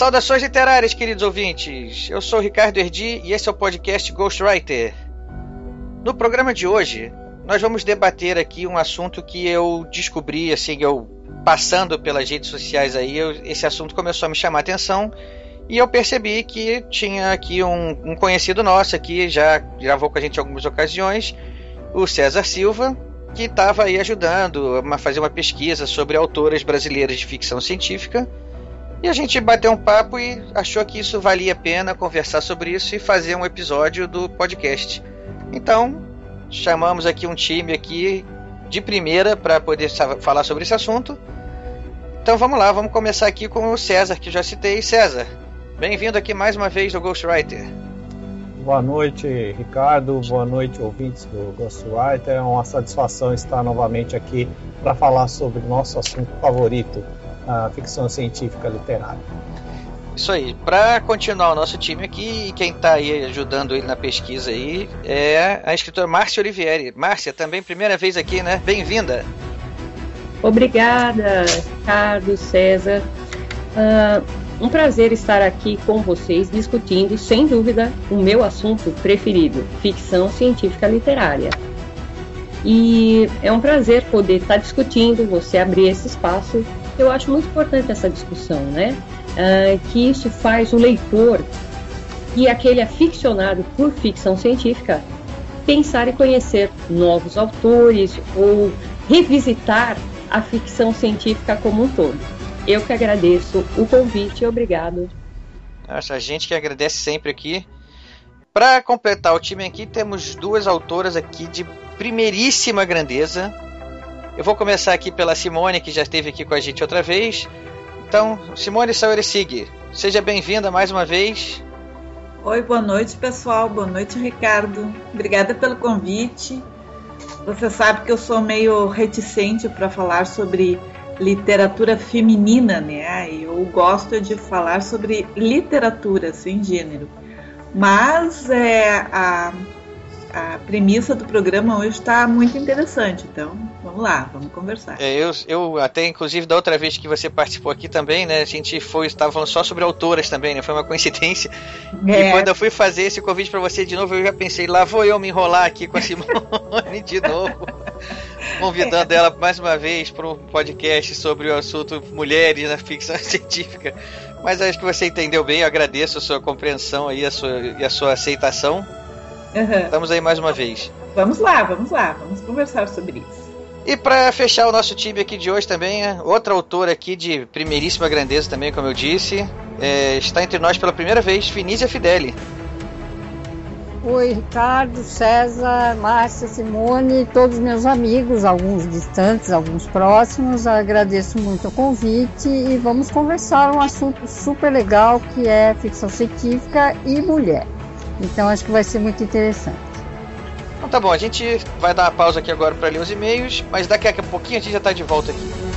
Saudações literárias, queridos ouvintes. Eu sou Ricardo Erdi e esse é o podcast Ghostwriter. No programa de hoje, nós vamos debater aqui um assunto que eu descobri, assim, eu passando pelas redes sociais aí, eu, esse assunto começou a me chamar a atenção e eu percebi que tinha aqui um, um conhecido nosso aqui, já gravou com a gente em algumas ocasiões, o César Silva, que estava aí ajudando a fazer uma pesquisa sobre autoras brasileiras de ficção científica. E a gente bateu um papo e achou que isso valia a pena conversar sobre isso e fazer um episódio do podcast. Então, chamamos aqui um time aqui de primeira para poder falar sobre esse assunto. Então vamos lá, vamos começar aqui com o César, que já citei. César, bem-vindo aqui mais uma vez ao Ghostwriter. Boa noite, Ricardo. Boa noite, ouvintes do Ghostwriter. É uma satisfação estar novamente aqui para falar sobre nosso assunto favorito, a ficção científica literária. Isso aí. Para continuar o nosso time aqui, e quem está aí ajudando ele na pesquisa aí é a escritora Márcia Olivieri. Márcia, também primeira vez aqui, né? Bem-vinda. Obrigada, Ricardo, César. Uh, um prazer estar aqui com vocês discutindo, sem dúvida, o meu assunto preferido, ficção científica literária. E é um prazer poder estar discutindo, você abrir esse espaço. Eu acho muito importante essa discussão, né? Uh, que isso faz o leitor e aquele aficionado por ficção científica pensar e conhecer novos autores ou revisitar a ficção científica como um todo. Eu que agradeço o convite e obrigado. Acho a gente que agradece sempre aqui. Para completar o time aqui, temos duas autoras aqui de primeiríssima grandeza. Eu vou começar aqui pela Simone, que já esteve aqui com a gente outra vez. Então, Simone Sauersig, seja bem-vinda mais uma vez. Oi, boa noite, pessoal. Boa noite, Ricardo. Obrigada pelo convite. Você sabe que eu sou meio reticente para falar sobre literatura feminina, né? Eu gosto de falar sobre literatura sem gênero. Mas é, a, a premissa do programa hoje está muito interessante, então vamos lá, vamos conversar. É, eu, eu até, inclusive, da outra vez que você participou aqui também, né? A gente foi, estava falando só sobre autoras também, né? Foi uma coincidência. É. E quando eu fui fazer esse convite para você de novo, eu já pensei, lá vou eu me enrolar aqui com a Simone de novo. Convidando ela mais uma vez para um podcast sobre o assunto mulheres na ficção científica. Mas acho que você entendeu bem, eu agradeço a sua compreensão aí a sua, e a sua aceitação. Uhum. Estamos aí mais uma vez. Vamos lá, vamos lá, vamos conversar sobre isso. E para fechar o nosso time aqui de hoje também, é outra autora aqui de primeiríssima grandeza também, como eu disse, é, está entre nós pela primeira vez, Finísia Fideli. Oi, Ricardo, César, Márcia, Simone, todos meus amigos, alguns distantes, alguns próximos. Agradeço muito o convite e vamos conversar um assunto super legal que é ficção científica e mulher. Então acho que vai ser muito interessante. Então tá bom, a gente vai dar uma pausa aqui agora para ler os e-mails, mas daqui a pouquinho a gente já está de volta aqui.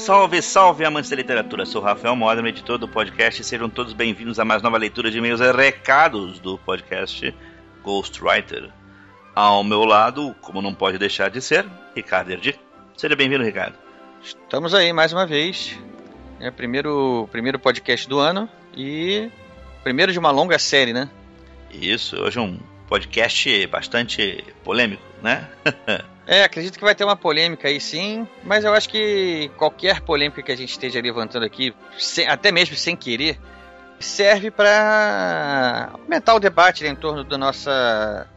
Salve, salve, amantes da literatura! Sou Rafael Modern, editor do podcast, e sejam todos bem-vindos a mais nova leitura de e-mails e recados do podcast Ghostwriter. Ao meu lado, como não pode deixar de ser, Ricardo Erdi. Seja bem-vindo, Ricardo. Estamos aí mais uma vez. É o primeiro, primeiro podcast do ano e primeiro de uma longa série, né? Isso, hoje é um podcast bastante polêmico, né? É, acredito que vai ter uma polêmica aí sim, mas eu acho que qualquer polêmica que a gente esteja levantando aqui, sem, até mesmo sem querer, serve para aumentar o debate né, em torno da nossa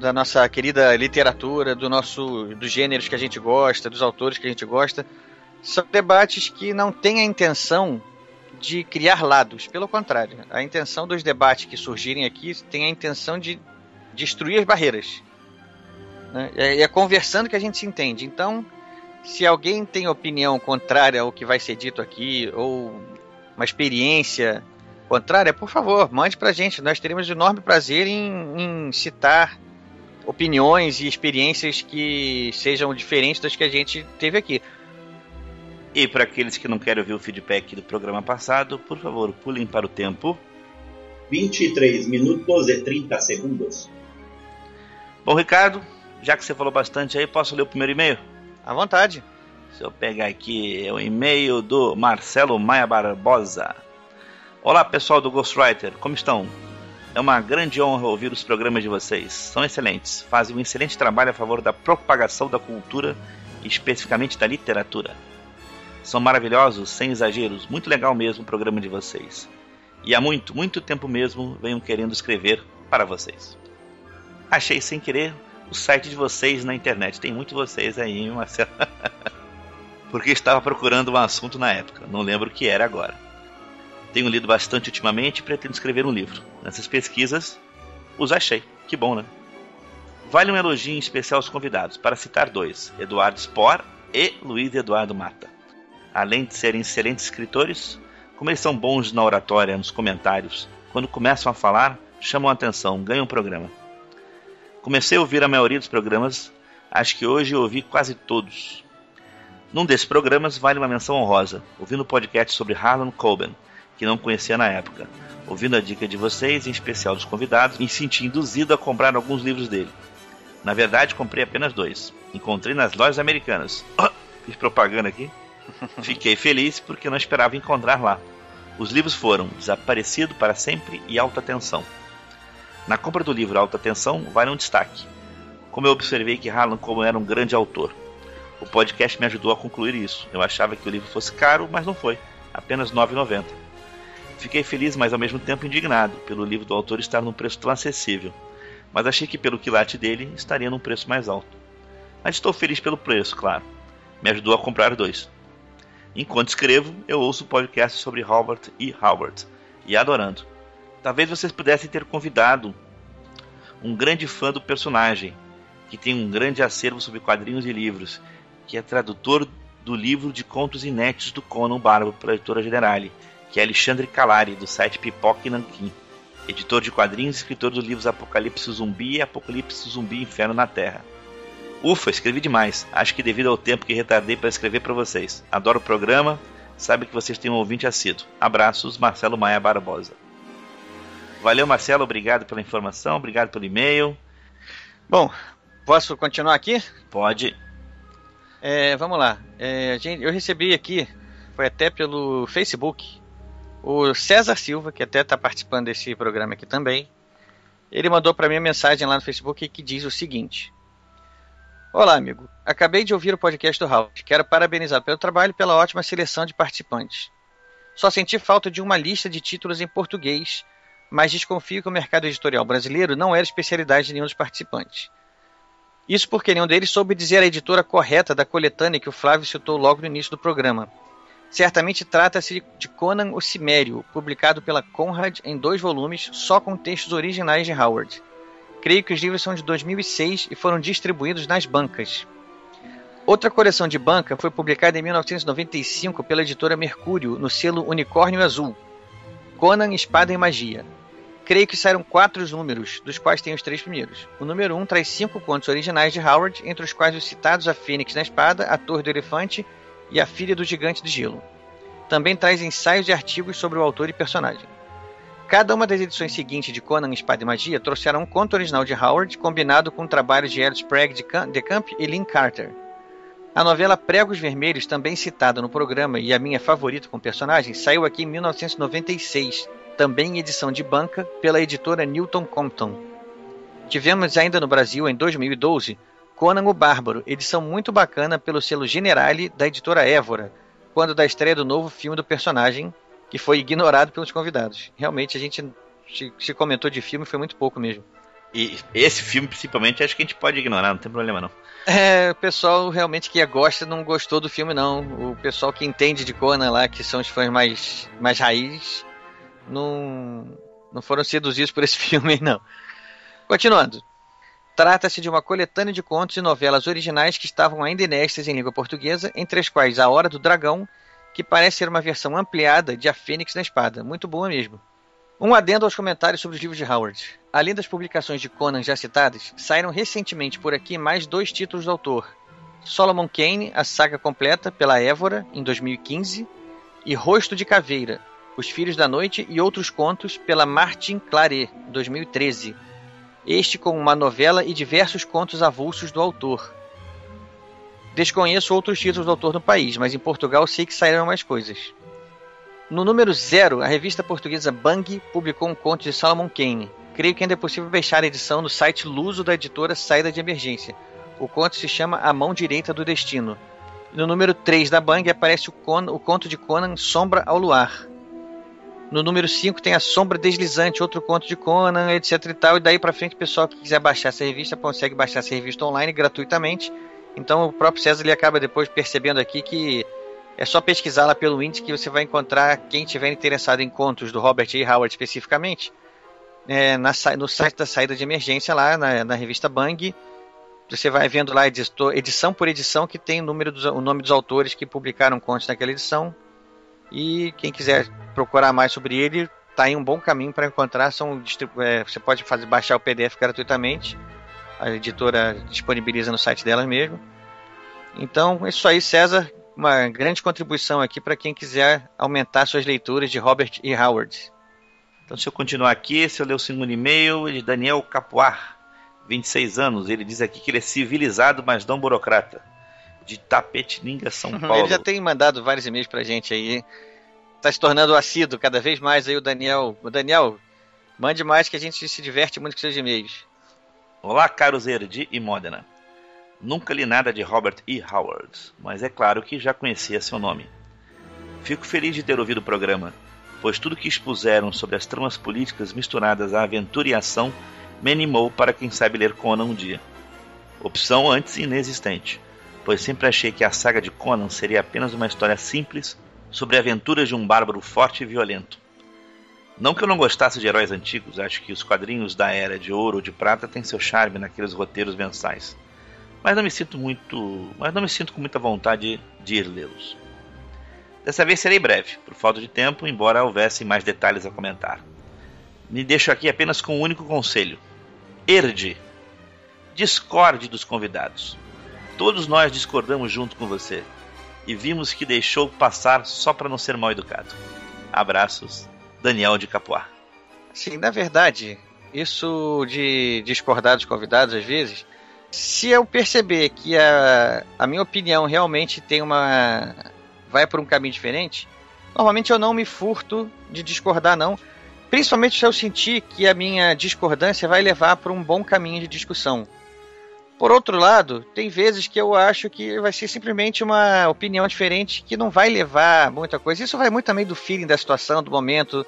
da nossa querida literatura, do nosso dos gêneros que a gente gosta, dos autores que a gente gosta. são debates que não têm a intenção de criar lados. Pelo contrário, a intenção dos debates que surgirem aqui tem a intenção de destruir as barreiras. Né? É, é conversando que a gente se entende. Então, se alguém tem opinião contrária ao que vai ser dito aqui, ou uma experiência contrária, por favor, mande pra gente. Nós teremos enorme prazer em, em citar opiniões e experiências que sejam diferentes das que a gente teve aqui. E para aqueles que não querem ouvir o feedback do programa passado, por favor, pulem para o tempo. 23 minutos e 30 segundos. Bom, Ricardo, já que você falou bastante aí, posso ler o primeiro e-mail? À vontade. Se eu pegar aqui o e-mail do Marcelo Maia Barbosa. Olá, pessoal do Ghostwriter, como estão? É uma grande honra ouvir os programas de vocês. São excelentes, fazem um excelente trabalho a favor da propagação da cultura especificamente da literatura. São maravilhosos, sem exageros, muito legal mesmo o programa de vocês. E há muito, muito tempo mesmo venho querendo escrever para vocês. Achei sem querer o site de vocês na internet. Tem muito vocês aí, Marcelo. Porque estava procurando um assunto na época. Não lembro o que era agora. Tenho lido bastante ultimamente e pretendo escrever um livro. Nessas pesquisas, os achei. Que bom, né? Vale um elogio em especial aos convidados, para citar dois: Eduardo Spor e Luiz Eduardo Mata além de serem excelentes escritores, como eles são bons na oratória, nos comentários, quando começam a falar, chamam a atenção, ganham o programa. Comecei a ouvir a maioria dos programas, acho que hoje eu ouvi quase todos. Num desses programas vale uma menção honrosa, ouvindo o podcast sobre Harlan Coben, que não conhecia na época. Ouvindo a dica de vocês, em especial dos convidados, me senti induzido a comprar alguns livros dele. Na verdade, comprei apenas dois. Encontrei nas lojas americanas. Oh, fiz propaganda aqui. Fiquei feliz porque não esperava encontrar lá. Os livros foram Desaparecido para Sempre e Alta Tensão. Na compra do livro Alta Tensão, vale um destaque. Como eu observei que Harlan Coben era um grande autor. O podcast me ajudou a concluir isso. Eu achava que o livro fosse caro, mas não foi. Apenas R$ 9,90. Fiquei feliz, mas ao mesmo tempo indignado, pelo livro do autor estar num preço tão acessível. Mas achei que pelo quilate dele estaria num preço mais alto. Mas estou feliz pelo preço, claro. Me ajudou a comprar dois. Enquanto escrevo, eu ouço o podcast sobre Howard e Howard e adorando. Talvez vocês pudessem ter convidado um grande fã do personagem, que tem um grande acervo sobre quadrinhos e livros, que é tradutor do livro de contos inéditos do Conan Barbo pela editora Generale, que é Alexandre Calari, do site Pipoca e Nanquim, editor de quadrinhos e escritor dos livros Apocalipse Zumbi e Apocalipse Zumbi Inferno na Terra. Ufa, escrevi demais. Acho que devido ao tempo que retardei para escrever para vocês. Adoro o programa. Sabe que vocês têm um ouvinte assíduo. Abraços, Marcelo Maia Barbosa. Valeu, Marcelo. Obrigado pela informação. Obrigado pelo e-mail. Bom, posso continuar aqui? Pode. É, vamos lá. É, gente, eu recebi aqui, foi até pelo Facebook, o César Silva, que até está participando desse programa aqui também. Ele mandou para mim uma mensagem lá no Facebook que diz o seguinte: Olá, amigo. Acabei de ouvir o podcast do Howard. Quero parabenizar pelo trabalho e pela ótima seleção de participantes. Só senti falta de uma lista de títulos em português, mas desconfio que o mercado editorial brasileiro não era especialidade de nenhum dos participantes. Isso porque nenhum deles soube dizer a editora correta da coletânea que o Flávio citou logo no início do programa. Certamente trata-se de Conan o Cimério, publicado pela Conrad em dois volumes, só com textos originais de Howard. Creio que os livros são de 2006 e foram distribuídos nas bancas. Outra coleção de banca foi publicada em 1995 pela editora Mercúrio, no selo Unicórnio Azul. Conan, Espada e Magia. Creio que saíram quatro números, dos quais tem os três primeiros. O número 1 um traz cinco contos originais de Howard, entre os quais os citados a Fênix na Espada, a Torre do Elefante e a Filha do Gigante de Gelo. Também traz ensaios e artigos sobre o autor e personagem. Cada uma das edições seguintes de Conan Espada e Magia trouxeram um conto original de Howard combinado com trabalhos de Elliot Sprague de Camp e Lynn Carter. A novela Pregos Vermelhos, também citada no programa e a minha favorita com personagem, saiu aqui em 1996, também em edição de banca pela editora Newton Compton. Tivemos ainda no Brasil, em 2012, Conan o Bárbaro, edição muito bacana pelo selo Generale da editora Évora, quando da estreia do novo filme do personagem, que foi ignorado pelos convidados. Realmente a gente se, comentou de filme foi muito pouco mesmo. E esse filme, principalmente, acho que a gente pode ignorar, não tem problema não. É, o pessoal realmente que gosta não gostou do filme, não. O pessoal que entende de Conan lá, que são os fãs mais, mais raiz, não, não foram seduzidos por esse filme, não. Continuando. Trata-se de uma coletânea de contos e novelas originais que estavam ainda inéditas em língua portuguesa, entre as quais A Hora do Dragão, que parece ser uma versão ampliada de A Fênix na Espada. Muito boa mesmo. Um adendo aos comentários sobre os livros de Howard. Além das publicações de Conan já citadas, saíram recentemente por aqui mais dois títulos do autor: Solomon Kane, a saga completa, pela Évora, em 2015, e Rosto de Caveira, Os Filhos da Noite e Outros Contos, pela Martin Claret, 2013. Este com uma novela e diversos contos avulsos do autor. Desconheço outros títulos do autor no país, mas em Portugal sei que saíram mais coisas. No número zero, a revista portuguesa Bang publicou um conto de Solomon Kane. Creio que ainda é possível baixar a edição no site luso da editora Saída de Emergência. O conto se chama A Mão Direita do Destino. No número 3 da Bang aparece o, Con o conto de Conan Sombra ao Luar. No número 5 tem a Sombra Deslizante, outro conto de Conan, etc e tal. E daí pra frente, o pessoal que quiser baixar essa revista consegue baixar essa revista online gratuitamente. Então o próprio César ele acaba depois percebendo aqui que é só pesquisar lá pelo índice que você vai encontrar quem tiver interessado em contos do Robert E. Howard especificamente, é, na, no site da saída de emergência lá na, na revista Bang. Você vai vendo lá editor, edição por edição que tem o, número dos, o nome dos autores que publicaram contos naquela edição. E quem quiser procurar mais sobre ele, tá aí um bom caminho para encontrar. São, é, você pode fazer baixar o PDF gratuitamente. A editora disponibiliza no site dela mesmo. Então, é isso aí, César uma grande contribuição aqui para quem quiser aumentar suas leituras de Robert E. Howard. Então, se eu continuar aqui, se eu ler o segundo e-mail, de Daniel Capuar, 26 anos. Ele diz aqui que ele é civilizado, mas não burocrata. De Tapetininga, São Paulo. ele já tem mandado vários e-mails pra gente aí. Tá se tornando assíduo cada vez mais aí o Daniel. O Daniel, mande mais que a gente se diverte muito com seus e-mails. Olá, caros Erdi e Modena. Nunca li nada de Robert E. Howard, mas é claro que já conhecia seu nome. Fico feliz de ter ouvido o programa, pois tudo que expuseram sobre as tramas políticas misturadas à aventura e ação me animou para quem sabe ler Conan um dia. Opção antes inexistente, pois sempre achei que a saga de Conan seria apenas uma história simples sobre aventuras de um bárbaro forte e violento. Não que eu não gostasse de heróis antigos, acho que os quadrinhos da Era de Ouro ou de Prata têm seu charme naqueles roteiros mensais mas não me sinto muito, mas não me sinto com muita vontade de ir lê-los. Dessa vez serei breve, por falta de tempo, embora houvesse mais detalhes a comentar. Me deixo aqui apenas com um único conselho: herde. Discorde dos convidados. Todos nós discordamos junto com você e vimos que deixou passar só para não ser mal educado. Abraços, Daniel de Capoar. Sim, na verdade, isso de discordar dos convidados às vezes se eu perceber que a, a minha opinião realmente tem uma. vai por um caminho diferente, normalmente eu não me furto de discordar, não. Principalmente se eu sentir que a minha discordância vai levar para um bom caminho de discussão. Por outro lado, tem vezes que eu acho que vai ser simplesmente uma opinião diferente que não vai levar muita coisa. Isso vai muito também do feeling da situação, do momento,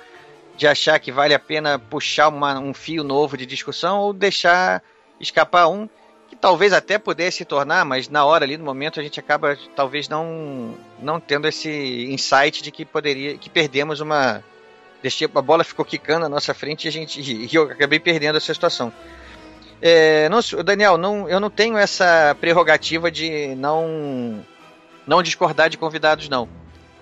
de achar que vale a pena puxar uma, um fio novo de discussão ou deixar escapar um que talvez até pudesse se tornar, mas na hora ali, no momento, a gente acaba talvez não, não tendo esse insight de que poderia, que perdemos uma. Deixei, a bola ficou quicando na nossa frente e a gente e eu acabei perdendo essa situação. É, não, Daniel, não, eu não tenho essa prerrogativa de não não discordar de convidados, não.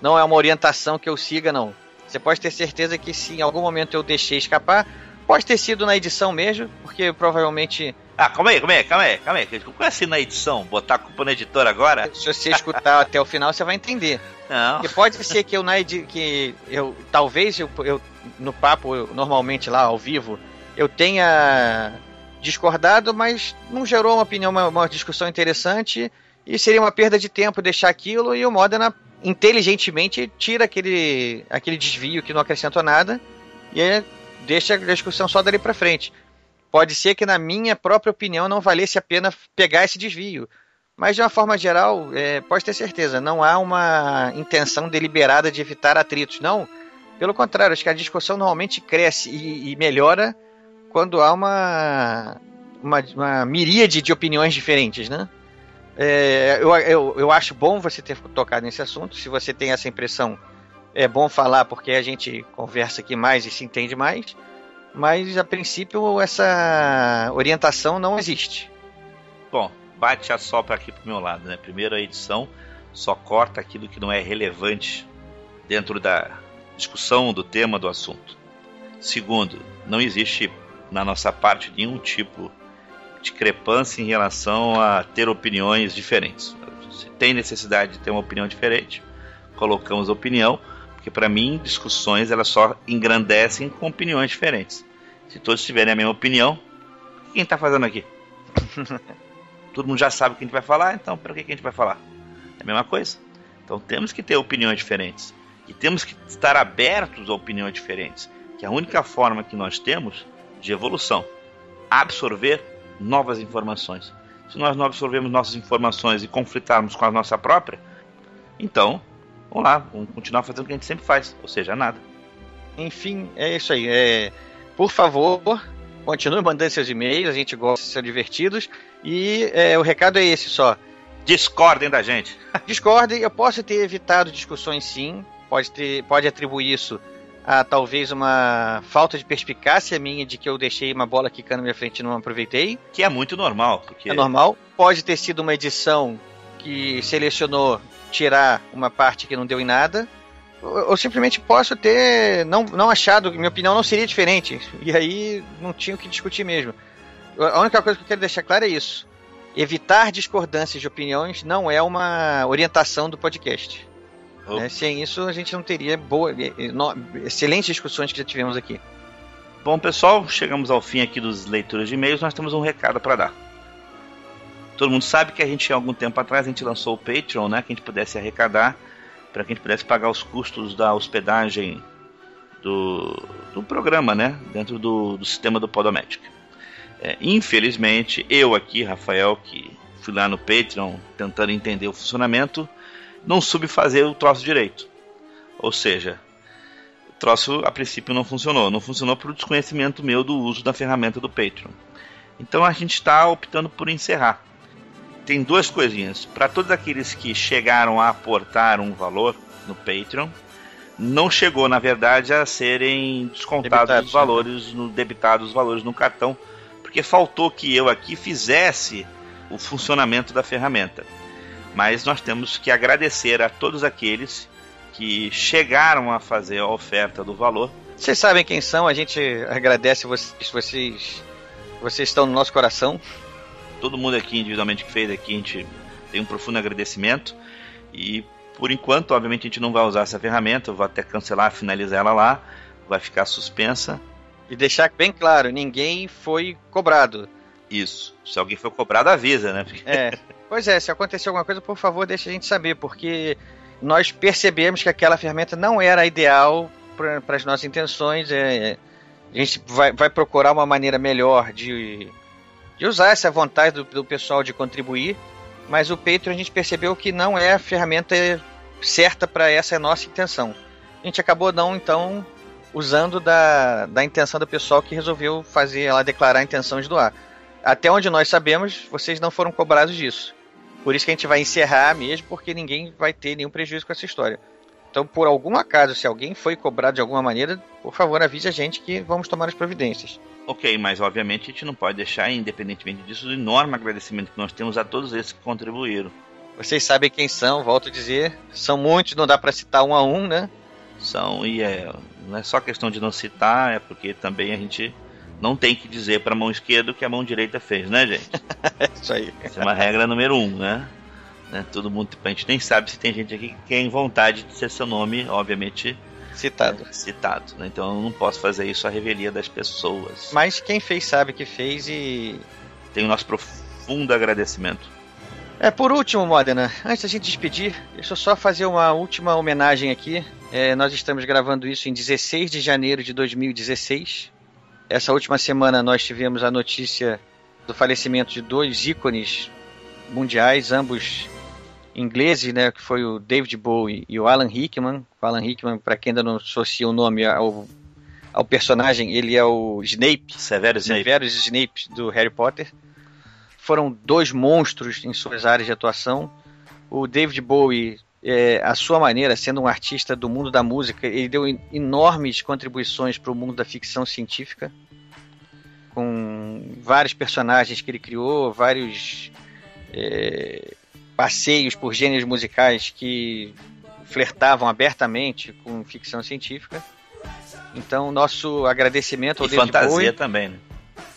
Não é uma orientação que eu siga, não. Você pode ter certeza que se em algum momento eu deixei escapar, pode ter sido na edição mesmo, porque provavelmente ah, calma aí, calma aí, calma aí, calma aí. Como é assim na edição? Botar a culpa no editor agora? Se você escutar até o final, você vai entender. Não. Porque pode ser que eu na edi que eu talvez eu, eu no papo eu, normalmente lá ao vivo eu tenha discordado, mas não gerou uma opinião, uma, uma, discussão interessante e seria uma perda de tempo deixar aquilo e o Modena inteligentemente tira aquele aquele desvio que não acrescentou nada e deixa a discussão só dali para frente. Pode ser que, na minha própria opinião, não valesse a pena pegar esse desvio. Mas, de uma forma geral, é, pode ter certeza, não há uma intenção deliberada de evitar atritos. Não. Pelo contrário, acho que a discussão normalmente cresce e, e melhora quando há uma, uma, uma miríade de opiniões diferentes, né? É, eu, eu, eu acho bom você ter tocado nesse assunto. Se você tem essa impressão, é bom falar porque a gente conversa aqui mais e se entende mais. Mas a princípio essa orientação não existe. Bom, bate a sopra aqui pro meu lado, né? Primeiro a edição só corta aquilo que não é relevante dentro da discussão do tema do assunto. Segundo, não existe na nossa parte nenhum tipo discrepância em relação a ter opiniões diferentes. Se tem necessidade de ter uma opinião diferente, colocamos opinião, porque para mim discussões elas só engrandecem com opiniões diferentes. Se todos tiverem a mesma opinião, quem está fazendo aqui? Todo mundo já sabe o que a gente vai falar, então para que a gente vai falar? É a mesma coisa. Então temos que ter opiniões diferentes e temos que estar abertos a opiniões diferentes, que é a única forma que nós temos de evolução, absorver novas informações. Se nós não absorvemos nossas informações e conflitarmos com a nossa própria, então, vamos lá, vamos continuar fazendo o que a gente sempre faz, ou seja, nada. Enfim, é isso aí. É, por favor, continue mandando seus e-mails, a gente gosta de ser divertidos. E é, o recado é esse só. Discordem da gente. Discordem, eu posso ter evitado discussões sim, pode, ter, pode atribuir isso a talvez uma falta de perspicácia minha de que eu deixei uma bola quicando na minha frente e não aproveitei. Que é muito normal. Porque... É normal. Pode ter sido uma edição que selecionou tirar uma parte que não deu em nada. Eu simplesmente posso ter não, não achado, minha opinião não seria diferente. E aí não tinha o que discutir mesmo. A única coisa que eu quero deixar claro é isso. Evitar discordâncias de opiniões não é uma orientação do podcast. Né? Sem isso, a gente não teria boa, excelentes discussões que já tivemos aqui. Bom, pessoal, chegamos ao fim aqui dos leituras de e-mails. Nós temos um recado para dar. Todo mundo sabe que a gente, há algum tempo atrás, a gente lançou o Patreon, né? Que a gente pudesse arrecadar para que a gente pudesse pagar os custos da hospedagem do, do programa, né? Dentro do, do sistema do Podomatic. É, infelizmente, eu aqui, Rafael, que fui lá no Patreon tentando entender o funcionamento, não soube fazer o troço direito. Ou seja, o troço a princípio não funcionou. Não funcionou por desconhecimento meu do uso da ferramenta do Patreon. Então a gente está optando por encerrar. Tem duas coisinhas. Para todos aqueles que chegaram a aportar um valor no Patreon, não chegou, na verdade, a serem descontados debitados, os né? valores, no, debitados os valores no cartão, porque faltou que eu aqui fizesse o funcionamento da ferramenta mas nós temos que agradecer a todos aqueles que chegaram a fazer a oferta do valor. Vocês sabem quem são, a gente agradece vocês, vocês, vocês estão no nosso coração. Todo mundo aqui individualmente que fez aqui, a gente tem um profundo agradecimento e por enquanto, obviamente, a gente não vai usar essa ferramenta, eu vou até cancelar, finalizar ela lá, vai ficar suspensa. E deixar bem claro, ninguém foi cobrado. Isso. Se alguém foi cobrado, avisa, né? É. Pois é, se acontecer alguma coisa, por favor, deixe a gente saber, porque nós percebemos que aquela ferramenta não era ideal para as nossas intenções. É, a gente vai, vai procurar uma maneira melhor de, de usar essa vontade do, do pessoal de contribuir, mas o Patreon a gente percebeu que não é a ferramenta certa para essa nossa intenção. A gente acabou não, então, usando da, da intenção do pessoal que resolveu fazer ela declarar a intenção de doar. Até onde nós sabemos, vocês não foram cobrados disso. Por isso que a gente vai encerrar mesmo, porque ninguém vai ter nenhum prejuízo com essa história. Então, por algum acaso, se alguém foi cobrado de alguma maneira, por favor, avise a gente que vamos tomar as providências. Ok, mas obviamente a gente não pode deixar, independentemente disso, o enorme agradecimento que nós temos a todos esses que contribuíram. Vocês sabem quem são, volto a dizer. São muitos, não dá para citar um a um, né? São, e é, não é só questão de não citar, é porque também a gente não tem que dizer para a mão esquerda o que a mão direita fez, né, gente? é isso aí. Essa é uma regra número um, né? Né? Todo mundo, a gente nem sabe se tem gente aqui que tem vontade de ser seu nome, obviamente, citado. É, citado, né? Então eu não posso fazer isso à revelia das pessoas. Mas quem fez sabe que fez e tem o nosso profundo agradecimento. É, por último, Modena, antes da gente despedir, deixa eu só fazer uma última homenagem aqui. É, nós estamos gravando isso em 16 de janeiro de 2016. Essa última semana nós tivemos a notícia do falecimento de dois ícones mundiais, ambos ingleses, né, que foi o David Bowie e o Alan Rickman. O Alan Rickman, para quem ainda não associa o nome ao, ao personagem, ele é o Snape, Severo Snape. Severus Snape do Harry Potter. Foram dois monstros em suas áreas de atuação. O David Bowie, é, à sua maneira, sendo um artista do mundo da música, ele deu en- enormes contribuições para o mundo da ficção científica, com vários personagens que ele criou, vários é, passeios por gêneros musicais que flertavam abertamente com ficção científica. Então, nosso agradecimento ao E David fantasia Bowie. também, né?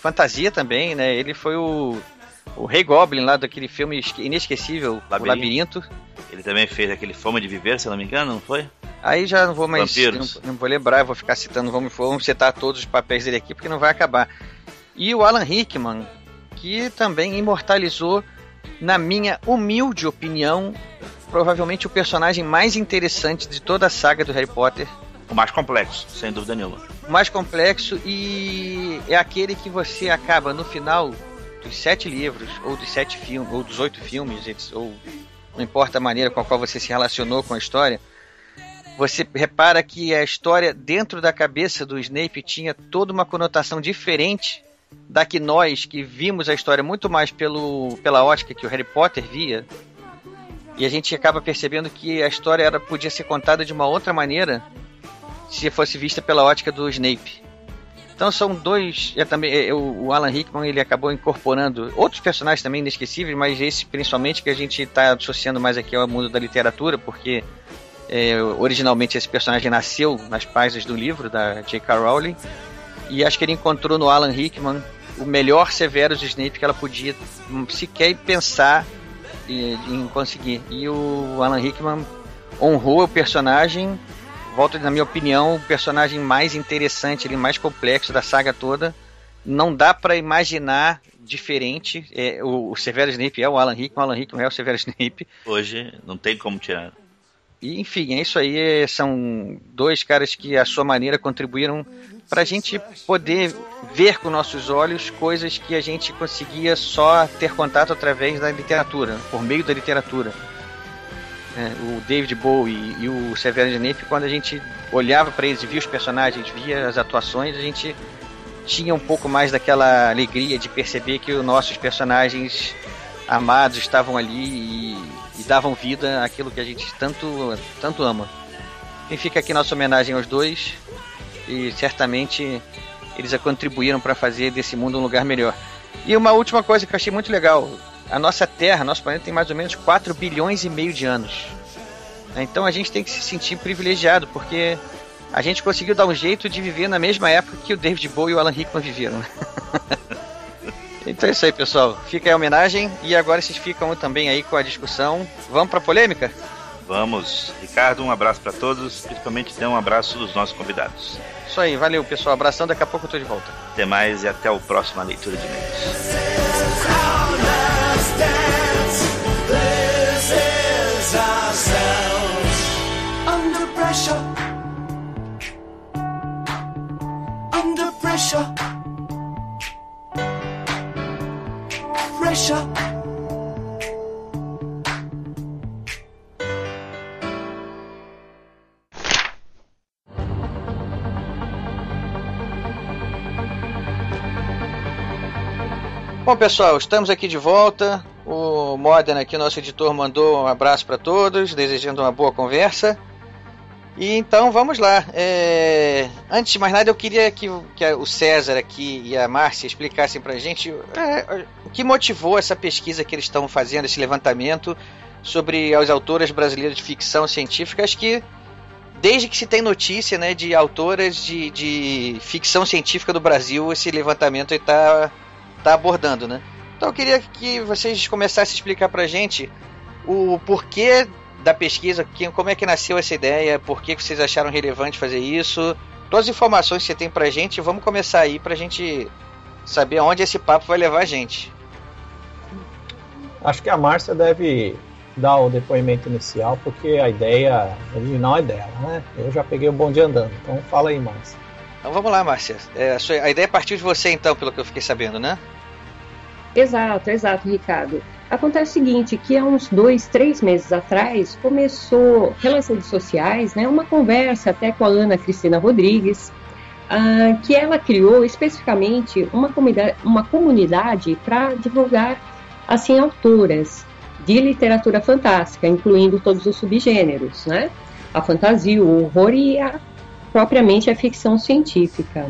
Fantasia também, né? Ele foi o, o Rei Goblin lá daquele filme esque- inesquecível, Labirinto. O Labirinto. Ele também fez aquele Fome de Viver, se não me engano, não foi? Aí já não vou mais. Não, não vou lembrar, vou ficar citando, vamos, vamos citar todos os papéis dele aqui, porque não vai acabar. E o Alan Rickman, que também imortalizou, na minha humilde opinião, provavelmente o personagem mais interessante de toda a saga do Harry Potter. O mais complexo, sem dúvida nenhuma. O mais complexo e é aquele que você acaba no final dos sete livros, ou dos sete filmes, ou dos oito filmes, ou não importa a maneira com a qual você se relacionou com a história, você repara que a história dentro da cabeça do Snape tinha toda uma conotação diferente da que nós, que vimos a história muito mais pelo, pela ótica que o Harry Potter via, e a gente acaba percebendo que a história era, podia ser contada de uma outra maneira se fosse vista pela ótica do Snape. Então são dois. É também é, o, o Alan Rickman ele acabou incorporando outros personagens também inesquecíveis, mas esse principalmente que a gente está associando mais aqui ao mundo da literatura, porque é, originalmente esse personagem nasceu nas páginas do livro da J.K. Rowling e acho que ele encontrou no Alan Rickman o melhor Severus Snape que ela podia sequer pensar em conseguir. E o Alan Rickman honrou o personagem volto na minha opinião, o personagem mais interessante, ele mais complexo da saga toda. Não dá pra imaginar diferente. É, o, o Severo Snape é o Alan Rickman, o Alan Rickman é o Severo Snape. Hoje não tem como tirar. E, enfim, é isso aí. São dois caras que, à sua maneira, contribuíram pra gente poder ver com nossos olhos coisas que a gente conseguia só ter contato através da literatura, por meio da literatura. É, o David Bowie e o Severo Snape, quando a gente olhava para eles via os personagens, via as atuações, a gente tinha um pouco mais daquela alegria de perceber que os nossos personagens amados estavam ali e, e davam vida àquilo que a gente tanto, tanto ama. E fica aqui nossa homenagem aos dois e certamente eles a contribuíram para fazer desse mundo um lugar melhor. E uma última coisa que eu achei muito legal: a nossa Terra, nosso planeta tem mais ou menos 4 bilhões e meio de anos. Então a gente tem que se sentir privilegiado, porque a gente conseguiu dar um jeito de viver na mesma época que o David Bowie e o Alan Rickman viveram. então é isso aí, pessoal. Fica aí a homenagem e agora vocês ficam também aí com a discussão. Vamos pra polêmica? Vamos. Ricardo, um abraço para todos, principalmente dê um abraço dos nossos convidados. Isso aí, valeu, pessoal. Abração, daqui a pouco eu tô de volta. Até mais e até o próximo leitura de e-mails. Bom, pessoal, estamos aqui de volta. O Modena aqui, nosso editor, mandou um abraço para todos, desejando uma boa conversa. E então vamos lá. É, Antes de mais nada, eu queria que, que o César aqui e a Márcia explicassem para a gente é, o que motivou essa pesquisa que eles estão fazendo, esse levantamento sobre as autoras brasileiras de ficção científica. Acho que desde que se tem notícia né, de autoras de, de ficção científica do Brasil, esse levantamento está tá abordando, né? Então eu queria que vocês começassem a explicar pra gente o porquê da pesquisa, como é que nasceu essa ideia, por que que vocês acharam relevante fazer isso, todas as informações que você tem pra gente, vamos começar aí pra gente saber aonde esse papo vai levar a gente. Acho que a Márcia deve dar o depoimento inicial, porque a ideia original é dela, né? Eu já peguei o bonde andando, então fala aí, Márcia. Então vamos lá, Márcia. É, a, sua- a ideia partiu de você então, pelo que eu fiquei sabendo, né? Exato, exato, Ricardo. Acontece o seguinte, que há uns dois, três meses atrás começou pelas redes sociais, né, uma conversa até com a Ana Cristina Rodrigues, ah, que ela criou especificamente uma comunidade para divulgar assim autoras de literatura fantástica, incluindo todos os subgêneros, né? A fantasia, o horror e a, propriamente a ficção científica.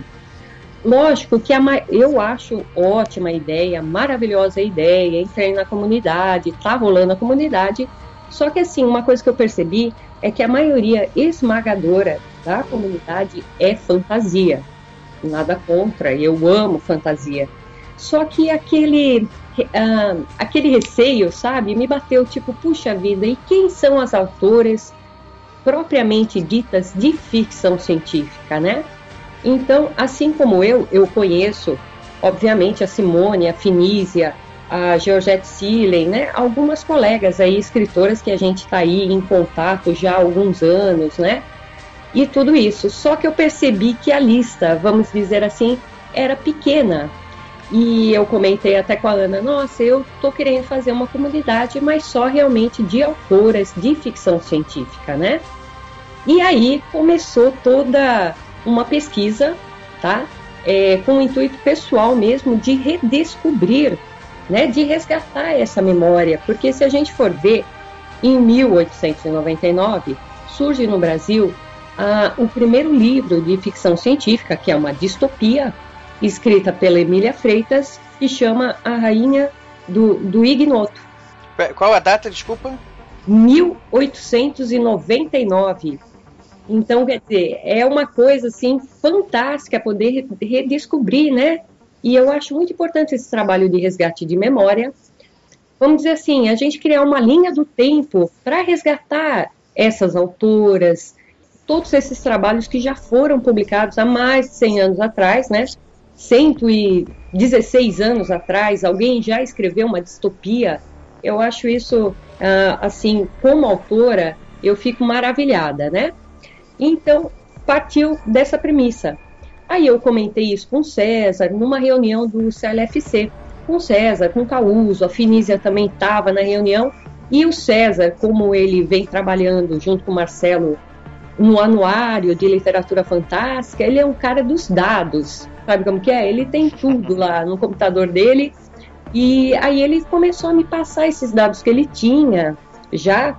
Lógico que a, eu acho ótima ideia, maravilhosa ideia, entrei na comunidade, tá rolando a comunidade, só que assim, uma coisa que eu percebi é que a maioria esmagadora da comunidade é fantasia. Nada contra, eu amo fantasia. Só que aquele, uh, aquele receio, sabe, me bateu tipo, puxa vida, e quem são as autoras propriamente ditas de ficção científica, né? Então, assim como eu, eu conheço, obviamente, a Simone, a Finísia, a Georgette Silen, né? Algumas colegas aí, escritoras que a gente está aí em contato já há alguns anos, né? E tudo isso. Só que eu percebi que a lista, vamos dizer assim, era pequena. E eu comentei até com a Ana, nossa, eu tô querendo fazer uma comunidade, mas só realmente de autoras de ficção científica, né? E aí começou toda uma pesquisa, tá? É, com o intuito pessoal mesmo de redescobrir, né, de resgatar essa memória, porque se a gente for ver, em 1899 surge no Brasil ah, o primeiro livro de ficção científica, que é uma distopia, escrita pela Emília Freitas, que chama A Rainha do, do Ignoto. Qual a data, desculpa? 1899. Então, quer dizer, é uma coisa assim fantástica poder redescobrir, né? E eu acho muito importante esse trabalho de resgate de memória. Vamos dizer assim, a gente criar uma linha do tempo para resgatar essas autoras, todos esses trabalhos que já foram publicados há mais de 100 anos atrás, né? 116 anos atrás, alguém já escreveu uma distopia. Eu acho isso, ah, assim, como autora, eu fico maravilhada, né? Então, partiu dessa premissa. Aí eu comentei isso com César, numa reunião do CLFC, com César, com Causo, a Finísia também estava na reunião, e o César, como ele vem trabalhando junto com o Marcelo no anuário de literatura fantástica, ele é um cara dos dados, sabe como que é? Ele tem tudo lá no computador dele, e aí ele começou a me passar esses dados que ele tinha já,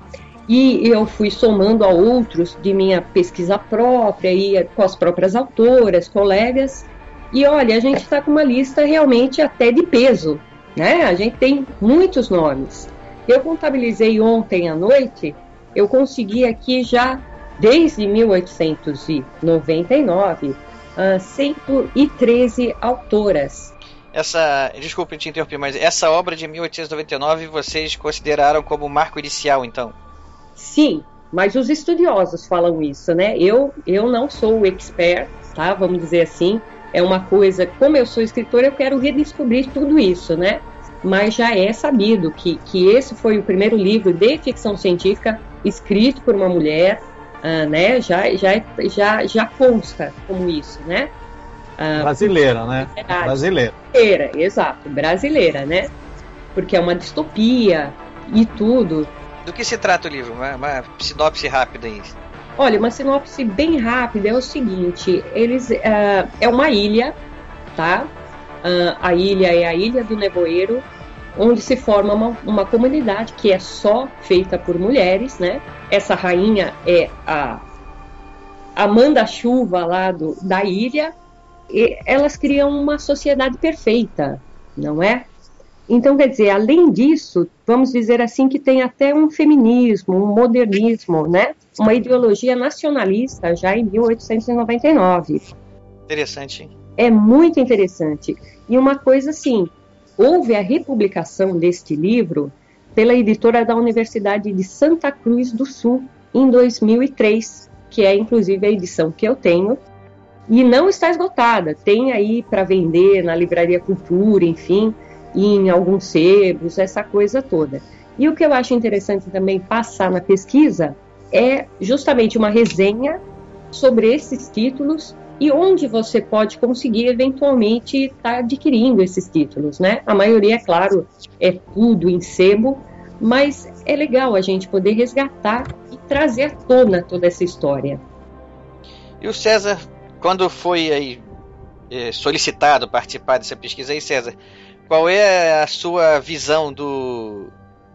e eu fui somando a outros de minha pesquisa própria e com as próprias autoras, colegas. E olha, a gente está com uma lista realmente até de peso, né? A gente tem muitos nomes. Eu contabilizei ontem à noite, eu consegui aqui já desde 1899 uh, 113 autoras. Essa, desculpe te interromper, mas essa obra de 1899 vocês consideraram como marco inicial, então? Sim, mas os estudiosos falam isso, né? Eu, eu não sou o expert, tá? Vamos dizer assim. É uma coisa, como eu sou escritora, eu quero redescobrir tudo isso, né? Mas já é sabido que, que esse foi o primeiro livro de ficção científica escrito por uma mulher, uh, né? Já, já, já, já consta como isso, né? Uh, brasileira, né? Brasileira. Brasileira, exato, brasileira, né? Porque é uma distopia e tudo. Do que se trata o livro? Uma, uma sinopse rápida aí. Olha, uma sinopse bem rápida é o seguinte: eles uh, é uma ilha, tá? Uh, a ilha é a Ilha do Nevoeiro, onde se forma uma, uma comunidade que é só feita por mulheres, né? Essa rainha é a Amanda Chuva lá do, da ilha. E elas criam uma sociedade perfeita, não é? Então, quer dizer, além disso, vamos dizer assim que tem até um feminismo, um modernismo, né? Uma ideologia nacionalista já em 1899. Interessante. Hein? É muito interessante. E uma coisa assim, houve a republicação deste livro pela editora da Universidade de Santa Cruz do Sul em 2003, que é inclusive a edição que eu tenho, e não está esgotada. Tem aí para vender na Livraria Cultura, enfim em alguns sebos, essa coisa toda. E o que eu acho interessante também passar na pesquisa é justamente uma resenha sobre esses títulos e onde você pode conseguir eventualmente estar tá adquirindo esses títulos, né? A maioria, é claro, é tudo em sebo, mas é legal a gente poder resgatar e trazer à tona toda essa história. E o César quando foi aí é, solicitado participar dessa pesquisa aí, César, qual é a sua visão do,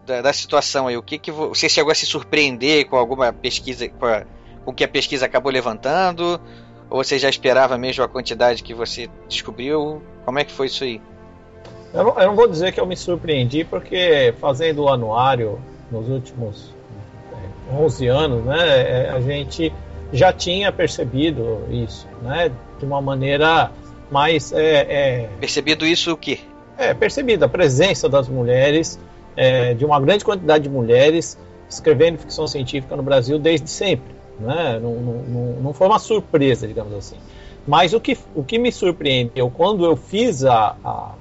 da, da situação aí? O que, que você chegou a se surpreender com alguma pesquisa, com, a, com que a pesquisa acabou levantando? Ou você já esperava mesmo a quantidade que você descobriu? Como é que foi isso aí? Eu não, eu não vou dizer que eu me surpreendi, porque fazendo o anuário nos últimos 11 é, anos, né, é, a gente já tinha percebido isso, né, de uma maneira mais... É, é, percebido isso o quê? É, percebido a presença das mulheres, é, de uma grande quantidade de mulheres escrevendo ficção científica no Brasil desde sempre, né, não, não, não foi uma surpresa, digamos assim. Mas o que, o que me surpreendeu quando eu fiz a, a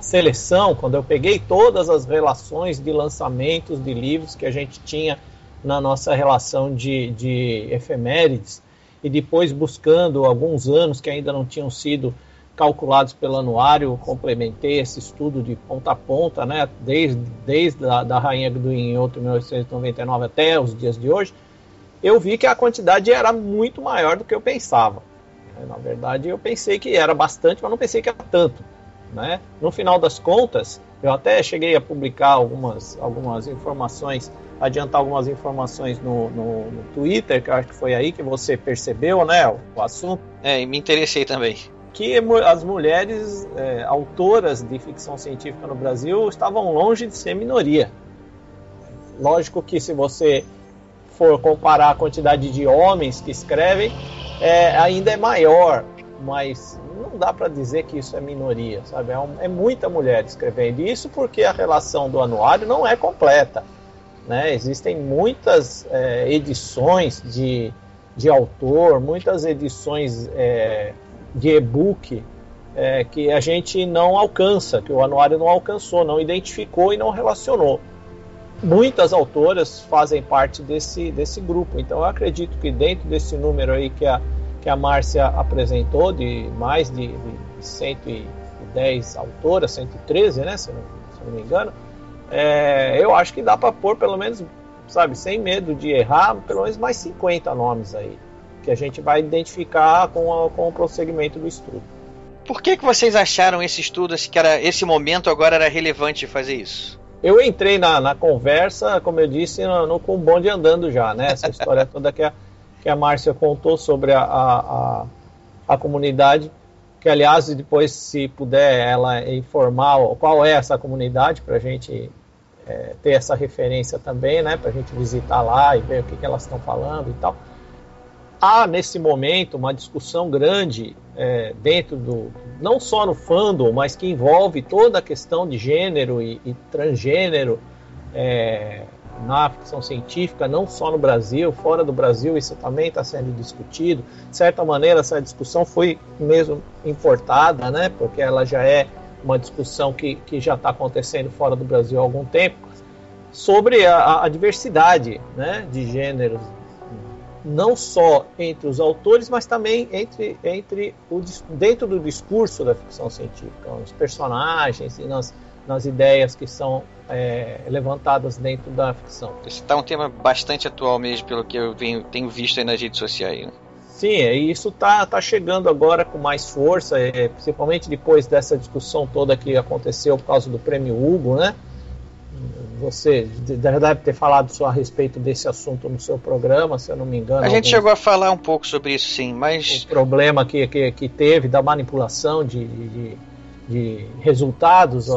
seleção, quando eu peguei todas as relações de lançamentos de livros que a gente tinha na nossa relação de, de efemérides, e depois buscando alguns anos que ainda não tinham sido calculados pelo anuário, complementei esse estudo de ponta a ponta, né, desde, desde a da Rainha do Inhoto 1899 até os dias de hoje, eu vi que a quantidade era muito maior do que eu pensava. Na verdade, eu pensei que era bastante, mas não pensei que era tanto. Né? No final das contas, eu até cheguei a publicar algumas, algumas informações, adiantar algumas informações no, no, no Twitter, que eu acho que foi aí que você percebeu né, o, o assunto. É, e me interessei também. Que as mulheres é, autoras de ficção científica no Brasil estavam longe de ser minoria. Lógico que se você for comparar a quantidade de homens que escrevem, é, ainda é maior, mas não dá para dizer que isso é minoria, sabe? É, um, é, muita mulher escrevendo isso porque a relação do anuário não é completa, né? Existem muitas é, edições de, de autor, muitas edições é, de e-book é, que a gente não alcança, que o anuário não alcançou, não identificou e não relacionou. Muitas autoras fazem parte desse, desse grupo, então eu acredito que dentro desse número aí que a que a Márcia apresentou, de mais de, de 110 autoras, 113, né, se, não, se não me engano, é, eu acho que dá para pôr pelo menos, sabe, sem medo de errar, pelo menos mais 50 nomes aí, que a gente vai identificar com, a, com o prosseguimento do estudo. Por que, que vocês acharam esse estudo, que era, esse momento agora era relevante fazer isso? Eu entrei na, na conversa, como eu disse, no, no, com bonde andando já, né? Essa história toda que a, que a Márcia contou sobre a, a, a, comunidade, que aliás depois se puder ela informar qual é essa comunidade para a gente é, ter essa referência também, né, para a gente visitar lá e ver o que, que elas estão falando e tal. Há nesse momento uma discussão grande é, dentro do, não só no fandom, mas que envolve toda a questão de gênero e, e transgênero, é, na ficção científica, não só no Brasil, fora do Brasil, isso também está sendo discutido. De certa maneira, essa discussão foi mesmo importada, né, porque ela já é uma discussão que, que já está acontecendo fora do Brasil há algum tempo, sobre a, a diversidade né, de gêneros, não só entre os autores, mas também entre, entre o, dentro do discurso da ficção científica, os personagens e nas, nas ideias que são é, levantadas dentro da ficção. Esse está um tema bastante atual mesmo, pelo que eu venho, tenho visto nas redes sociais. Né? Sim, é, e isso está tá chegando agora com mais força, é, principalmente depois dessa discussão toda que aconteceu por causa do prêmio Hugo, né? Você deve ter falado só a respeito desse assunto no seu programa, se eu não me engano. A gente chegou a falar um pouco sobre isso, sim, mas. O problema que, que, que teve da manipulação de, de de resultados,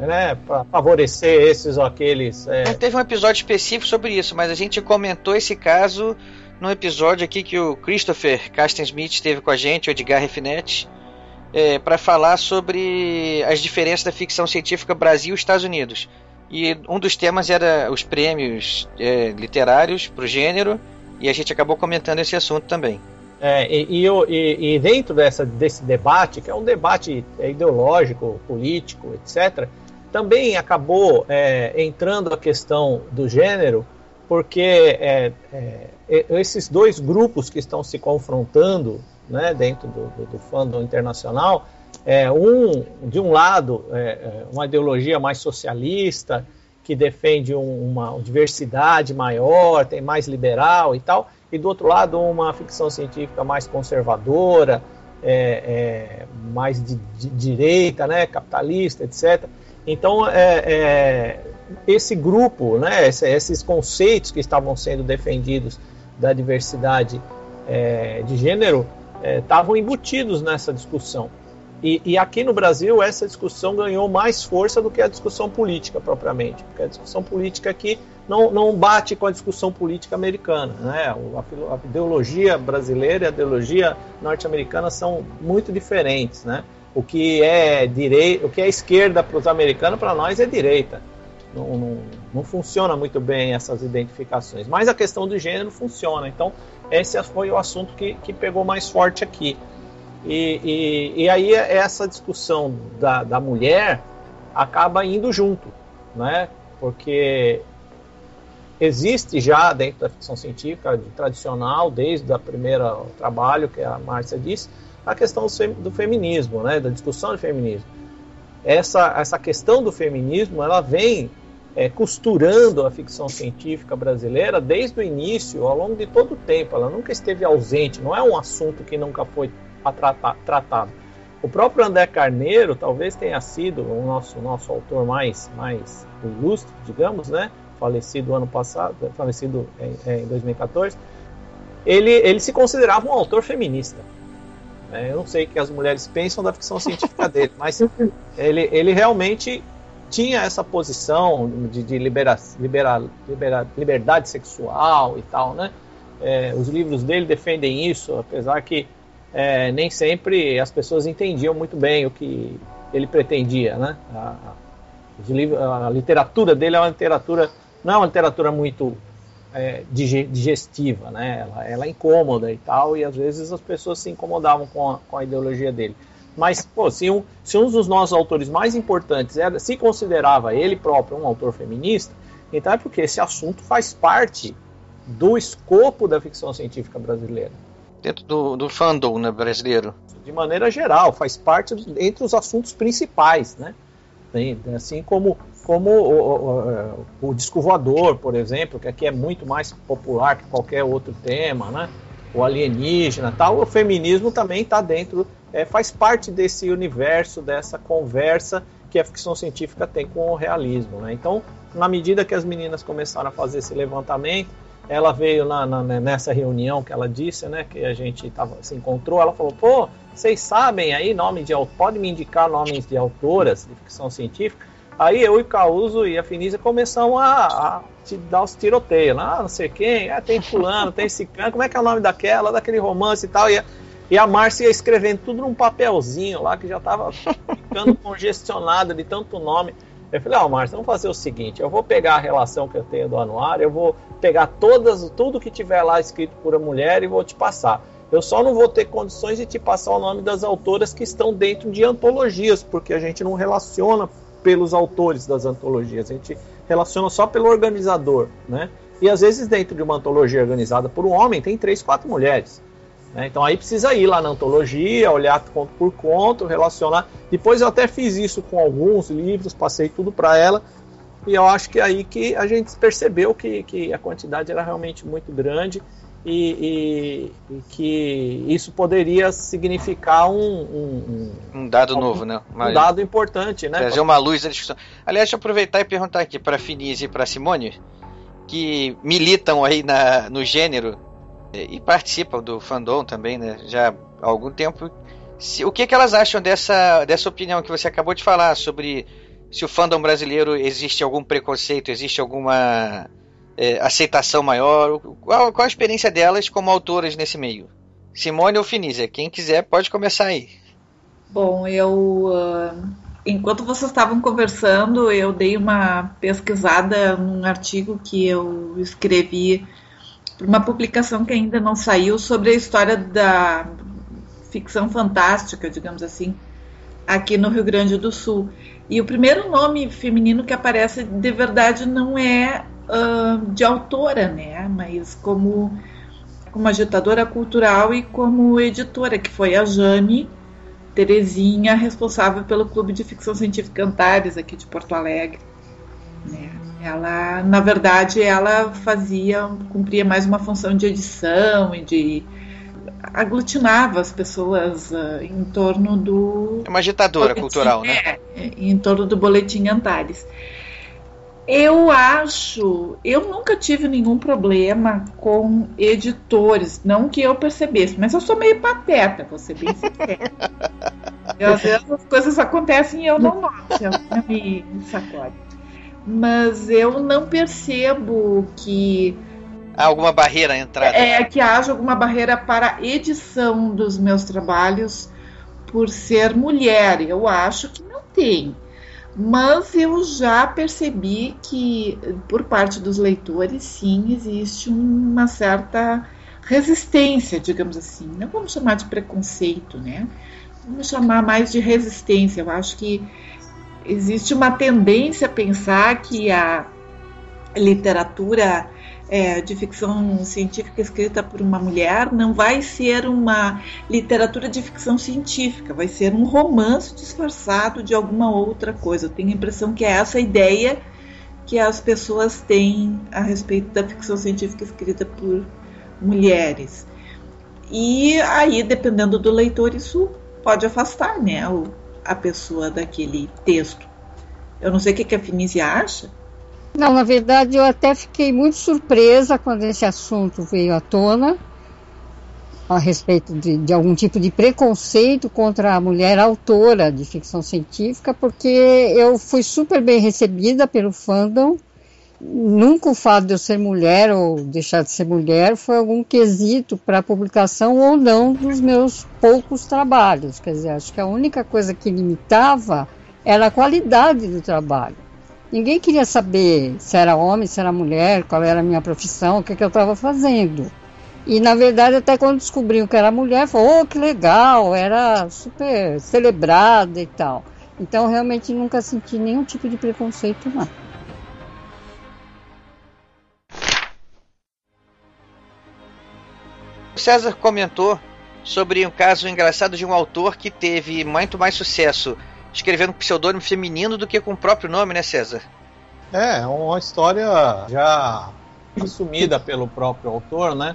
né, para favorecer esses ou aqueles. É... Não teve um episódio específico sobre isso, mas a gente comentou esse caso no episódio aqui que o Christopher Casten Smith teve com a gente, o Edgar Refinetti, é, para falar sobre as diferenças da ficção científica Brasil e Estados Unidos. E um dos temas era os prêmios é, literários para o gênero, e a gente acabou comentando esse assunto também. É, e, e, e, dentro dessa, desse debate, que é um debate ideológico, político, etc., também acabou é, entrando a questão do gênero, porque é, é esses dois grupos que estão se confrontando né, dentro do, do, do fandom internacional, é, um, de um lado, é, uma ideologia mais socialista, que defende um, uma diversidade maior, tem mais liberal e tal, e do outro lado uma ficção científica mais conservadora, é, é, mais de, de, direita, né, capitalista, etc. Então, é, é, esse grupo, né, esses conceitos que estavam sendo defendidos da diversidade é, de gênero estavam é, embutidos nessa discussão. E, e, aqui no Brasil essa discussão ganhou mais força do que a discussão política propriamente, porque a discussão política aqui não, não bate com a discussão política americana. Né? A, a ideologia brasileira e a ideologia norte-americana são muito diferentes. Né? O que é direita, o que é esquerda para os americanos, para nós é direita. Não, não, não, funciona muito bem essas identificações. Mas a questão do gênero funciona. Então, esse foi o assunto que, que pegou mais forte aqui. E, e, e aí essa discussão da, da mulher acaba indo junto, né? Porque existe já dentro da ficção científica tradicional, desde o primeiro trabalho que a Márcia disse, a questão do feminismo, né, da discussão do feminismo. Essa, essa questão do feminismo, ela vem é, costurando a ficção científica brasileira desde o início, ao longo de todo o tempo. Ela nunca esteve ausente, não é um assunto que nunca foi tratar, tratado. O próprio André Carneiro talvez tenha sido o nosso, nosso autor mais, mais ilustre, digamos, né? falecido ano passado, falecido em, em 2014, ele, ele se considerava um autor feminista. É, eu não sei o que as mulheres pensam da ficção científica dele, mas ele, ele realmente tinha essa posição de, de libera, libera, libera, liberdade sexual e tal, né? É, os livros dele defendem isso, apesar que é, nem sempre as pessoas entendiam muito bem o que ele pretendia, né? A, a, a literatura dele é uma literatura não é uma literatura muito é, digestiva, né? Ela, ela, é incômoda e tal, e às vezes as pessoas se incomodavam com a, com a ideologia dele. Mas, pô, se um, se um dos nossos autores mais importantes era, se considerava ele próprio um autor feminista, então é porque esse assunto faz parte do escopo da ficção científica brasileira. Dentro do, do fandom né, brasileiro? De maneira geral, faz parte entre os assuntos principais, né? Assim como como o, o, o, disco voador, por exemplo, que aqui é muito mais popular que qualquer outro tema, né? O alienígena, tal. O feminismo também está dentro, é, faz parte desse universo, dessa conversa que a ficção científica tem com o realismo, né? Então, na medida que as meninas começaram a fazer esse levantamento, ela veio na, na, nessa reunião que ela disse, né, que a gente tava, se encontrou, ela falou, pô, vocês sabem aí nome de pode me indicar nomes de autoras de ficção científica? Aí eu e Causo e a Finísia começamos a, a te dar os tiroteios. Ah, não sei quem, ah, tem fulano, tem ciclano, como é que é o nome daquela, daquele romance e tal. E a, e a Márcia ia escrevendo tudo num papelzinho lá, que já estava ficando congestionada de tanto nome. Eu falei, ó, oh, Márcia, vamos fazer o seguinte, eu vou pegar a relação que eu tenho do anuário, eu vou pegar todas, tudo que tiver lá escrito por a mulher e vou te passar. Eu só não vou ter condições de te passar o nome das autoras que estão dentro de antologias, porque a gente não relaciona pelos autores das antologias, a gente relaciona só pelo organizador, né? E às vezes dentro de uma antologia organizada por um homem tem três, quatro mulheres. Né? Então aí precisa ir lá na antologia, olhar conto por conto, relacionar. Depois eu até fiz isso com alguns livros, passei tudo para ela. E eu acho que é aí que a gente percebeu que, que a quantidade era realmente muito grande e, e, e, que isso poderia significar um, um, um dado um, novo, né? Um dado importante, né? Trazer uma luz à discussão. Aliás, deixa eu aproveitar e perguntar aqui para a Finise e para a Simone, que militam aí na, no gênero e participam do fandom também, né? Já há algum tempo. Se, o que, que elas acham dessa, dessa opinião que você acabou de falar sobre se o fandom brasileiro existe algum preconceito, existe alguma é, aceitação maior? Qual, qual, a experiência delas como autoras nesse meio? Simone ou Finísia, quem quiser pode começar aí. Bom, eu. Uh, enquanto vocês estavam conversando, eu dei uma pesquisada num artigo que eu escrevi uma publicação que ainda não saiu sobre a história da ficção fantástica, digamos assim, aqui no Rio Grande do Sul. E o primeiro nome feminino que aparece de verdade não é uh, de autora, né? Mas como, como agitadora cultural e como editora, que foi a Jane Terezinha, responsável pelo Clube de Ficção Científica Antares, aqui de Porto Alegre. Né? Ela, na verdade, ela fazia, cumpria mais uma função de edição e de aglutinava as pessoas uh, em torno do. É uma agitadora boletim, cultural, né? É, em torno do Boletim Antares. Eu acho, eu nunca tive nenhum problema com editores, não que eu percebesse, mas eu sou meio pateta, vou ser bem sincera. às vezes as coisas acontecem e eu não noto, eu me sacode. Mas eu não percebo que Há alguma barreira à entrada? É, que haja alguma barreira para a edição dos meus trabalhos por ser mulher. Eu acho que não tem. Mas eu já percebi que, por parte dos leitores, sim, existe uma certa resistência, digamos assim. Não vamos chamar de preconceito, né? Vamos chamar mais de resistência. Eu acho que existe uma tendência a pensar que a literatura é, de ficção científica escrita por uma mulher não vai ser uma literatura de ficção científica, vai ser um romance disfarçado de alguma outra coisa. Eu tenho a impressão que é essa ideia que as pessoas têm a respeito da ficção científica escrita por mulheres. E aí, dependendo do leitor, isso pode afastar né, a pessoa daquele texto. Eu não sei o que a Finícia acha. Não, na verdade eu até fiquei muito surpresa quando esse assunto veio à tona a respeito de, de, algum tipo de preconceito contra a mulher autora de ficção científica, porque eu fui super bem recebida pelo fandom. Nunca o fato de eu ser mulher ou deixar de ser mulher foi algum quesito para publicação ou não dos meus poucos trabalhos. Quer dizer, acho que a única coisa que limitava era a qualidade do trabalho. Ninguém queria saber se era homem, se era mulher, qual era a minha profissão, o que, que eu estava fazendo. E na verdade, até quando descobriu que era mulher, falou: oh, que legal, era super celebrada e tal. Então, realmente nunca senti nenhum tipo de preconceito, não. O César comentou sobre um caso engraçado de um autor que teve muito mais sucesso escrevendo com pseudônimo feminino do que com o próprio nome, né, César? É, uma história já assumida pelo próprio autor, né?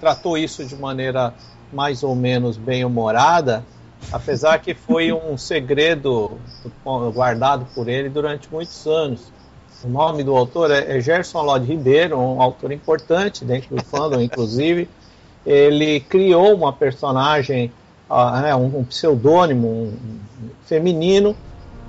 Tratou isso de maneira mais ou menos bem humorada, apesar que foi um segredo guardado por ele durante muitos anos. O nome do autor é Gerson Lodi Ribeiro, um autor importante dentro do fandom, inclusive. Ele criou uma personagem uh, um, um pseudônimo um, feminino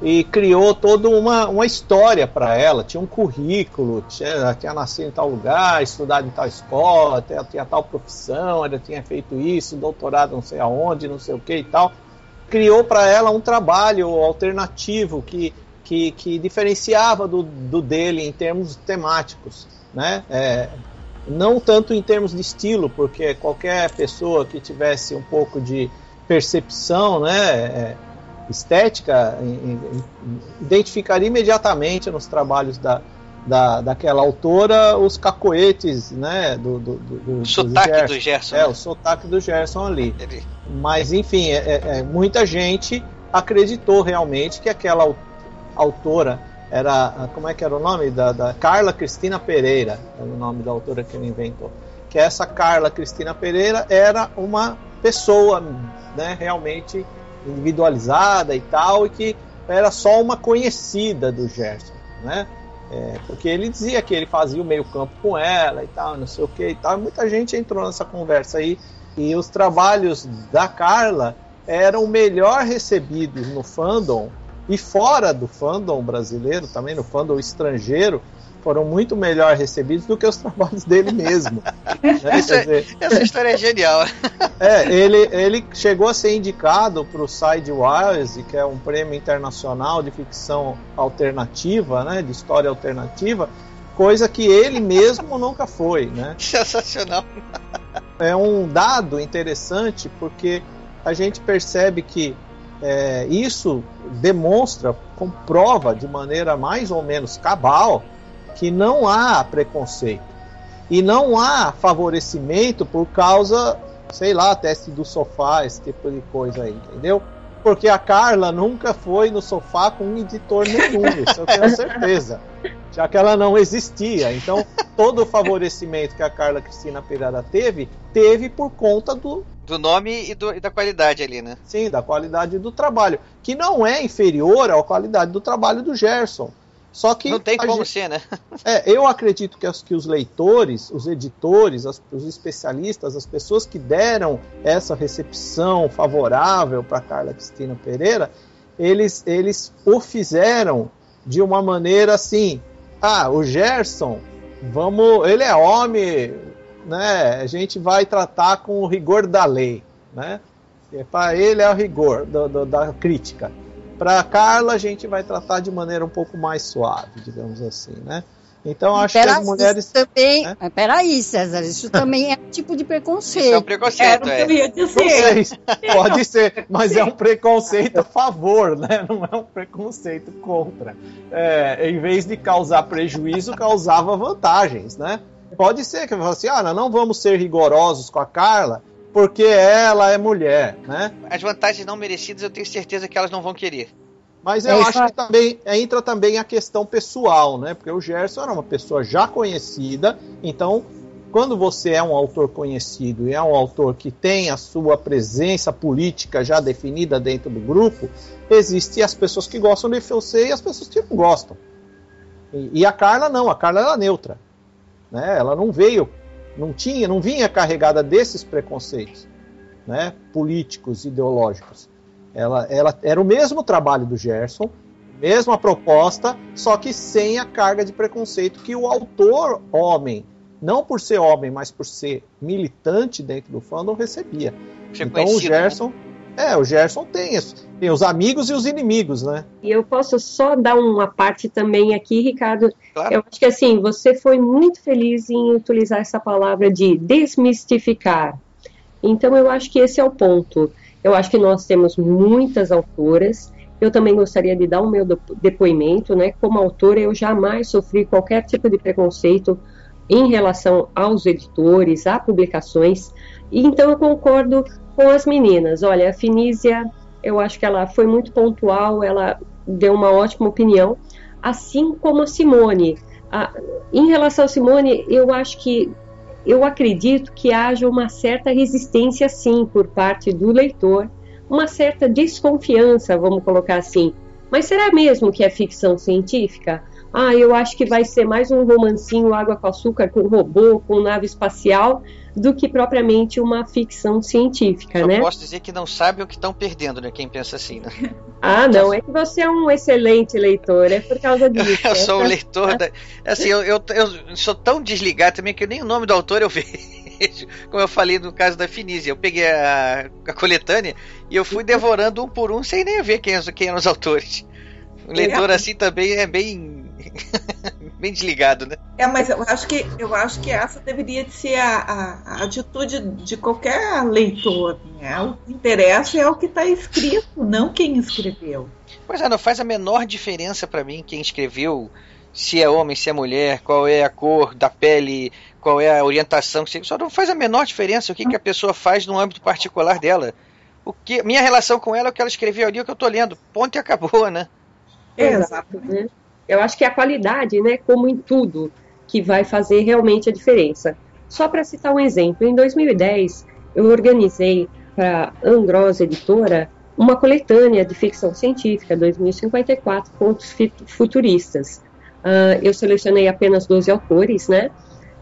e criou toda uma, uma história para ela. Tinha um currículo, tinha, tinha nascido em tal lugar, estudado em tal escola, tinha, tinha tal profissão, ela tinha feito isso, doutorado não sei aonde, não sei o que e tal. Criou para ela um trabalho alternativo que, que, que diferenciava do, do dele em termos temáticos. Né? É, não tanto em termos de estilo, porque qualquer pessoa que tivesse um pouco de percepção né, é, estética identificaria imediatamente nos trabalhos da, da, daquela autora os cacoetes né, do, do, do, do sotaque do Gerson. Do Gerson é, né? o sotaque do Gerson ali. Ele... Mas, enfim, é, é, é, muita gente acreditou realmente que aquela autora era. Como é que era o nome? Da, da Carla Cristina Pereira, era o nome da autora que ele inventou. Que essa Carla Cristina Pereira era uma pessoa né, realmente individualizada e tal, e que era só uma conhecida do Gerson, né? É, porque ele dizia que ele fazia o meio campo com ela e tal, não sei o que e tal. Muita gente entrou nessa conversa aí e os trabalhos da Carla eram melhor recebidos no fandom e fora do fandom brasileiro, também no fandom estrangeiro, foram muito melhor recebidos do que os trabalhos dele mesmo. né? essa, dizer, essa, história é genial. é, ele, ele chegou a ser indicado para o Sidewise, que é um prêmio internacional de ficção alternativa, né, de história alternativa, coisa que ele mesmo nunca foi. Né? Sensacional. É um dado interessante porque a gente percebe que é, isso demonstra, comprova de maneira mais ou menos cabal que não há preconceito e não há favorecimento por causa, sei lá, teste do sofá, esse tipo de coisa aí, entendeu? porque a Carla nunca foi no sofá com um editor nenhum, isso eu tenho certeza. Já que ela não existia. Então, todo o favorecimento que a Carla Cristina Pereira teve, teve por conta do, Do nome e, do- e da qualidade ali, né? Sim, da qualidade do trabalho, que não é inferior à qualidade do trabalho do Gerson. Só que Não tem como gente- ser, né? é, eu acredito que, as- que os leitores, os editores, as- os especialistas, as pessoas que deram essa recepção favorável para Carla Cristina Pereira, eles, eles o fizeram de uma maneira assim: ah, o Gerson, vamos, ele é homem, né? A gente vai tratar com o rigor da lei, né? Para ele é o rigor do- do- da crítica. Para Carla a gente vai tratar de maneira um pouco mais suave, digamos assim, né? Então acho que Peraí, as mulheres também. né? Mas Peraí, César, isso também é um tipo de Isso é um preconceito. preconceito, que é. pode ser, mas é um preconceito a favor, né? Não é um preconceito contra. É, em vez de causar prejuízo, causava vantagens, né? Pode ser que eu fale assim, ah, não vamos ser rigorosos com a Carla porque ela é mulher, né? As vantagens não merecidas eu tenho certeza que elas não vão querer. Mas É eu isso acho que também entra também a questão pessoal, né? Porque o Gerson era uma pessoa já conhecida, então quando você é um autor conhecido e é um autor que tem a sua presença política já definida dentro do grupo, existem as pessoas que gostam de você e as pessoas que não gostam. E, e a Carla não, a Carla era neutra, né? Ela não veio, não tinha, não vinha carregada desses preconceitos, né? Políticos, ideológicos. Ela, ela era o mesmo trabalho do Gerson, mesma proposta, só que sem a carga de preconceito que o autor homem, não por ser homem, mas por ser militante dentro do fandom, recebia. Então o conhecido, né? É, o Gerson tem isso. Tem os amigos e os inimigos, né? E eu posso só dar uma parte também aqui, Ricardo. Claro. Eu acho que assim, você foi muito feliz em utilizar essa palavra de desmistificar. Então eu acho que esse é o ponto. Eu acho que nós temos muitas autoras. Eu também gostaria de dar o meu depo- depoimento, né? Como autora, eu jamais sofri qualquer tipo de preconceito em relação aos editores, a publicações. E então eu concordo com as meninas. Olha, a Finísia, eu acho que ela foi muito pontual, ela deu uma ótima opinião, assim como a Simone. A- em relação a Simone, eu acho que eu acredito que haja uma certa resistência, sim, por parte do leitor, uma certa desconfiança, vamos colocar assim. Mas será mesmo que é ficção científica? Ah, eu acho que vai ser mais um romancinho água com açúcar, com robô, com nave espacial, do que propriamente uma ficção científica, Eu né? posso dizer que não sabem o que estão perdendo, né? Quem pensa assim, né? Ah, não, é que você é um excelente leitor, é por causa disso. Eu sou o Essa- leitor da. Assim, eu, eu, eu sou tão desligado também que nem o nome do autor eu vejo. Como eu falei no caso da Finísia. Eu peguei a, a coletânea e eu fui devorando um por um sem nem ver quem, quem eram os autores. O leitor assim também é bem. Bem desligado, né? É, mas eu acho que eu acho que essa deveria de ser a, a- a atitude de qualquer leitor. Né? O que interessa é o que está escrito, não quem escreveu. Pois é, não faz a menor diferença pra mim quem escreveu, se é homem, se é mulher, qual é a cor da pele, qual é a orientação. Só não faz a menor diferença o que, que a pessoa faz no âmbito particular dela. O que, minha relação com ela é o que ela escreveu ali, é o que eu tô lendo. Ponto e acabou, né? Exato. Eu acho que é a qualidade, né, como em tudo, que vai fazer realmente a diferença. Só para citar um exemplo, em 2010 eu organizei para a Andros Editora uma coletânea de ficção científica, 2054 contos futuristas. Ah, eu selecionei apenas 12 autores, né?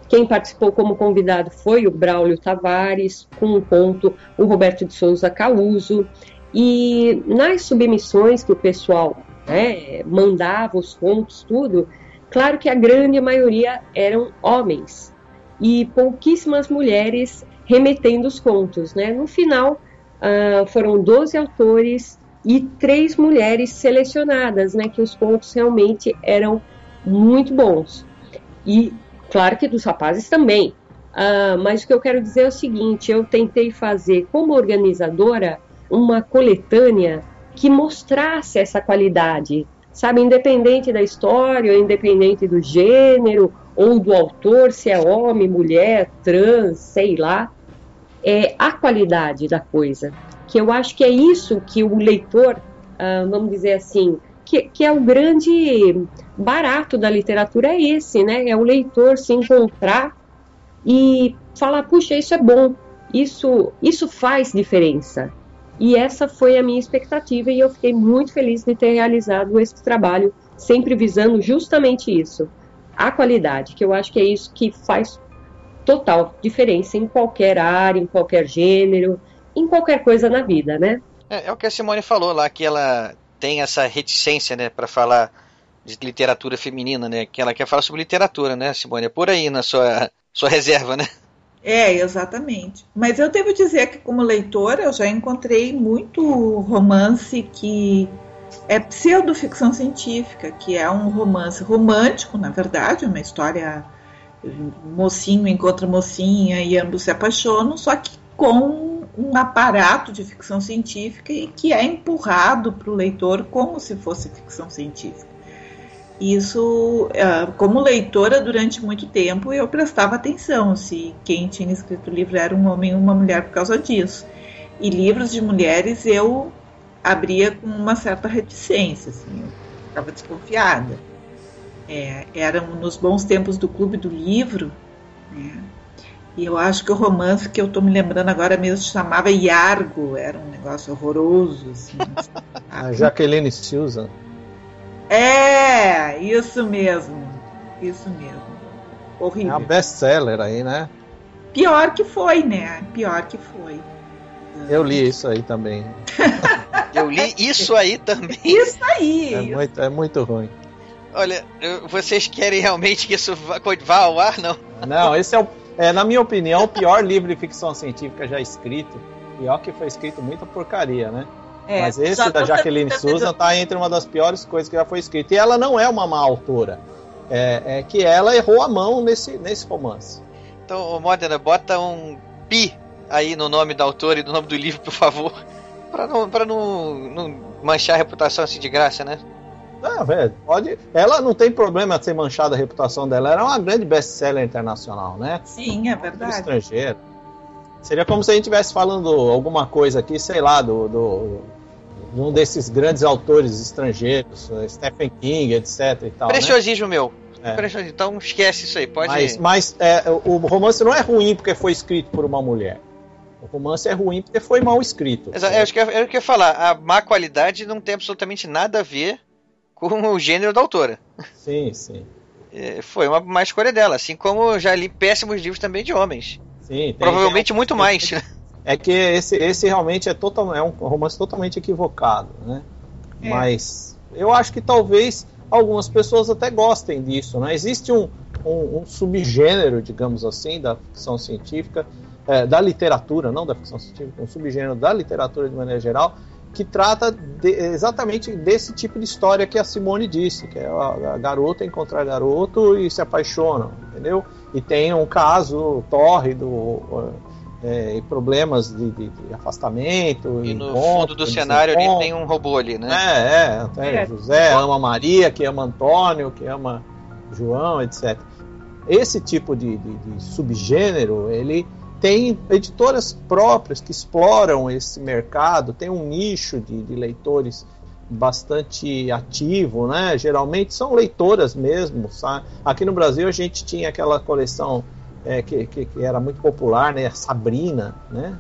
Quem participou como convidado foi o Braulio Tavares, com um conto, o Roberto de Souza Causo. E nas submissões que o pessoal né, mandava os contos, tudo, claro que a grande maioria eram homens e pouquíssimas mulheres remetendo os contos. Né? No final, ah, foram 12 autores e três mulheres selecionadas, né, que os contos realmente eram muito bons. E claro que dos rapazes também. Ah, mas o que eu quero dizer é o seguinte: eu tentei fazer, como organizadora, uma coletânea que mostrasse essa qualidade, sabe? Independente da história, independente do gênero ou do autor, se é homem, mulher, trans, sei lá. é a qualidade da coisa. Que eu acho que é isso que o leitor, ah, vamos dizer assim, que, que, é o grande barato da literatura é esse, né? É o leitor se encontrar e falar, puxa, isso é bom, isso, isso faz diferença. E essa foi a minha expectativa e eu fiquei muito feliz de ter realizado esse trabalho, sempre visando justamente isso, a qualidade, que eu acho que é isso que faz total diferença em qualquer área, em qualquer gênero, em qualquer coisa na vida, né? É, é o que a Simone falou lá, que ela tem essa reticência, né, para falar de literatura feminina, né, que ela quer falar sobre literatura, né, Simone? É por aí na sua, sua reserva, né? É, exatamente. Mas eu devo dizer que, como leitora, eu já encontrei muito romance que é pseudo-ficção científica, que é um romance romântico, na verdade, uma história mocinho encontra mocinha e ambos se apaixonam, só que com um aparato de ficção científica e que é empurrado para o leitor como se fosse ficção científica. Isso, ah, como leitora, durante muito tempo eu prestava atenção se quem tinha escrito o livro era um homem ou uma mulher por causa disso. E livros de mulheres eu abria com uma certa reticência, assim, eu estava desconfiada. É, eram nos bons tempos do Clube do Livro, né? E eu acho que o romance que eu estou me lembrando agora mesmo chamava Iargo, era um negócio horroroso. Assim, a Jaqueline Souza. É, isso mesmo. Isso mesmo. Horrível. É uma best-seller aí, né? Pior que foi, né? Pior que foi. Eu li isso aí também. Eu li isso aí também. Isso aí. É, Muito, é muito ruim. Olha, vocês querem realmente que isso vá, vá ao ar, não? Não, esse é, o, é, na minha opinião, o pior livro de ficção científica já escrito. Pior que foi escrito muita porcaria, né? É, Mas esse da Jaqueline Susan tá entre uma das piores coisas que já foi escrito. E ela não é uma má autora. É, é que ela errou a mão nesse, nesse romance. Então, Modena, bota um pi aí no nome da autora e do nome do livro, por favor. Pra não, pra não, não manchar a reputação assim de graça, né? Ah, velho, pode. Ela não tem problema de ser manchada a reputação dela. Ela é uma grande best-seller internacional, né? Sim, é verdade. Estrangeiro. Seria como se a gente estivesse falando alguma coisa aqui, sei lá, do, do, de um desses grandes autores estrangeiros, Stephen King, etc. E tal, né? Preciosismo né? meu. É. Então esquece isso aí, pode. Mas, mas é, o romance não é ruim porque foi escrito por uma mulher. O romance é ruim porque foi mal escrito. Exato, é, acho que eu queria falar. A má qualidade não tem absolutamente nada a ver com o gênero da autora. Sim, sim. É, foi uma má escolha dela, assim como eu já li péssimos livros também de homens. Sim, Provavelmente muito mais. É que esse, esse realmente é, total, é um romance totalmente equivocado, né? É. Mas eu acho que talvez algumas pessoas até gostem disso, né? Existe um, um, um subgênero, digamos assim, da ficção científica, é, da literatura, não da ficção científica, um subgênero da literatura de maneira geral, que trata de, exatamente desse tipo de história que a Simone disse, que é a, a garota encontrar garoto e se apaixonam, entendeu? E tem um caso tórrido é, e problemas de, de, de afastamento. E no fundo do cenário ali tem um robô ali, né? É, é, tem é. José ama Maria, que ama Antônio, que ama João, etc. Esse tipo de, de, de subgênero, ele tem editoras próprias que exploram esse mercado, tem um nicho de, de leitores bastante ativo, né? Geralmente são leitoras mesmo, sabe? Aqui no Brasil a gente tinha aquela coleção é, que, que, que, era muito popular, né? Sabrina, né?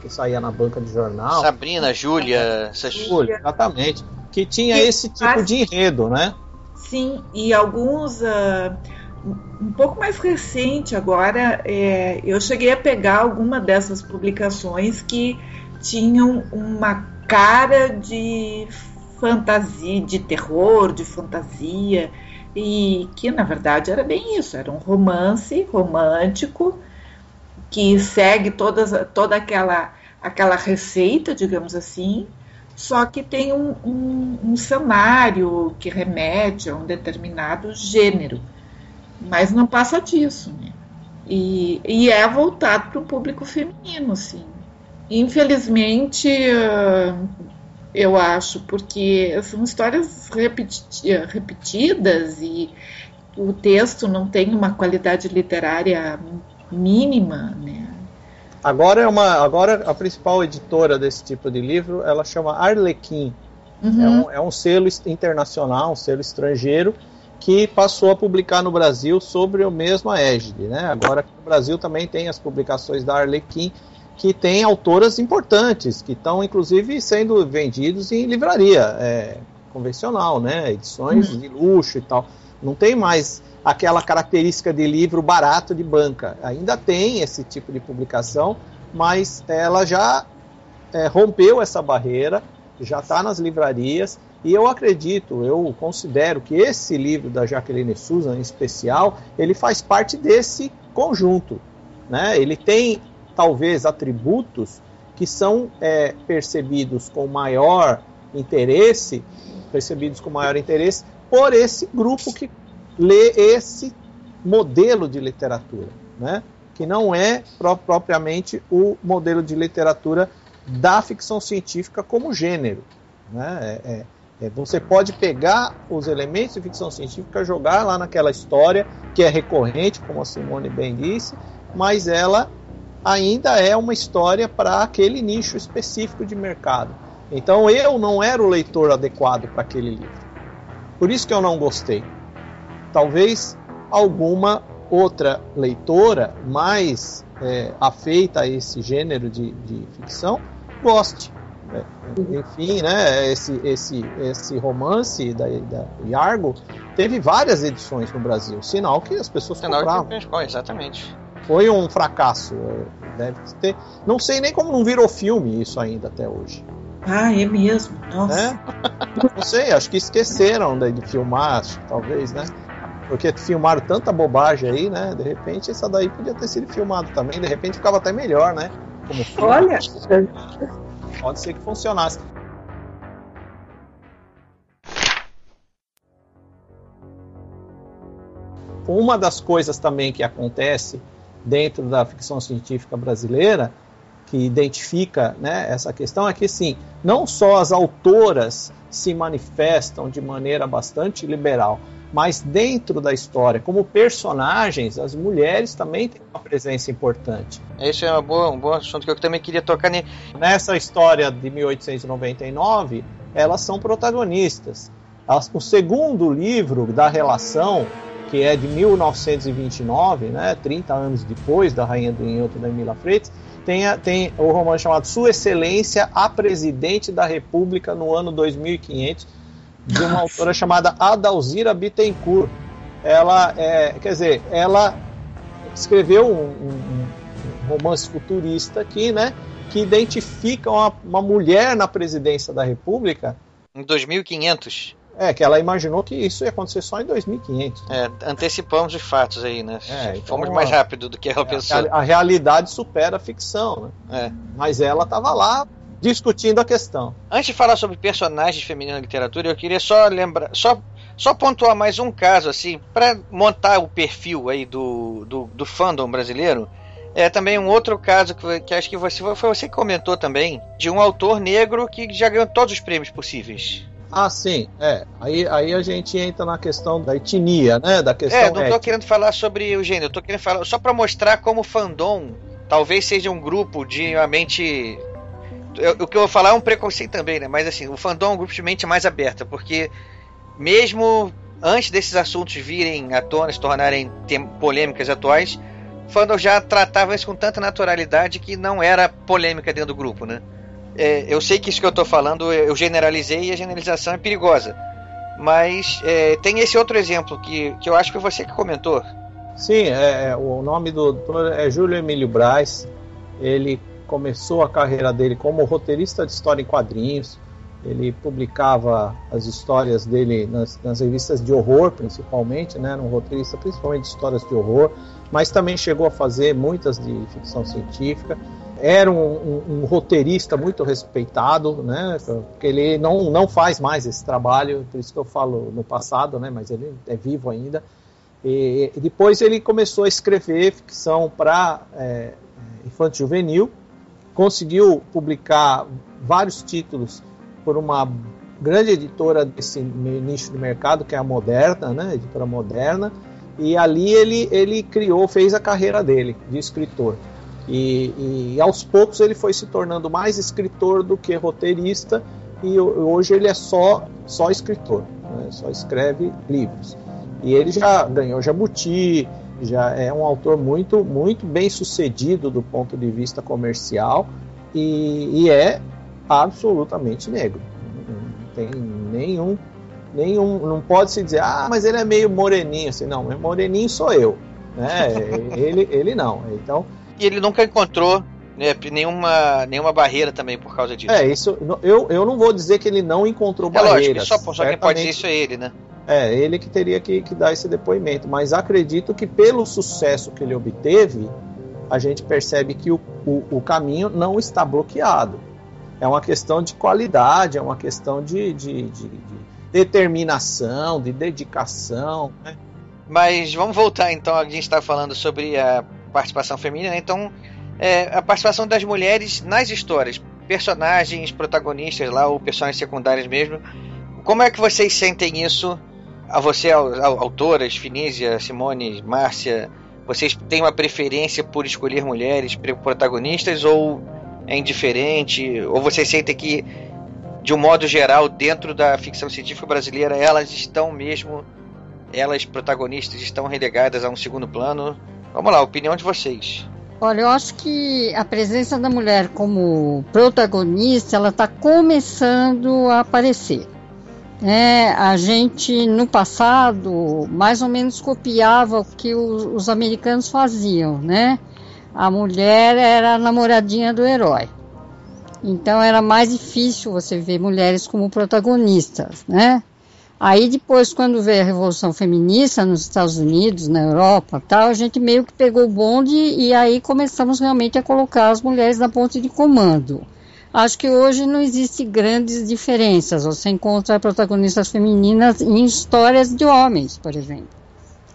Que saía na banca de jornal. Sabrina, Júlia, Júlia, exatamente. Que tinha esse tipo de enredo, né? Sim, e alguns uh, um pouco mais recente agora, é, eu cheguei a pegar alguma dessas publicações que tinham uma cara de fantasia, de terror, de fantasia, e que na verdade era bem isso, era um romance romântico que segue todas, toda aquela, aquela receita, digamos assim, só que tem um, um, um cenário que remete a um determinado gênero mas não passa disso, né? E, e é voltado para o público feminino, sim. Infelizmente, eu acho, porque são histórias repetidas e o texto não tem uma qualidade literária mínima, né? Agora é uma, agora a principal editora desse tipo de livro, ela chama Arlequim. Uhum. É, um, é um selo internacional, um selo estrangeiro que passou a publicar no Brasil sobre o mesmo égide, né? Agora no Brasil também tem as publicações da Arlequim que tem autoras importantes que estão inclusive sendo vendidos em livraria é, convencional, né? Edições Uhum. de luxo e tal. Não tem mais aquela característica de livro barato de banca. Ainda tem esse tipo de publicação, mas ela já é, rompeu essa barreira, já está nas livrarias. E eu acredito, eu considero que esse livro da Jacqueline Susan, em especial, ele faz parte desse conjunto. Né? Ele tem, talvez, atributos que são é, percebidos com maior interesse, percebidos com maior interesse por esse grupo que lê esse modelo de literatura, né? que não é pro propriamente o modelo de literatura da ficção científica como gênero. Né? É, é, você pode pegar os elementos de ficção científica, jogar lá naquela história que é recorrente, como a Simone bem disse, mas ela ainda é uma história para aquele nicho específico de mercado. Então eu não era o leitor adequado para aquele livro. Por isso que eu não gostei. Talvez alguma outra leitora mais é, afeita a esse gênero de, de ficção goste. Enfim, né, esse, esse, esse romance da, da Yargo teve várias edições no Brasil, sinal que as pessoas Sinal compravam. que pescou, exatamente. Foi um fracasso. é, Deve ter. Não sei nem como não virou filme isso ainda até hoje. Ah, é mesmo. Nossa. Né? Não sei, acho que esqueceram de, filmar, acho, talvez, né? Porque filmaram tanta bobagem aí, né? De repente essa daí podia ter sido filmado também, de repente ficava até melhor, né? Olha, Pode ser que funcionasse. Uma das coisas também que acontece dentro da ficção científica brasileira, que identifica né, essa questão, é que sim, não só as autoras se manifestam de maneira bastante liberal, mas dentro da história, como personagens, as mulheres também têm uma presença importante. Esse é uma boa, um bom assunto que eu também queria tocar nele. Nessa história de 1899, elas são protagonistas. As- O segundo livro da relação, que é de 1929, né, 30 anos depois da Rainha do Inhoto da Emília Freitas, tem, a- tem o romance chamado Sua Excelência, a Presidente da República no ano 2500, de uma autora chamada Adalzira Bittencourt. Ela, é, quer dizer, ela escreveu um, um- um romance futurista aqui, né, que identifica uma, uma mulher na presidência da República, Em 2500. é, que ela imaginou que isso ia acontecer só em 2500. É, antecipamos os fatos aí, né? É, então, Fomos mais rápido do que ela pensou. A, a realidade supera a ficção, né? É. Mas ela estava lá discutindo a questão. Antes de falar sobre personagens femininos na literatura, eu queria só lembrar, só, só pontuar mais um caso, assim, para montar o perfil aí do, do, do fandom brasileiro. É também um outro caso que, que acho que você, foi você que comentou também, de um autor negro que já ganhou todos os prêmios possíveis. Ah, sim, é. Aí, aí a gente entra na questão da etnia, né? Da questão É, não tô étnica. querendo falar sobre o gênero, eu tô querendo falar só para mostrar como o fandom talvez seja um grupo de uma mente. Eu- O que eu vou falar é um preconceito também, né? Mas assim, o fandom é um grupo de mente mais aberta, porque mesmo antes desses assuntos virem à tona, se tornarem polêmicas atuais, o fandom já tratava isso com tanta naturalidade que não era polêmica dentro do grupo, né? É, eu sei que isso que eu tô falando eu generalizei e a generalização é perigosa. Mas é, tem esse outro exemplo que, que eu acho que você que comentou. Sim, é, é, o nome do autor é Júlio Emílio Braz. Ele começou a carreira dele como roteirista de história em quadrinhos. Ele publicava as histórias dele nas, nas revistas de horror, principalmente, né? Era um roteirista principalmente de histórias de horror, mas também chegou a fazer muitas de ficção científica. Era um, um- um roteirista muito respeitado, né? Porque ele não, não faz mais esse trabalho, por isso que eu falo no passado, né? Mas ele é vivo ainda. E, e depois ele começou a escrever ficção para é, infanto juvenil, conseguiu publicar vários títulos por uma grande editora desse nicho de mercado, que é a Moderna, né, editora Moderna, e ali ele, ele criou, fez a carreira dele de escritor. E, e, aos poucos ele foi se tornando mais escritor do que roteirista e hoje ele é só só escritor, né? só escreve livros. E ele já ganhou Jabuti, já é um autor muito muito bem sucedido do ponto de vista comercial e, e é absolutamente negro. Não tem nenhum nenhum não pode se dizer ah mas ele é meio moreninho assim não moreninho sou eu né ele ele não então e ele nunca encontrou né, nenhuma, nenhuma barreira também por causa disso. É, isso. Eu, eu não vou dizer que ele não encontrou é barreiras. Lógico, só, só quem pode dizer isso é ele, né? É, ele que teria que, que dar esse depoimento. Mas acredito que pelo sucesso que ele obteve, a gente percebe que o, o, o caminho não está bloqueado. É uma questão de qualidade, é uma questão de, de, de, de determinação, de dedicação. Né? Mas vamos voltar então, a gente está falando sobre a participação feminina, então é, a participação das mulheres nas histórias, personagens, protagonistas lá, ou personagens secundários mesmo. Como é que vocês sentem isso? A você, autoras, Finísia, Simone, Márcia, vocês têm uma preferência por escolher mulheres protagonistas ou é indiferente? Ou vocês sentem que, de um modo geral, dentro da ficção científica brasileira, elas estão mesmo, elas protagonistas, estão relegadas a um segundo plano? Vamos lá, opinião de vocês. Olha, eu acho que a presença da mulher como protagonista, ela está começando a aparecer. É, a gente no passado mais ou menos copiava o que os, os americanos faziam, né? A mulher era a namoradinha do herói. Então era mais difícil você ver mulheres como protagonistas, né? Aí depois, quando veio a Revolução Feminista nos Estados Unidos, na Europa tal, a gente meio que pegou o bonde e aí começamos realmente a colocar as mulheres na ponte de comando. Acho que hoje não existe grandes diferenças. Você encontra protagonistas femininas em histórias de homens, por exemplo.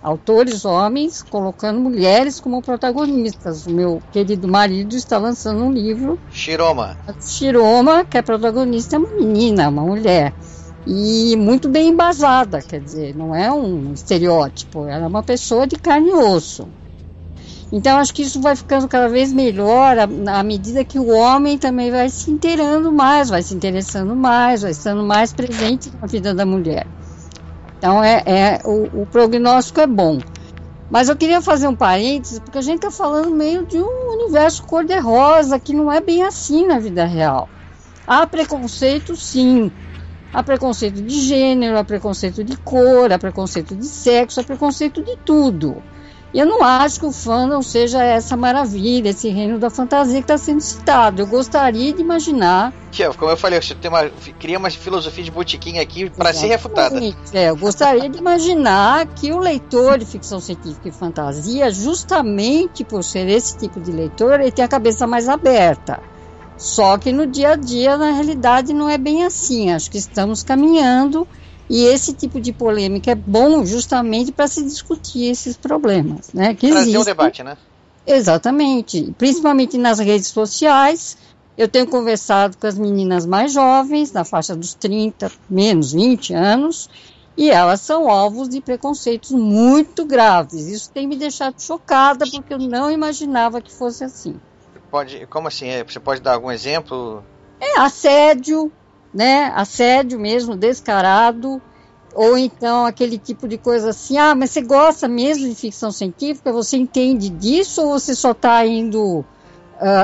Autores homens colocando mulheres como protagonistas. O meu querido marido está lançando um livro. Shiroma. Shiroma, que é protagonista, é uma menina, uma mulher e muito bem embasada, quer dizer, não é um estereótipo, ela é uma pessoa de carne e osso. Então acho que isso vai ficando cada vez melhor à medida que o homem também vai se inteirando mais, vai se interessando mais, vai estando mais presente na vida da mulher. Então é, é o, o prognóstico é bom. Mas eu queria fazer um parênteses, porque a gente está falando meio de um universo cor-de-rosa que não é bem assim na vida real. Há preconceito, sim, Há preconceito de gênero, há preconceito de cor, há preconceito de sexo, há preconceito de tudo. E eu não acho que o fandom seja essa maravilha, esse reino da fantasia que está sendo citado. Eu gostaria de imaginar. Que, como eu falei, você tem uma, cria uma filosofia de botiquim aqui para ser refutada. É, eu gostaria de imaginar que o leitor de ficção científica e fantasia, justamente por ser esse tipo de leitor, ele tem a cabeça mais aberta. Só que no dia a dia, na realidade, não é bem assim. Acho que estamos caminhando e esse tipo de polêmica é bom justamente para se discutir esses problemas, né? Que Trazer um debate, né? Exatamente. Principalmente nas redes sociais. Eu tenho conversado com as meninas mais jovens, na faixa dos 30, menos 20 anos, e elas são alvos de preconceitos muito graves. Isso tem me deixado chocada, porque eu não imaginava que fosse assim. Pode, como assim? É, você pode dar algum exemplo? É assédio, né? Assédio mesmo, descarado. Ou então aquele tipo de coisa assim, ah, mas você gosta mesmo de ficção científica? Você entende disso ou você só está indo uh,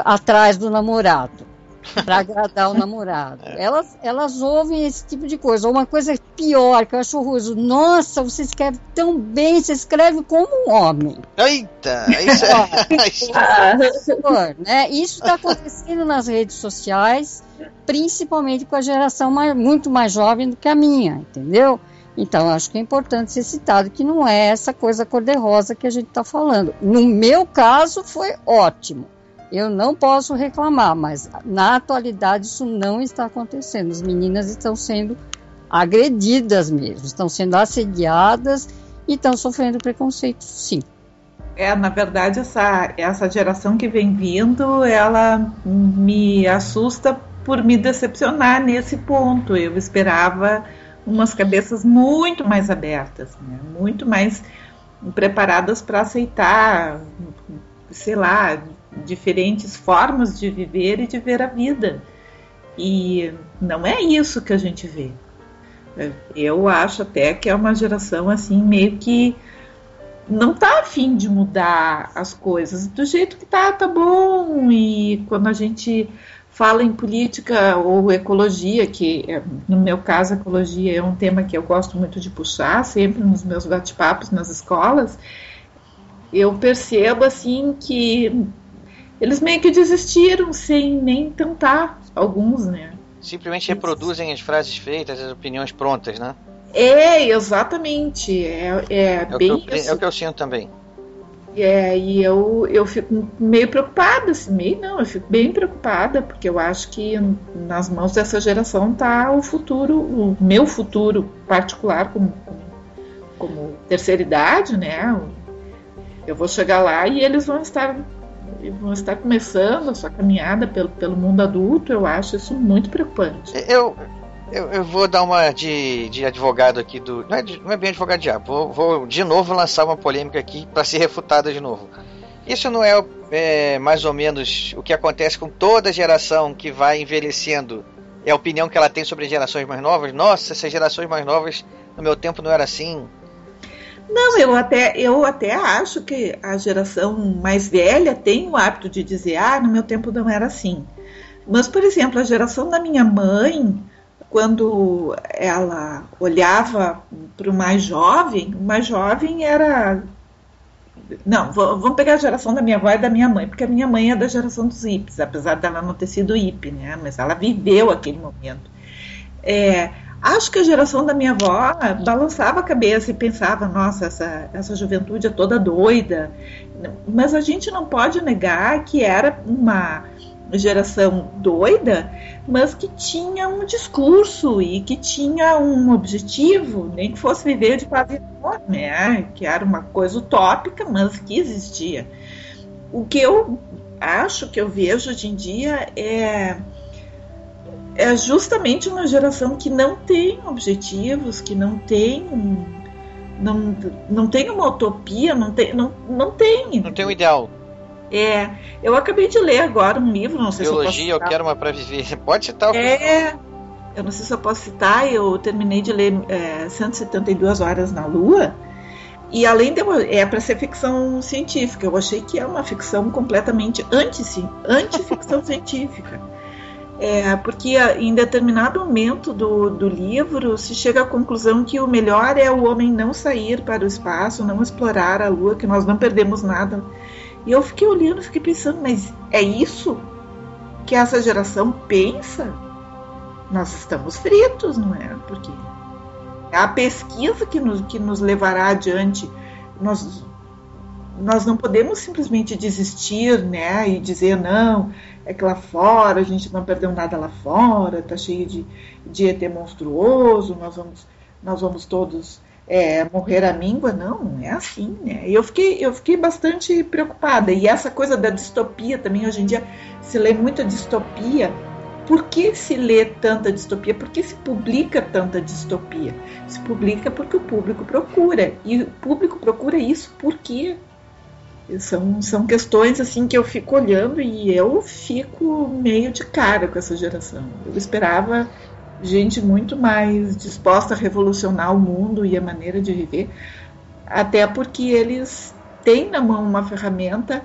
atrás do namorado? Para agradar o namorado. É. Elas, elas ouvem esse tipo de coisa. Ou uma coisa pior, que eu acho horroroso. Nossa, você escreve tão bem, você escreve como um homem. Eita! Isso é... né? Isso está acontecendo nas redes sociais, principalmente com a geração mais, muito mais jovem do que a minha, entendeu? Então, acho que é importante ser citado que não é essa coisa cor-de-rosa que a gente está falando. No meu caso, foi ótimo eu não posso reclamar, mas na atualidade isso não está acontecendo. As meninas estão sendo agredidas mesmo, estão sendo assediadas e estão sofrendo preconceito, sim. É, na verdade, essa, essa geração que vem vindo, ela me assusta por me decepcionar nesse ponto. Eu esperava umas cabeças muito mais abertas, né? muito mais preparadas para aceitar, sei lá, diferentes formas de viver e de ver a vida. E não é isso que a gente vê. Eu acho até que é uma geração assim meio que não tá afim de mudar as coisas do jeito que tá, tá bom. E quando a gente fala em política ou ecologia, que é, no meu caso ecologia é um tema que eu gosto muito de puxar sempre nos meus bate-papos nas escolas, eu percebo assim que eles meio que desistiram sem nem tentar alguns, né? Simplesmente reproduzem as frases feitas, as opiniões prontas, né? É, exatamente. É, é, É o, bem eu, isso. é o que eu sinto também. É, e eu, eu fico meio preocupada, assim, meio não, eu fico bem preocupada, porque eu acho que nas mãos dessa geração tá o futuro, o meu futuro particular como, como terceira idade, né? Eu vou chegar lá e eles vão estar vão estar começando a sua caminhada pelo, pelo mundo adulto, eu acho isso muito preocupante. Eu, eu, eu vou dar uma de, de advogado aqui do. Não é, de- não é bem advogado diabo. Vou, vou de novo lançar uma polêmica aqui para ser refutada de novo. Isso não é, é, mais ou menos o que acontece com toda geração que vai envelhecendo? É a opinião que ela tem sobre gerações mais novas? Nossa, essas gerações mais novas no meu tempo não era assim. Não, eu até, eu até acho que a geração mais velha tem o hábito de dizer, ah, no meu tempo não era assim. Mas, por exemplo, a geração da minha mãe, quando ela olhava para o mais jovem, o mais jovem era. Não, vamos pegar a geração da minha avó e da minha mãe, porque a minha mãe é da geração dos hippies, apesar dela não ter sido hippie, né? Mas ela viveu aquele momento. É, acho que a geração da minha avó balançava a cabeça e pensava, nossa, essa, essa juventude é toda doida. Mas a gente não pode negar que era uma geração doida, mas que tinha um discurso e que tinha um objetivo, nem que fosse viver de paz e amor, né? Que era uma coisa utópica, mas que existia. O que eu acho que eu vejo hoje em dia é é justamente uma geração que não tem objetivos, que não tem um- não, não tem uma utopia, não tem não, não tem. Não tem um ideal. É, eu acabei de ler agora um livro, não sei Biologia, se eu eu posso quero uma pra viver. Pode citar É, eu não sei se eu posso citar, eu terminei de ler é, 172 Horas na Lua, e além de eu- é para ser ficção científica, eu achei que é uma ficção completamente anti, anti-ficção científica. É, porque em determinado momento do, do livro se chega à conclusão que o melhor é o homem não sair para o espaço, não explorar a Lua, que nós não perdemos nada. E eu fiquei olhando, fiquei pensando, mas é isso que essa geração pensa? Nós estamos fritos, não é? Porque é a pesquisa que nos, que nos levará adiante. Nós, nós não podemos simplesmente desistir, né? E dizer, não, é que lá fora a gente não perdeu nada lá fora, tá cheio de, de ET monstruoso, nós vamos, nós vamos todos é, morrer à míngua. Não, é assim, né? E eu fiquei, eu fiquei bastante preocupada. E essa coisa da distopia também, hoje em dia se lê muita distopia. Por que se lê tanta distopia? Por que se publica tanta distopia? Se publica porque o público procura. E o público procura isso por quê? São, são questões assim que eu fico olhando e eu fico meio de cara com essa geração. Eu esperava gente muito mais disposta a revolucionar o mundo e a maneira de viver, até porque eles têm na mão uma ferramenta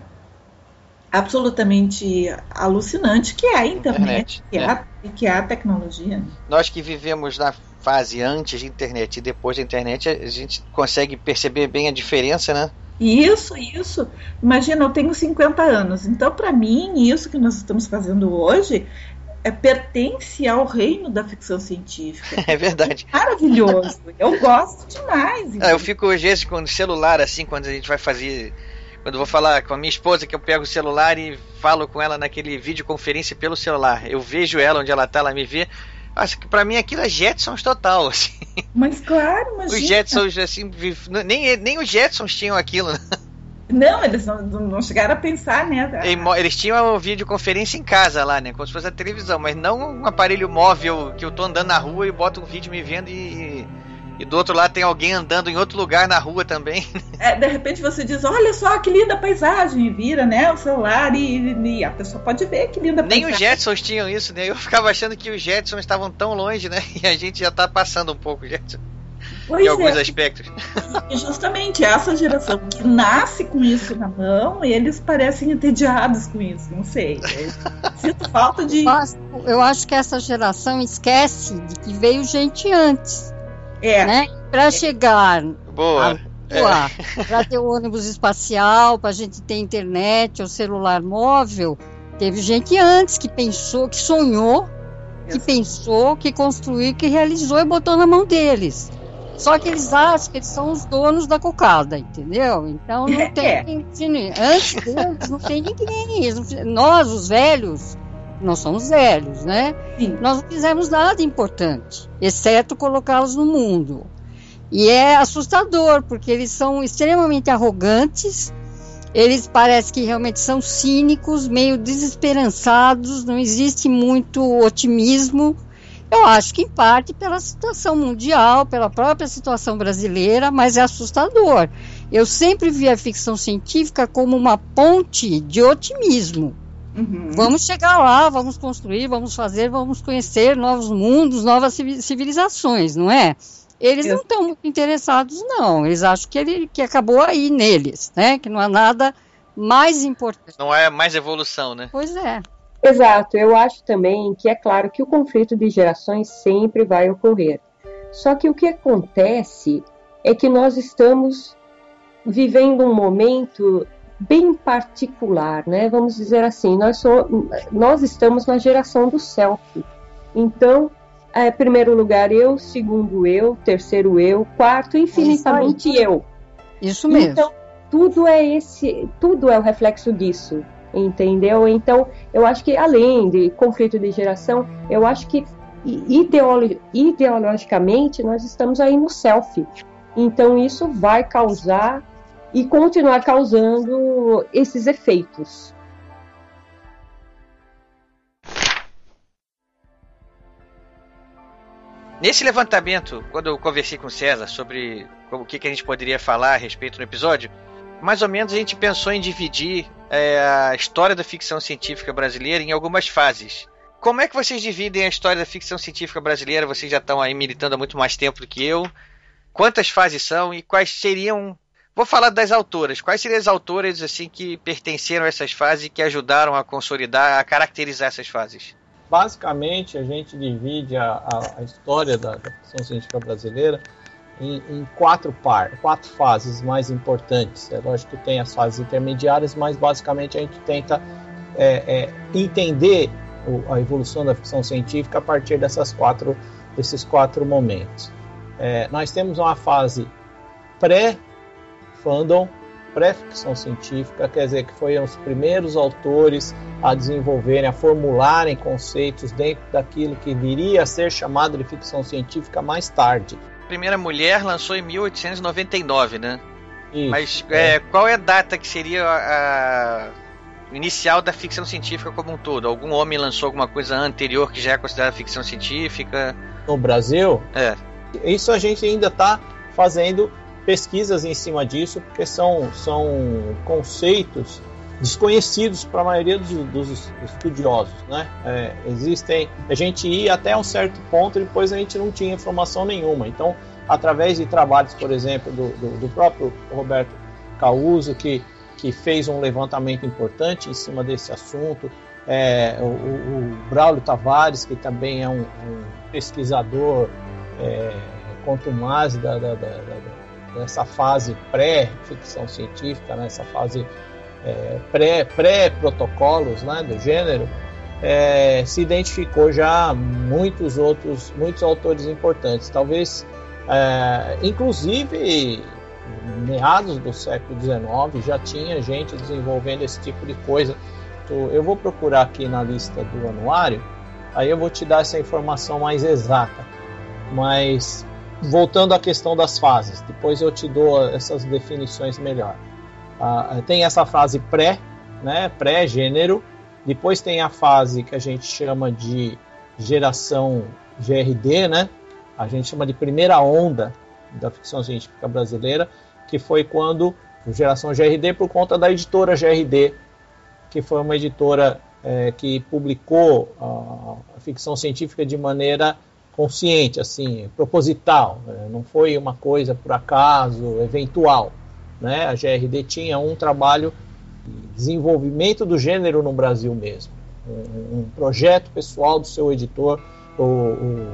absolutamente alucinante que é a internet, Internet, que, é a, que é a tecnologia. Nós que vivemos na fase antes de internet e depois da internet, a gente consegue perceber bem a diferença, né? Isso, isso. Imagina, eu tenho 50 anos, então para mim isso que nós estamos fazendo hoje é, pertence ao reino da ficção científica. É verdade. Maravilhoso. Eu gosto demais. Ah, eu fico às vezes com o celular, assim, quando a gente vai fazer. Quando eu vou falar com a minha esposa, que eu pego o celular e falo com ela naquele videoconferência pelo celular. Eu vejo ela onde ela tá, ela me vê. Acho que pra mim aquilo é Jetsons total, assim. Mas claro, imagina. Os Jetsons, assim, nem, nem os Jetsons tinham aquilo. né? Não, eles não, não chegaram a pensar, né? Eles tinham a videoconferência em casa lá, né? Como se fosse a televisão, mas não um aparelho móvel que eu tô andando na rua e boto um vídeo me vendo e, E do outro lado tem alguém andando em outro lugar na rua também. É, de repente você diz, olha só que linda paisagem, e vira, né, o celular e, e a pessoa pode ver que linda Nem paisagem. os Jetsons tinham isso, né? Eu ficava achando que os Jetsons estavam tão longe, né? E a gente já tá passando um pouco, Jetson. Pois em alguns é. aspectos. E justamente essa geração que nasce com isso na mão, eles parecem entediados com isso, não sei. Eu sinto falta de. Eu acho que essa geração esquece de que veio gente antes. É. Né? Para chegar Boa. a para ter o ônibus espacial, para a gente ter internet ou celular móvel, teve gente antes que pensou, que sonhou, que pensou, que construiu, que realizou e botou na mão deles. Só que eles acham que eles são os donos da cocada, entendeu? Então não tem. É. Antes deles não tem ninguém. Nós, os velhos, nós somos velhos, né? Sim. Nós não fizemos nada importante, exceto colocá-los no mundo. E é assustador, porque eles são extremamente arrogantes, eles parecem que realmente são cínicos, meio desesperançados, não existe muito otimismo. Eu acho que em parte pela situação mundial, pela própria situação brasileira, mas é assustador. Eu sempre vi a ficção científica como uma ponte de otimismo. Uhum. Vamos chegar lá, vamos construir, vamos fazer, vamos conhecer novos mundos, novas civi- civilizações, não é? Eles não estão muito interessados, não. Eles acham que, ele, que acabou aí neles, né? Que não há nada mais importante. Não é mais evolução, né? Pois é. Exato, eu acho também que é claro que o conflito de gerações sempre vai ocorrer. Só que o que acontece é que nós estamos vivendo um momento bem particular, né? Vamos dizer assim, nós, so, nós estamos na geração do selfie. Então, é, primeiro lugar eu, segundo eu, terceiro eu, quarto infinitamente eu. Isso mesmo. Então, tudo é esse, tudo é o reflexo disso, entendeu? Então, eu acho que além de conflito de geração, eu acho que ideolo ideologicamente nós estamos aí no selfie. Então, isso vai causar e continuar causando esses efeitos. Nesse levantamento, quando eu conversei com o César sobre o que, que a gente poderia falar a respeito no episódio, mais ou menos a gente pensou em dividir é, a história da ficção científica brasileira em algumas fases. Como é que vocês dividem a história da ficção científica brasileira? Vocês já estão aí militando há muito mais tempo do que eu. Quantas fases são e quais seriam. Vou falar das autoras. Quais seriam as autoras assim que pertenceram a essas fases e que ajudaram a consolidar, a caracterizar essas fases? Basicamente, a gente divide a, a, a história da, da ficção científica brasileira em, em quatro, par, quatro fases mais importantes. É lógico que tem as fases intermediárias, mas basicamente a gente tenta é, é, entender o, a evolução da ficção científica a partir dessas quatro, desses quatro momentos. É, nós temos uma fase pré-fandom, pré-ficção científica, quer dizer, que foram os primeiros autores a desenvolverem, a formularem conceitos dentro daquilo que viria a ser chamado de ficção científica mais tarde. A primeira mulher lançou em 1899, né? Isso, Mas é, qual é a data que seria a, a inicial da ficção científica como um todo? Algum homem lançou alguma coisa anterior que já é considerada ficção científica? No Brasil? É. Isso a gente ainda está fazendo pesquisas em cima disso, porque são, são conceitos desconhecidos para a maioria dos, dos estudiosos, né? É, existem, a gente ia até um certo ponto e depois a gente não tinha informação nenhuma. Então, através de trabalhos, por exemplo, do, do, do próprio Roberto Causo, que, que fez um levantamento importante em cima desse assunto, é, o, o, Braulio Tavares, que também é um, um pesquisador é, contumaz da, da, da, dessa fase pré-ficção científica, nessa né, fase é, pré-protocolos pré né, do gênero, é, se identificou já muitos outros, muitos autores importantes. Talvez, é, inclusive, meados do século XIX já tinha gente desenvolvendo esse tipo de coisa. Eu vou procurar aqui na lista do anuário, aí eu vou te dar essa informação mais exata. Mas voltando à questão das fases, depois eu te dou essas definições melhor. Ah, tem essa fase pré, né, pré-gênero, depois tem a fase que a gente chama de geração GRD, né? A gente chama de primeira onda da ficção científica brasileira, que foi quando Geração GRD por conta da editora GRD, que foi uma editora é, que publicou a, a, ficção científica de maneira consciente, assim, proposital. Né? Não foi uma coisa por acaso, eventual. Né? A GRD tinha um trabalho de desenvolvimento do gênero no Brasil mesmo, um, um projeto pessoal do seu editor, o, o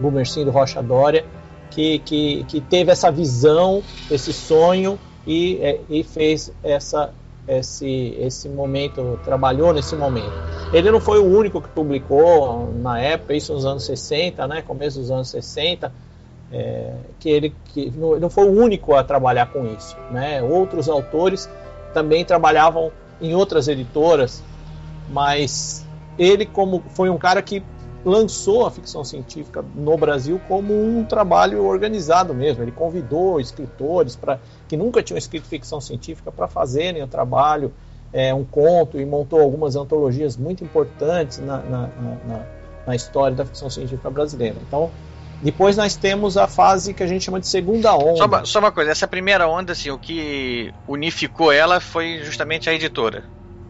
Gumercindo Rocha Dória, que, que, que teve essa visão, esse sonho e, é, e fez essa, esse, esse momento, trabalhou nesse momento. Ele não foi o único que publicou na época, isso nos anos 60, né, começo dos anos 60, é, que ele que não, não, foi o único a trabalhar com isso. Né? Outros autores também trabalhavam em outras editoras, mas ele como foi um cara que lançou a ficção científica no Brasil como um trabalho organizado mesmo. Ele convidou escritores para que nunca tinham escrito ficção científica para fazerem o trabalho, é, um conto, e montou algumas antologias muito importantes na, na, na, na história da ficção científica brasileira. Então, depois nós temos a fase que a gente chama de segunda onda. Só uma, só uma coisa, essa primeira onda, assim, o que unificou ela foi justamente a editora.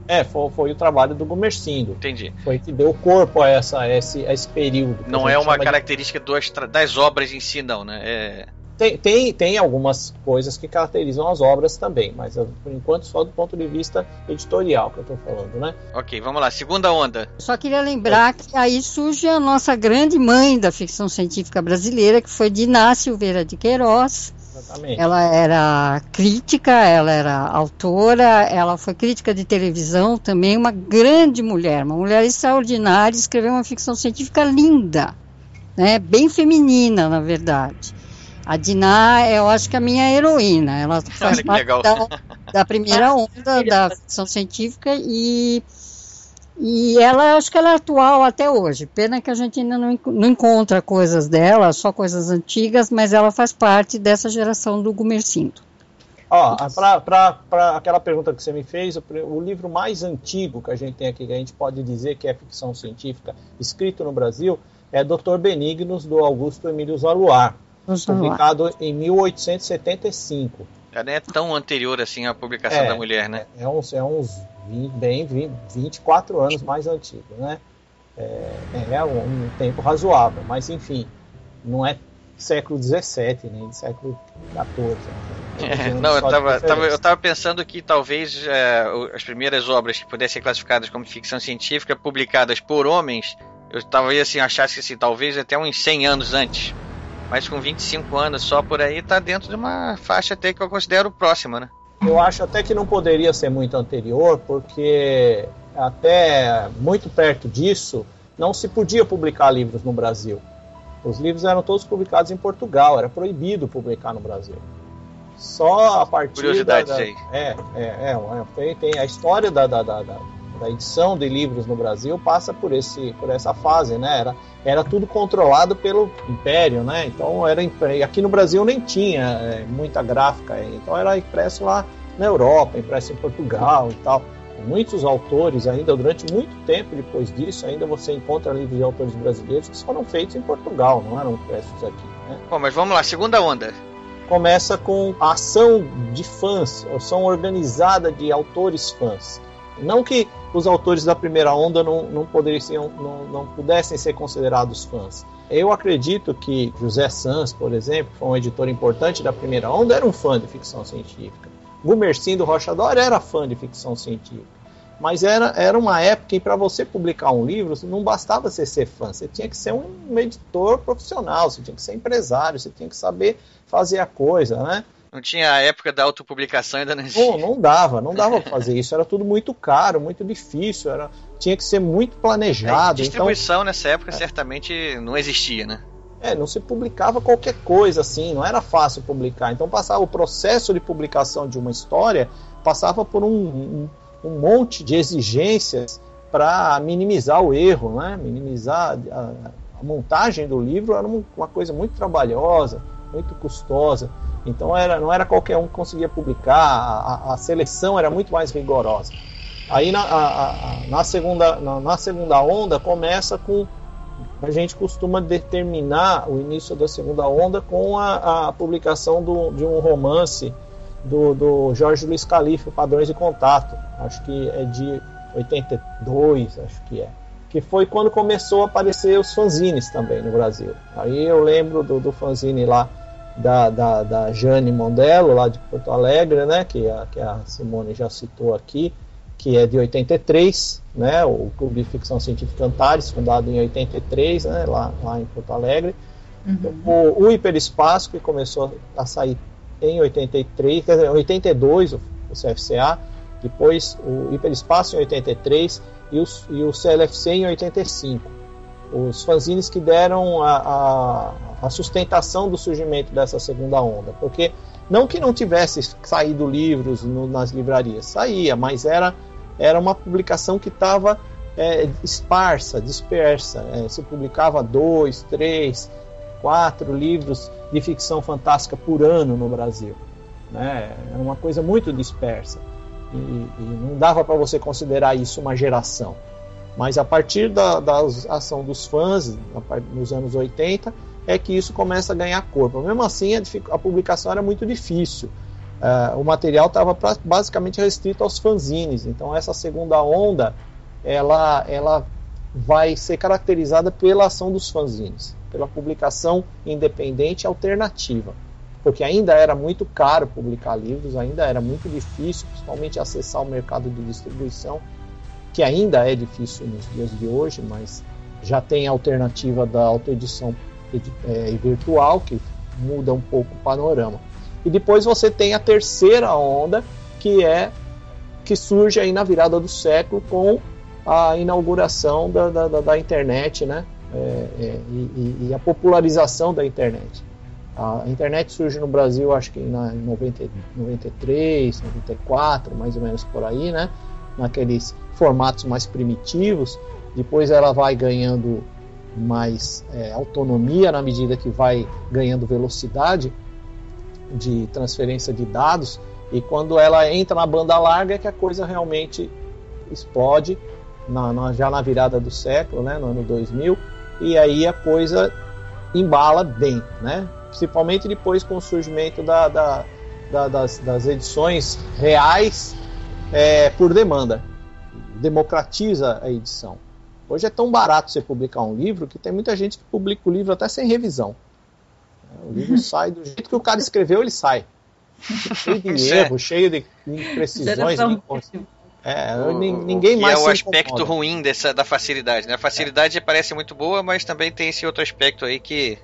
É, foi, foi o trabalho do Gumercindo. Entendi. Foi que deu corpo a, essa, a, esse, a esse período. Não é uma característica de... das obras em si, não, né? É... Tem, tem, tem algumas coisas que caracterizam as obras também, mas por enquanto só do ponto de vista editorial que eu estou falando, né? Ok, vamos lá, segunda onda. Só queria lembrar é. que aí surge a nossa grande mãe da ficção científica brasileira, que foi Diná Silveira de Queiroz, Exatamente. Ela era crítica, ela era autora, ela foi crítica de televisão também, uma grande mulher, uma mulher extraordinária, escreveu uma ficção científica linda, né, bem feminina, na verdade. A Diná, eu acho que é a minha heroína, ela faz parte da, da primeira onda da ficção científica e e ela, acho que ela é atual até hoje. Pena que a gente ainda não, não encontra coisas dela, só coisas antigas, mas ela faz parte dessa geração do Gumercindo. Ó, para aquela pergunta que você me fez, o, o, livro mais antigo que a gente tem aqui, que a gente pode dizer que é ficção científica, escrito no Brasil, é Dr. Benignos, do Augusto Emílio Zaluar, publicado em 1875. Já nem é tão anterior assim à publicação é, da mulher, né? É, é uns, é uns 20, bem 20, 24 anos mais antigo, né? É, é um, um, tempo razoável, mas enfim, não é século XVII, nem século XIV. Né? É, não, eu estava tava, eu tava pensando que talvez é, as primeiras obras que pudessem ser classificadas como ficção científica publicadas por homens, eu talvez assim, achasse que assim, talvez até uns 100 anos antes. Mas com 25 anos só por aí, tá dentro de uma faixa até que eu considero próxima, né? Eu acho até que não poderia ser muito anterior, porque até muito perto disso não se podia publicar livros no Brasil. Os livros eram todos publicados em Portugal, era proibido publicar no Brasil. Só a partir Curiosidade da, da é, é, é, é, tem, tem a história da, da, da, da, edição de livros no Brasil passa por esse por essa fase, né? Era, era tudo controlado pelo Império, né? Então era aqui no Brasil nem tinha é, muita gráfica, então era impresso lá na Europa, impresso em Portugal e tal. Muitos autores ainda durante muito tempo depois disso ainda você encontra livros de autores brasileiros que foram feitos em Portugal, não eram impressos aqui. Né? Bom, mas vamos lá, segunda onda. Começa com a ação de fãs, ação organizada de autores fãs. Não que os autores da primeira onda não, não, poderiam, não, não pudessem ser considerados fãs. Eu acredito que José Sanz, por exemplo, que foi um editor importante da primeira onda, era um fã de ficção científica. Gumercindo Rocha Dória era fã de ficção científica. Mas era, era uma época em para você publicar um livro, não bastava você ser fã, você tinha que ser um editor profissional, você tinha que ser empresário, você tinha que saber fazer a coisa, né? Não tinha a época da autopublicação ainda não existia. Pô, não dava, não dava pra fazer isso. Era tudo muito caro, muito difícil, era, tinha que ser muito planejado. É, distribuição então, nessa época é. certamente não existia, né? É, não se publicava qualquer coisa assim, não era fácil publicar. Então passava o processo de publicação de uma história passava por um, um, um monte de exigências para minimizar o erro, né? minimizar a, a, montagem do livro era uma coisa muito trabalhosa, muito custosa. Então era, não era qualquer um que conseguia publicar, a, a seleção era muito mais rigorosa. Aí na, a, na, segunda, na, na, segunda onda começa com a gente costuma determinar o início da segunda onda com a, a publicação do, de um romance do, do Jorge Luiz Calife, Padrões de Contato. Acho que é de 82, acho que é. Que foi quando começou a aparecer os fanzines também no Brasil. Aí eu lembro do, do fanzine lá da, da, da Jane Mondello, lá de Porto Alegre, né, que a, que a Simone já citou aqui, que é de 83, né, o Clube de Ficção Científica Antares, fundado em 83, né, lá, lá em Porto Alegre. Uhum. O, o Hiperespaço, que começou a sair em 83, quer dizer, 82, o, o CFCA, depois o Hiperespaço em 83 e, os, e o CLFC em 85. Os fanzines que deram a, a, a sustentação do surgimento dessa segunda onda, porque não que não tivesse saído livros no, nas livrarias, saía, mas era era uma publicação que estava é, esparsa, dispersa. É, se publicava dois, três, quatro livros de ficção fantástica por ano no Brasil. Né? Era uma coisa muito dispersa. E, e não dava para você considerar isso uma geração. Mas a partir da, da ação dos fãs, nos anos 80, é que isso começa a ganhar corpo. Mesmo assim, a, a publicação era muito difícil. Uh, o material estava basicamente restrito aos fanzines. Então essa segunda onda, ela, ela vai ser caracterizada pela ação dos fanzines, pela publicação independente alternativa, porque ainda era muito caro publicar livros, ainda era muito difícil, principalmente acessar o mercado de distribuição, que ainda é difícil nos dias de hoje, mas já tem a alternativa da autoedição é, virtual que muda um pouco o panorama. E depois você tem a terceira onda, que é que surge aí na virada do século com a inauguração da, da, da internet, né? É, é, e, e, a popularização da internet. A internet surge no Brasil, acho que em 90, 93, 94, mais ou menos por aí, né? Naqueles formatos mais primitivos. Depois ela vai ganhando mais é, autonomia na medida que vai ganhando velocidade de transferência de dados e quando ela entra na banda larga é que a coisa realmente explode na, na, já na virada do século, né, no ano 2000 e aí a coisa embala bem, né? Principalmente depois com o surgimento da, da, da, das, das, edições reais é, por demanda, democratiza a edição. Hoje é tão barato você publicar um livro que tem muita gente que publica o livro até sem revisão. O livro sai do jeito que o cara escreveu, ele sai. Cheio de erro, cheio de imprecisões. É, o, ninguém mais. é o aspecto incomoda. ruim dessa, da facilidade, né? A facilidade é. parece muito boa, mas também tem esse outro aspecto aí que.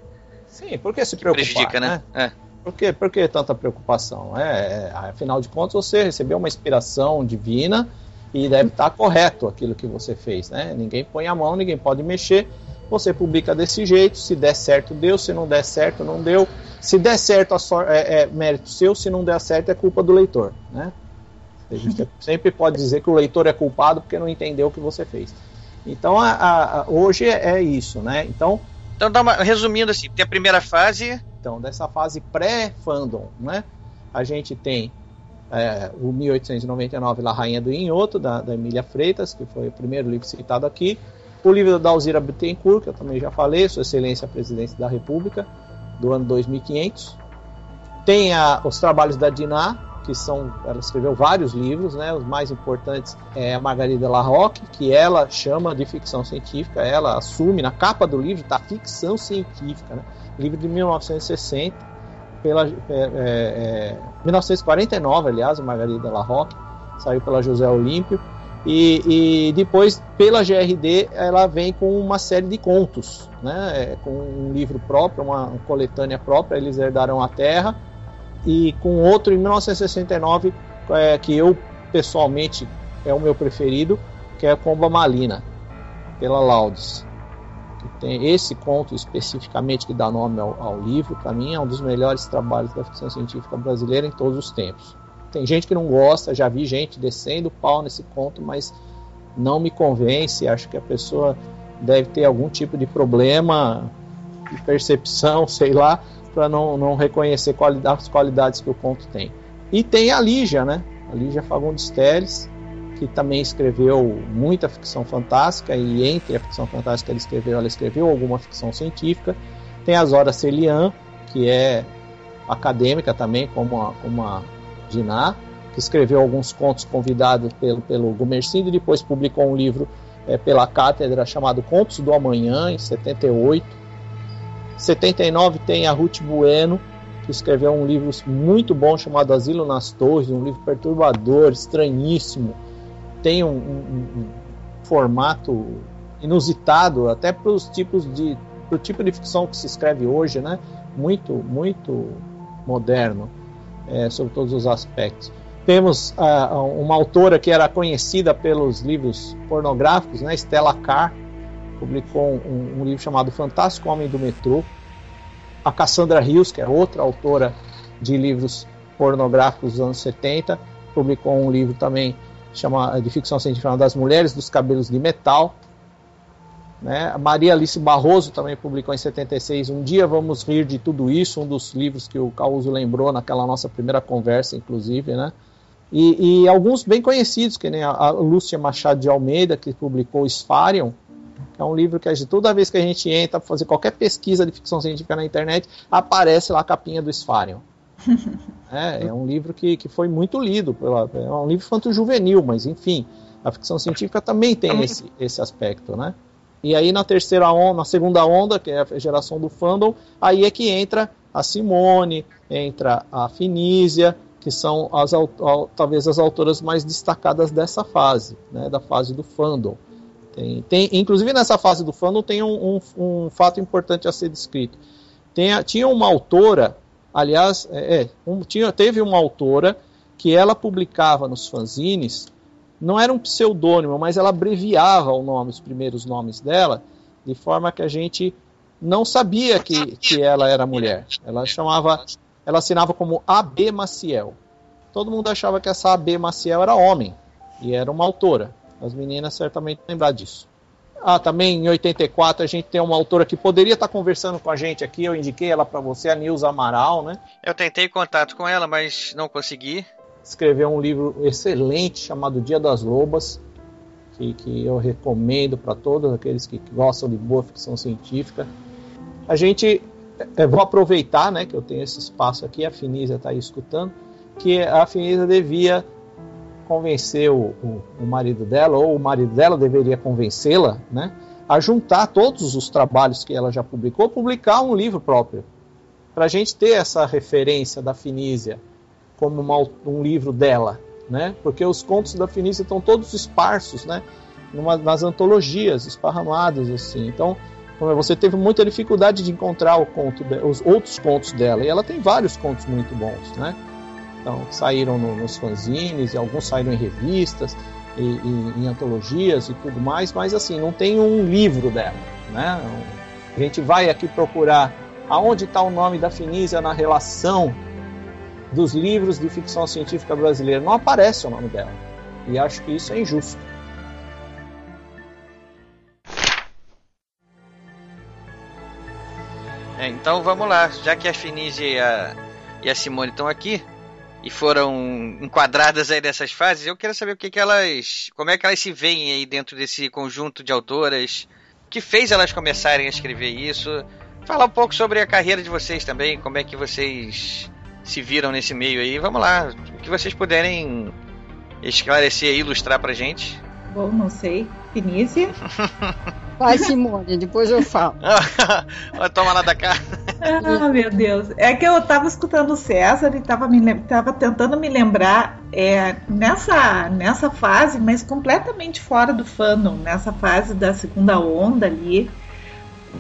Sim, por que se preocupar? Prejudica, né? né? É. Por, que, por que tanta preocupação? É, é, afinal de contas, você recebeu uma inspiração divina e deve estar correto aquilo que você fez, né? Ninguém põe a mão, ninguém pode mexer. Você publica desse jeito, se der certo, deu, se não der certo, não deu. Se der certo, é, é, mérito seu, se não der certo, é culpa do leitor. Né? A gente sempre pode dizer que o leitor é culpado porque não entendeu o que você fez. Então, a, a, hoje é, é, isso, né? Então, então uma, resumindo assim, tem a primeira fase. Então, dessa fase pré-fandom, né? A gente tem é, o 1899, La Rainha do Inhoto, da, da Emília Freitas, que foi o primeiro livro citado aqui. O livro da Alzira Bittencourt, que eu também já falei, Sua Excelência a Presidência da República, do ano 2500. Tem a, os trabalhos da Diná, que são, ela escreveu vários livros, né? Os mais importantes é a Margarida Larroque, que ela chama de ficção científica, ela assume na capa do livro tá ficção científica, né? Livro de 1960, pela é, é, 1949, é, aliás, Margarida Larroque, saiu pela José Olímpio. E, e, depois, pela GRD, ela vem com uma série de contos, né? É, com um livro próprio, uma, coletânea própria, Eles Herdaram a Terra, e com outro em 1969, é, que eu pessoalmente é o meu preferido, que é Comba Malina, pela Laudes. Tem esse conto especificamente que dá nome ao, ao livro, para mim é um dos melhores trabalhos da ficção científica brasileira em todos os tempos. Tem gente que não gosta, já vi gente descendo o pau nesse conto, mas não me convence. Acho que a pessoa deve ter algum tipo de problema de percepção, sei lá, para não, não reconhecer qualidade, as qualidades que o conto tem. E tem a Lígia, né? A Lígia Fagundes Teles, que também escreveu muita ficção fantástica, e entre a ficção fantástica ele escreveu, ela escreveu alguma ficção científica. Tem a Zora Celian, que é acadêmica também, como a, como a Diná, que escreveu alguns contos convidados pelo, pelo Gumercindo, e depois publicou um livro é, pela cátedra chamado Contos do Amanhã, em 78. 79 tem a Ruth Bueno, que escreveu um livro muito bom chamado Asilo nas Torres, um livro perturbador, estranhíssimo, tem um, um, um formato inusitado até para os tipos de pro tipo de ficção que se escreve hoje, né? Muito, muito moderno é, sobre todos os aspectos. Temos uma autora que era conhecida pelos livros pornográficos, né? Stella Carr, publicou um, um livro chamado Fantástico Homem do Metrô. A Cassandra Rios, que é outra autora de livros pornográficos dos anos 70, publicou um livro também chama de ficção científica das mulheres dos cabelos de metal. Né? Maria Alice Barroso também publicou em 76 Um Dia Vamos Rir de Tudo Isso, um dos livros que o Causo lembrou naquela nossa primeira conversa, inclusive. Né? E, e alguns bem conhecidos, que nem a, a Lúcia Machado de Almeida, que publicou Sfarion, que é um livro que toda vez que a gente entra para fazer qualquer pesquisa de ficção científica na internet, aparece lá a capinha do Sfarion. É, é um livro que, que foi muito lido, pela, é um livro infanto-juvenil, mas enfim, a ficção científica também tem esse, esse aspecto, né? E aí na terceira onda, na segunda onda, que é a geração do fandom, aí é que entra a Simone, entra a Finísia, que são as, talvez as autoras mais destacadas dessa fase, né, da fase do fandom. Tem, tem, inclusive nessa fase do fandom tem um, um, um fato importante a ser descrito. Tem, tinha uma autora Aliás, é, é, um, tinha, teve uma autora que ela publicava nos fanzines, não era um pseudônimo, mas ela abreviava o nome, os primeiros nomes dela, de forma que a gente não sabia que, que ela era mulher. Ela chamava, ela assinava como AB Maciel. Todo mundo achava que essa AB Maciel era homem e era uma autora. As meninas certamente lembrar disso. Ah, também em 84 a gente tem uma autora que poderia estar conversando com a gente aqui, eu indiquei ela para você, a Nilza Amaral, né? Eu tentei contato com ela, mas não consegui. Escreveu um livro excelente chamado Dia das Lobas, que, que eu recomendo para todos aqueles que gostam de boa ficção científica. A gente, é, vou aproveitar, né, que eu tenho esse espaço aqui, a Finísia está aí escutando, que a Finísia devia convencer o, o, o, marido dela, ou o marido dela deveria convencê-la, né, a juntar todos os trabalhos que ela já publicou, publicar um livro próprio. Para a gente ter essa referência da Finísia como uma, um livro dela, né, porque os contos da Finísia estão todos esparsos, né, numa, nas antologias, esparramados assim. Então, você teve muita dificuldade de encontrar conto os outros contos dela, e ela tem vários contos muito bons, né? Então, saíram no, nos fanzines, e alguns saíram em revistas, e, e, em antologias e tudo mais, mas assim, não tem um livro dela. Né? A gente vai aqui procurar aonde está o nome da Finísia na relação dos livros de ficção científica brasileira. Não aparece o nome dela. E acho que isso é injusto. É, então vamos lá, já que a Finísia e a, e a Simone estão aqui, e foram enquadradas aí nessas fases, eu quero saber o que, que elas. como é que elas se veem aí dentro desse conjunto de autoras, o que fez elas começarem a escrever isso. Falar um pouco sobre a carreira de vocês também, como é que vocês se viram nesse meio aí. Vamos lá, o que vocês puderem esclarecer e ilustrar pra gente. Bom, não sei. Finícia? Vai, Simone, depois eu falo. Toma lá da cá. Ah, meu Deus. É que eu estava escutando o César e estava me, tava tentando me lembrar é, nessa, nessa fase, mas completamente fora do fandom, nessa fase da segunda onda ali.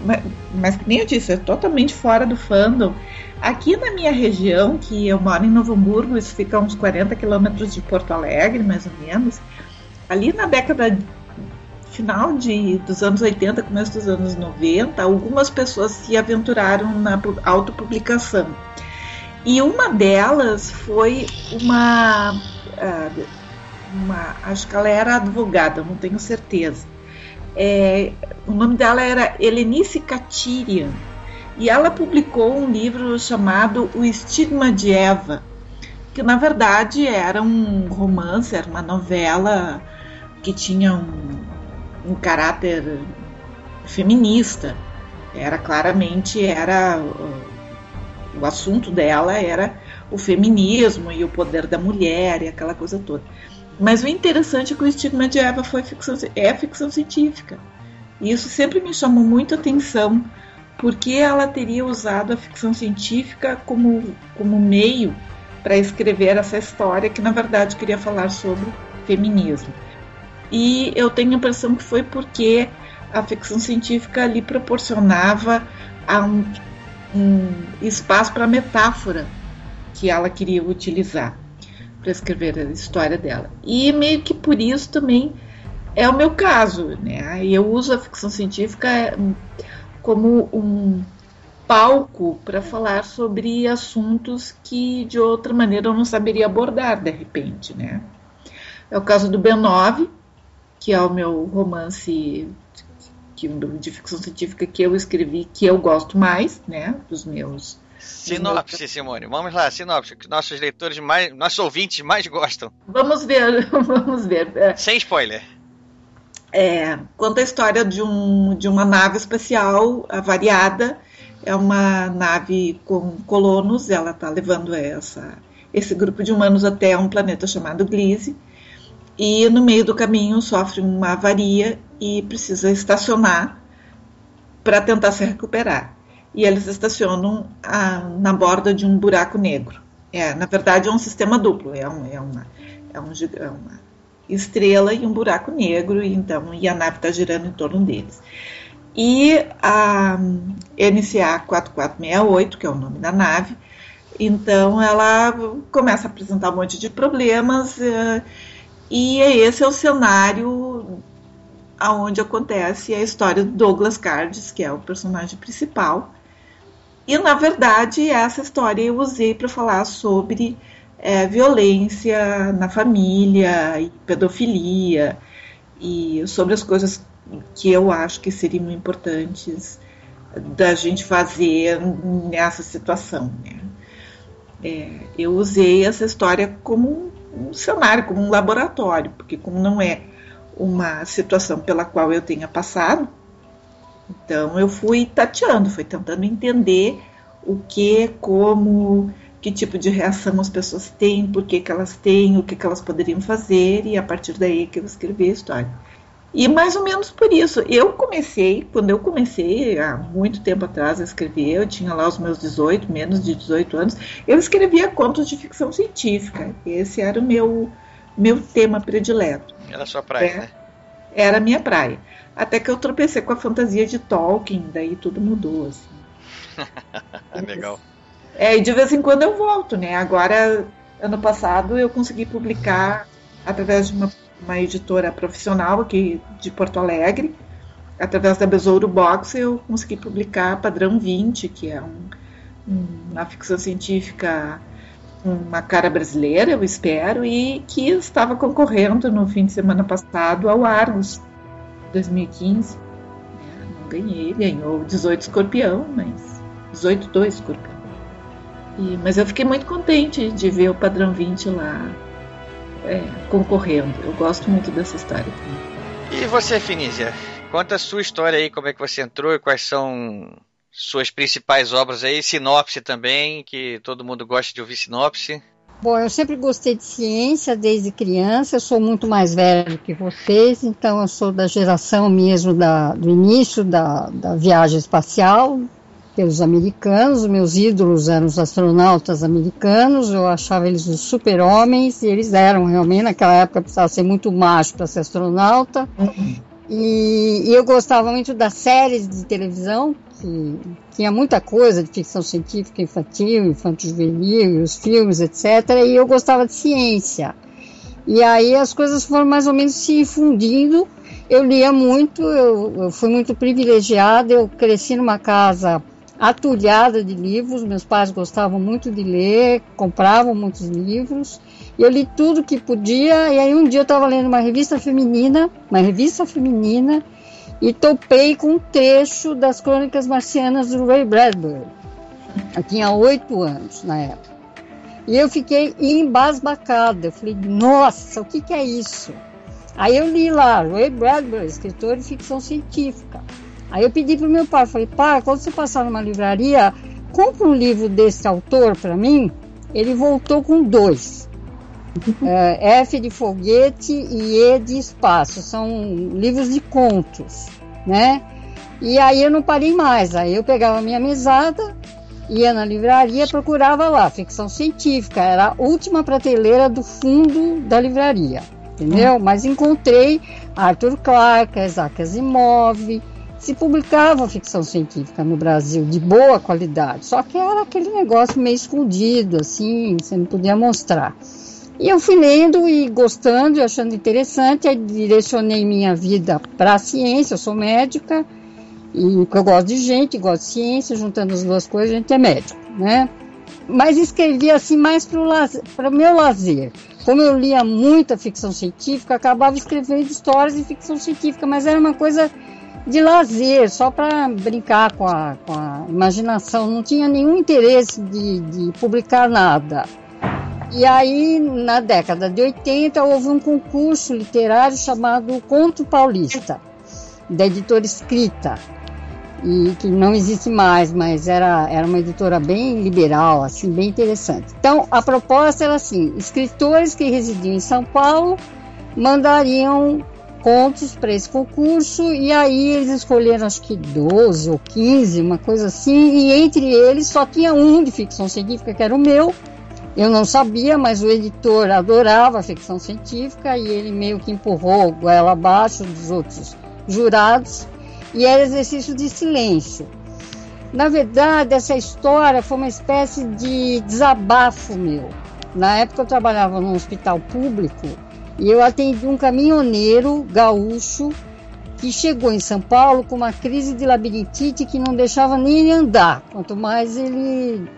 Mas, mas nem eu disse, é totalmente fora do fandom. Aqui na minha região, que eu moro em Novo Hamburgo, isso fica a uns 40 quilômetros de Porto Alegre, mais ou menos. Ali na década final de, dos anos 80, começo dos anos 90, algumas pessoas se aventuraram na autopublicação. E uma delas foi uma, ah, uma acho que ela era advogada, não tenho certeza. É, o nome dela era Helenice Catirian. E ela publicou um livro chamado O Estigma de Eva, que na verdade era um romance, era uma novela que tinha um, um caráter feminista. Era claramente era o assunto dela era o feminismo e o poder da mulher e aquela coisa toda. Mas o interessante é que o estigma de Eva foi ficção, é ficção científica. E isso sempre me chamou muito atenção, porque ela teria usado a ficção científica como, como meio para escrever essa história que, na verdade, queria falar sobre feminismo. E eu tenho a impressão que foi porque a ficção científica lhe proporcionava um, um espaço para metáfora que ela queria utilizar para escrever a história dela. E meio que por isso também é o meu caso, né? Eu uso a ficção científica hum, como um palco para falar sobre assuntos que de outra maneira eu não saberia abordar de repente, né? É o caso do B9, que é o meu romance que, de ficção científica que eu escrevi, que eu gosto mais, né? Dos meus Sinopse, Simone. Vamos lá, sinopse, que nossos leitores mais, nossos ouvintes mais gostam. Vamos ver, vamos ver. É. Sem spoiler. É, conta a história de, um, de uma nave espacial avariada. É uma nave com colonos, ela está levando essa, esse grupo de humanos até um planeta chamado Gliese. E no meio do caminho sofre uma avaria e precisa estacionar para tentar se recuperar e eles estacionam a, na borda de um buraco negro. É, na verdade, é um sistema duplo, é, um, é, uma, é, um, é uma estrela e um buraco negro, e, então, e a nave está girando em torno deles. E a NCA 4468, que é o nome da nave, então ela começa a apresentar um monte de problemas, uh, e esse é o cenário aonde acontece a história do Douglas Cardes, que é o personagem principal, e, na verdade, essa história eu usei para falar sobre é, violência na família e pedofilia e sobre as coisas que eu acho que seriam importantes da gente fazer nessa situação. Né? É, eu usei essa história como um cenário, como um laboratório, porque como não é uma situação pela qual eu tenha passado, então eu fui tateando, fui tentando entender o que, como, que tipo de reação as pessoas têm, por que, que elas têm, o que, que elas poderiam fazer, e a partir daí que eu escrevi a história. E mais ou menos por isso, eu comecei, quando eu comecei, há muito tempo atrás a escrever, eu tinha lá os meus 18, menos de 18 anos, eu escrevia contos de ficção científica. Esse era o meu, meu tema predileto. Era a sua praia, é, né? Era a minha praia. Até que eu tropecei com a fantasia de Tolkien, daí tudo mudou, assim. Legal. É, e de vez em quando eu volto, né? Agora, ano passado, eu consegui publicar através de uma, uma editora profissional aqui de Porto Alegre, através da Besouro Box, eu consegui publicar Padrão 20, que é um, um, uma ficção científica uma cara brasileira, eu espero, e que estava concorrendo no fim de semana passado ao Argos, 2015. Não ganhei, ganhou 18 escorpião, mas 18 2 escorpião. E, mas eu fiquei muito contente de ver o padrão 20 lá é, concorrendo. Eu gosto muito dessa história. E você, Finísia? Conta a sua história aí, como é que você entrou e quais são suas principais obras aí, sinopse também, que todo mundo gosta de ouvir sinopse. Bom, eu sempre gostei de ciência desde criança. Eu sou muito mais velho que vocês, então eu sou da geração mesmo da, do início da, da viagem espacial pelos americanos. Meus ídolos eram os astronautas americanos. Eu achava eles os super-homens e eles eram realmente. Naquela época precisava ser muito macho para ser astronauta. E, e, eu gostava muito das séries de televisão, que tinha muita coisa de ficção científica infantil, infantil juvenil, os filmes, etc. E eu gostava de ciência. E aí as coisas foram mais ou menos se fundindo. Eu lia muito, eu, eu fui muito privilegiada, eu cresci numa casa atulhada de livros, meus pais gostavam muito de ler, compravam muitos livros. E eu li tudo que podia, e aí um dia eu estava lendo uma revista feminina, uma revista feminina, e topei com um trecho das Crônicas Marcianas do Ray Bradbury. Eu tinha oito anos na época. E eu fiquei embasbacada. Eu falei, nossa, o que, que é isso? Aí eu li lá, Ray Bradbury, escritor de ficção científica. Aí eu pedi para o meu pai, falei, pai, quando você passar numa livraria, compra um livro desse autor para mim. Ele voltou com dois. é, F de foguete e E de espaço. São livros de contos, né? E aí eu não parei mais. Aí eu pegava a minha mesada, ia na livraria, procurava lá, ficção científica. Era a última prateleira do fundo da livraria, entendeu? Mas encontrei Arthur Clarke, Isaac Asimov, se publicava ficção científica no Brasil de boa qualidade, só que era aquele negócio meio escondido, assim, você não podia mostrar. E eu fui lendo e gostando e achando interessante, aí direcionei minha vida para a ciência, eu sou médica, e eu gosto de gente, gosto de ciência, juntando as duas coisas, a gente é médico, né? Mas escrevi assim mais para o meu lazer. Como eu lia muita ficção científica, acabava escrevendo histórias de ficção científica, mas era uma coisa de lazer, só para brincar com a, com a, imaginação. Não tinha nenhum interesse de, de publicar nada. E aí, na década de 80, houve um concurso literário chamado Conto Paulista, da editora Escrita, e que não existe mais, mas era, era uma editora bem liberal, assim, bem interessante. Então, a proposta era assim: escritores que residiam em São Paulo mandariam contos para esse concurso e aí eles escolheram acho que 12 ou 15, uma coisa assim, e entre eles só tinha um de ficção científica que era o meu. Eu não sabia, mas o editor adorava a ficção científica e ele meio que empurrou goela abaixo dos outros jurados e era exercício de silêncio. Na verdade, essa história foi uma espécie de desabafo meu. Na época eu trabalhava num hospital público e eu atendi um caminhoneiro gaúcho que chegou em São Paulo com uma crise de labirintite que não deixava nem ele andar, quanto mais ele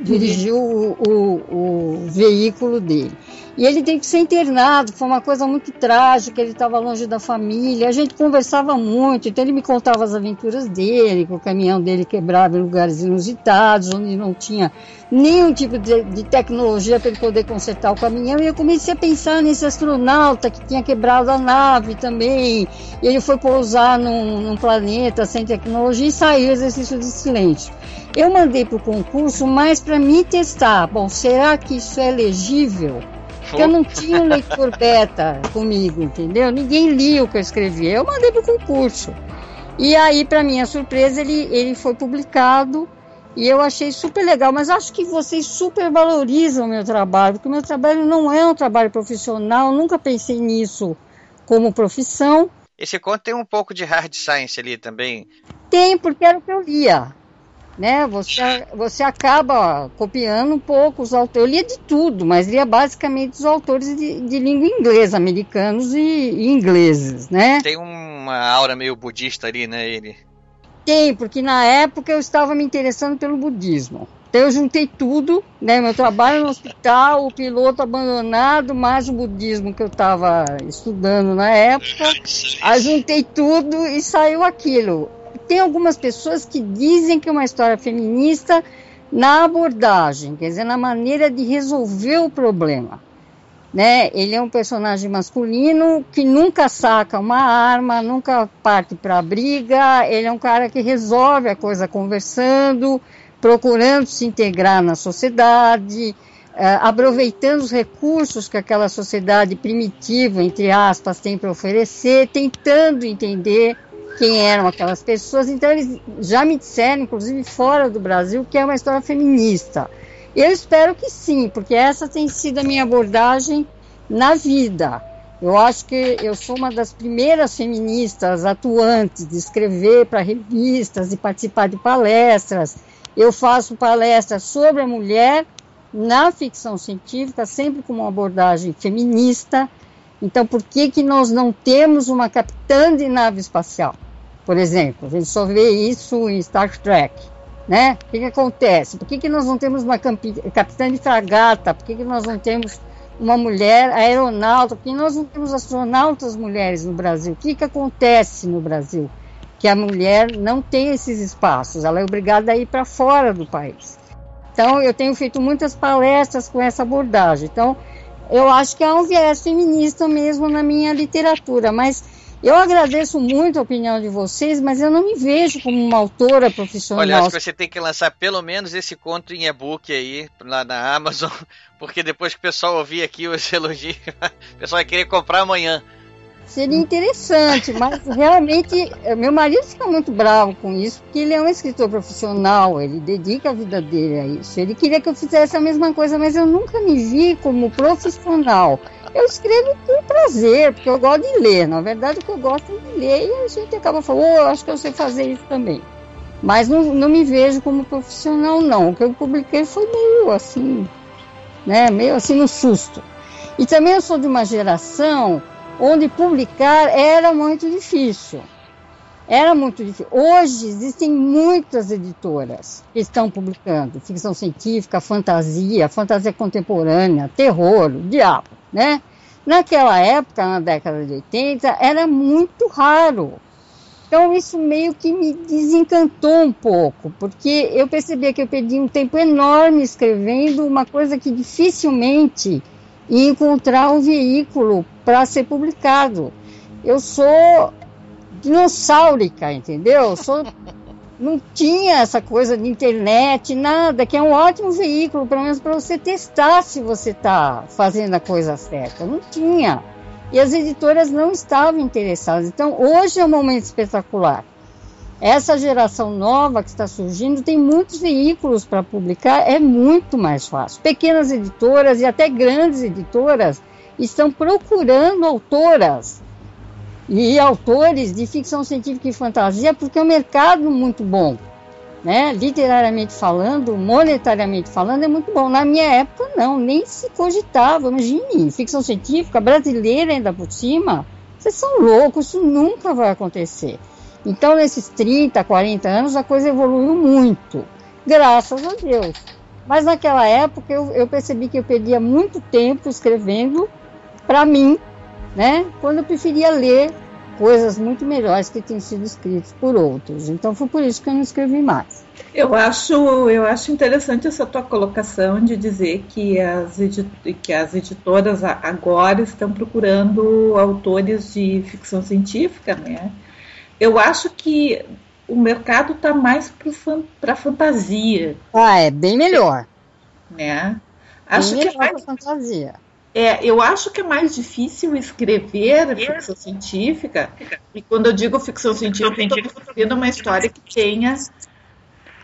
dirigiu o, o, o veículo dele. E ele teve que ser internado, foi uma coisa muito trágica, ele estava longe da família, a gente conversava muito, então ele me contava as aventuras dele, que o caminhão dele quebrava em lugares inusitados, onde não tinha nenhum tipo de, de tecnologia para ele poder consertar o caminhão, e eu comecei a pensar nesse astronauta que tinha quebrado a nave também, e ele foi pousar num, num planeta sem tecnologia e saiu exercício de silêncio. Eu mandei para o concurso mais para me testar, bom, será que isso é legível? Porque eu não tinha um leitor beta comigo, entendeu? Ninguém lia o que eu escrevia. Eu mandei para o concurso. E aí, para minha surpresa, ele, ele foi publicado e eu achei super legal. Mas acho que vocês super valorizam o meu trabalho, porque o meu trabalho não é um trabalho profissional. Nunca pensei nisso como profissão. Esse conto tem um pouco de hard science ali também. Tem, porque era o que eu lia né? Você, você acaba copiando um pouco os autores. Eu lia de tudo, mas lia basicamente os autores de, de língua inglesa, americanos e, e, ingleses, né? Tem uma aura meio budista ali, né, ele? Tem, porque na época eu estava me interessando pelo budismo. Então eu juntei tudo, né? Meu trabalho no hospital, o piloto abandonado, mais o budismo que eu estava estudando na época. Aí juntei tudo e saiu aquilo tem algumas pessoas que dizem que é uma história feminista na abordagem, quer dizer, na maneira de resolver o problema. Né? Ele é um personagem masculino que nunca saca uma arma, nunca parte para a briga, ele é um cara que resolve a coisa conversando, procurando se integrar na sociedade, uh, aproveitando os recursos que aquela sociedade primitiva, entre aspas, tem para oferecer, tentando entender quem eram aquelas pessoas. Então eles já me disseram, inclusive fora do Brasil, que é uma história feminista. Eu espero que sim, porque essa tem sido a minha abordagem na vida. Eu acho que eu sou uma das primeiras feministas atuantes de escrever para revistas, de participar de palestras. Eu faço palestras sobre a mulher na ficção científica, sempre com uma abordagem feminista. Então, por que, que nós não temos uma capitã de nave espacial? por exemplo. A gente só vê isso em Star Trek. Né? O que, que acontece? Por que, que nós não temos uma capitã de fragata? Por que, que nós não temos uma mulher aeronauta? Por que nós não temos astronautas mulheres no Brasil? O que, que acontece no Brasil? Que a mulher não tem esses espaços, ela é obrigada a ir para fora do país. Então, eu tenho feito muitas palestras com essa abordagem. Então, eu acho que há um viés feminista mesmo na minha literatura, mas eu agradeço muito a opinião de vocês, mas eu não me vejo como uma autora profissional. Olha, acho que você tem que lançar pelo menos esse conto em e-book aí, lá na Amazon, porque depois que o pessoal ouvir aqui os elogios, o pessoal vai querer comprar amanhã. Seria interessante, mas realmente eh, meu marido fica muito bravo com isso, porque ele é um escritor profissional, ele dedica a vida dele a isso. Ele queria que eu fizesse a mesma coisa, mas eu nunca me vi como profissional. Eu escrevo com prazer, porque eu gosto de ler. Na verdade, o que eu gosto é de ler e a gente acaba falando, oh, eu acho que eu sei fazer isso também. Mas não, não me vejo como profissional, não. O que eu publiquei foi meio assim, né? Meio assim no susto. E também eu sou de uma geração onde publicar era muito difícil. Era muito difícil. Hoje existem muitas editoras que estão publicando ficção científica, fantasia, fantasia contemporânea, terror, diabo, né? Naquela época, na década de 80, era muito raro. Então isso meio que me desencantou um pouco, porque eu percebia que eu perdi um tempo enorme escrevendo uma coisa que dificilmente ia encontrar um veículo para ser publicado. Eu sou dinossáurica, entendeu? Sou, não tinha essa coisa de internet, nada, que é um ótimo veículo, pelo menos para você testar se você está fazendo a coisa certa. Não tinha. E as editoras não estavam interessadas. Então, hoje é um momento espetacular. Essa geração nova que está surgindo tem muitos veículos para publicar, é muito mais fácil. Pequenas editoras e até grandes editoras estão procurando autoras e autores de ficção científica e fantasia porque é um mercado muito bom. Né? Literariamente falando, monetariamente falando, é muito bom. Na minha época, não, nem se cogitava. Imagine, ficção científica brasileira ainda por cima. Vocês são loucos, isso nunca vai acontecer. Então, nesses 30, 40 anos, a coisa evoluiu muito, graças a Deus. Mas naquela época eu, eu percebi que eu perdia muito tempo escrevendo para mim, né? Quando eu preferia ler coisas muito melhores que tinham sido escritas por outros. Então foi por isso que eu não escrevi mais. Eu acho, eu acho interessante essa tua colocação de dizer que as, que as editoras agora estão procurando autores de ficção científica, né? Eu acho que o mercado está mais para fantasia. Ah, é bem melhor. Né? Acho bem que é mais fantasia. É, eu acho que é mais difícil escrever ficção científica, e quando eu digo ficção científica, eu estou escrevendo uma história que tenha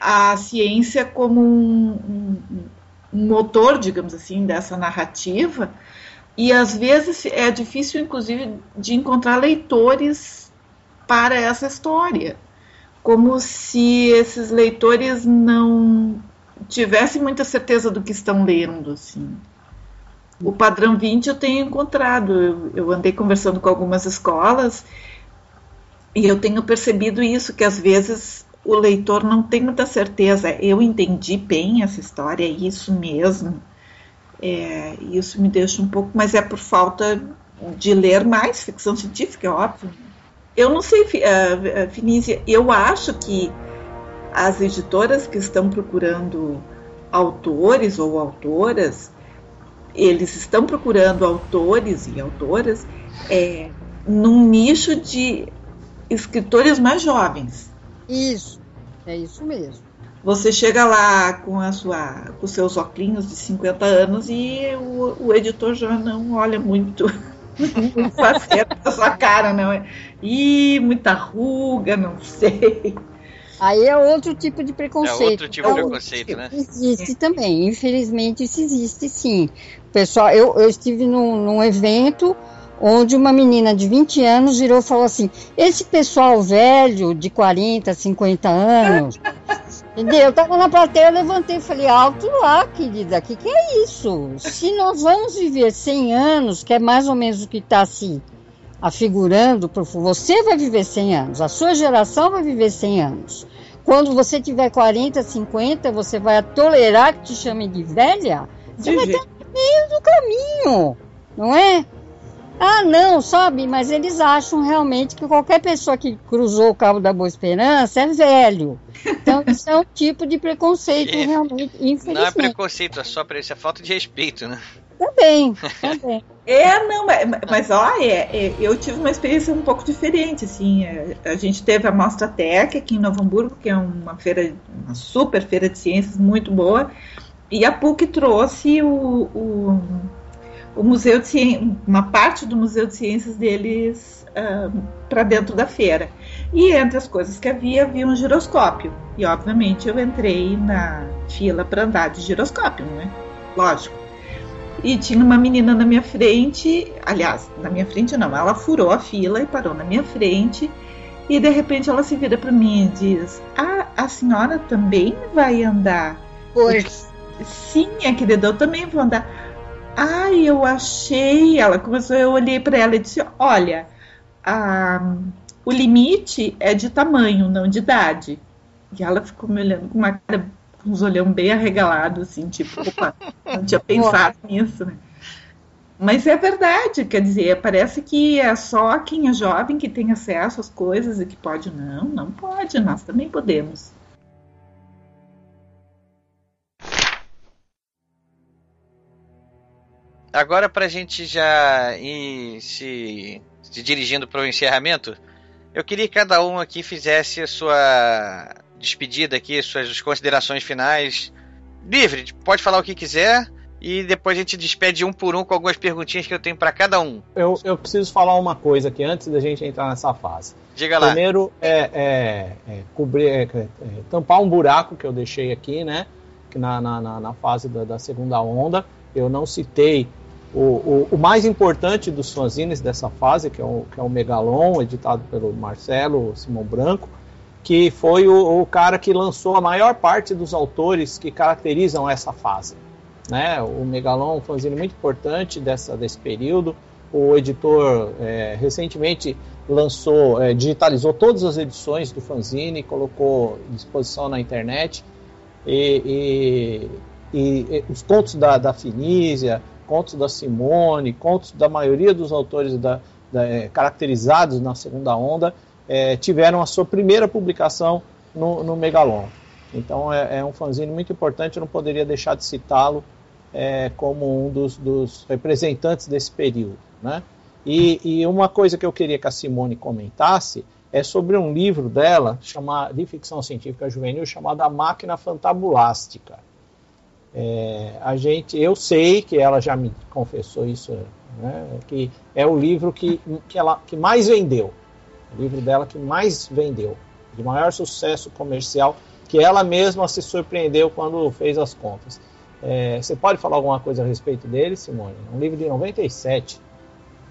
a ciência como um, um, motor, digamos assim, dessa narrativa, e às vezes é difícil, inclusive, de encontrar leitores para essa história, como se esses leitores não tivessem muita certeza do que estão lendo, assim. O padrão 20 eu tenho encontrado. Eu, eu, andei conversando com algumas escolas e eu tenho percebido isso, que às vezes o leitor não tem muita certeza. Eu entendi bem essa história, é isso mesmo. É, isso me deixa um pouco, mas é por falta de ler mais ficção científica, é óbvio. Eu não sei, uh, Finícia, eu acho que as editoras que estão procurando autores ou autoras eles estão procurando autores e autoras é, num nicho de escritores mais jovens. Isso, é isso mesmo. Você chega lá com a sua, com seus óculos de 50 anos e o, o editor já não olha muito faceta da sua cara, não é? Ih, muita ruga, não sei. Aí é outro tipo de preconceito. É outro tipo de preconceito, né? Existe também, infelizmente isso existe sim. Pessoal, eu, eu estive num, num evento onde uma menina de 20 anos virou e falou assim: esse pessoal velho de 40, 50 anos. Entendeu? Eu tava na plateia, eu levantei e falei, alto lá, querida, o que, que é isso? Se nós vamos viver 100 anos, que é mais ou menos o que está se afigurando, você vai viver 100 anos, a sua geração vai viver 100 anos. Quando você tiver 40, 50, você vai tolerar que te chamem de velha? Você vai estar no meio do caminho, não é? Ah, não, sabe? Mas eles acham realmente que qualquer pessoa que cruzou o Cabo da Boa Esperança é velho. Então, isso é um tipo de preconceito, É. realmente, Não é infelizmente. preconceito, é só pra isso, é falta de respeito, né? Também, também. É, não, mas, mas ó, é, é, eu tive uma experiência um pouco diferente, assim, é, a gente teve a Mostra Tech aqui em Novo Hamburgo, que é uma feira, uma super feira de ciências muito boa, e a PUC trouxe o, o, o Museu de uma parte do Museu de Ciências deles para dentro da feira. E entre as coisas que havia, havia um giroscópio. E obviamente eu entrei na fila para andar de giroscópio, não é? Lógico. E tinha uma menina na minha frente, aliás, na minha frente não, ela furou a fila e parou na minha frente. E de repente ela se vira para mim e diz: Ah, a senhora também vai andar? Pois. Sim, minha querida, eu também vou andar. Ai, eu achei. Ela começou, eu olhei para ela e disse: Olha, a- o limite é de tamanho, não de idade. E ela ficou me olhando com uma cara, com uns olhão bem arregalados, assim, tipo, opa, não tinha pensado nisso, né? Mas é verdade, quer dizer, parece que é só quem é jovem que tem acesso às coisas e que pode. Não, não pode, nós também podemos. Agora, pra gente já ir se, se dirigindo para o encerramento, eu queria que cada um aqui fizesse a sua despedida aqui, suas considerações finais. Livre, pode falar o que quiser e depois a gente despede um por um com algumas perguntinhas que eu tenho para cada um. Eu, eu preciso falar uma coisa aqui antes da gente entrar nessa fase. Diga lá. Primeiro é, é- é cobrir, é- é tampar um buraco que eu deixei aqui, né? Que na, na, na- na fase da, da segunda onda. Eu não citei o, o, o mais importante dos fanzines dessa fase, que é o, que é o Megalon, editado pelo Marcelo Simão Branco, que foi o, o cara que lançou a maior parte dos autores que caracterizam essa fase. Né? O Megalon é um fanzine muito importante dessa, desse período. O editor é, recentemente lançou, é, digitalizou todas as edições do fanzine, colocou à disposição na internet. E, e- e- e os contos da, da Finísia, contos da Simone, contos da maioria dos autores da- da, é, caracterizados na segunda onda é, tiveram a sua primeira publicação no, no Megalon. Então é, é um fanzine muito importante, eu não poderia deixar de citá-lo é, como um dos, dos representantes desse período. Né? E, e uma coisa que eu queria que a Simone comentasse é sobre um livro dela, chama, de ficção científica juvenil, chamado A Máquina Fantabulástica. É, a gente, eu sei que ela já me confessou isso, né, que é o livro que, que, ela, que mais vendeu, o livro dela que mais vendeu, de maior sucesso comercial, que ela mesma se surpreendeu quando fez as contas. É, você pode falar alguma coisa a respeito dele, Simone? É um livro de 97.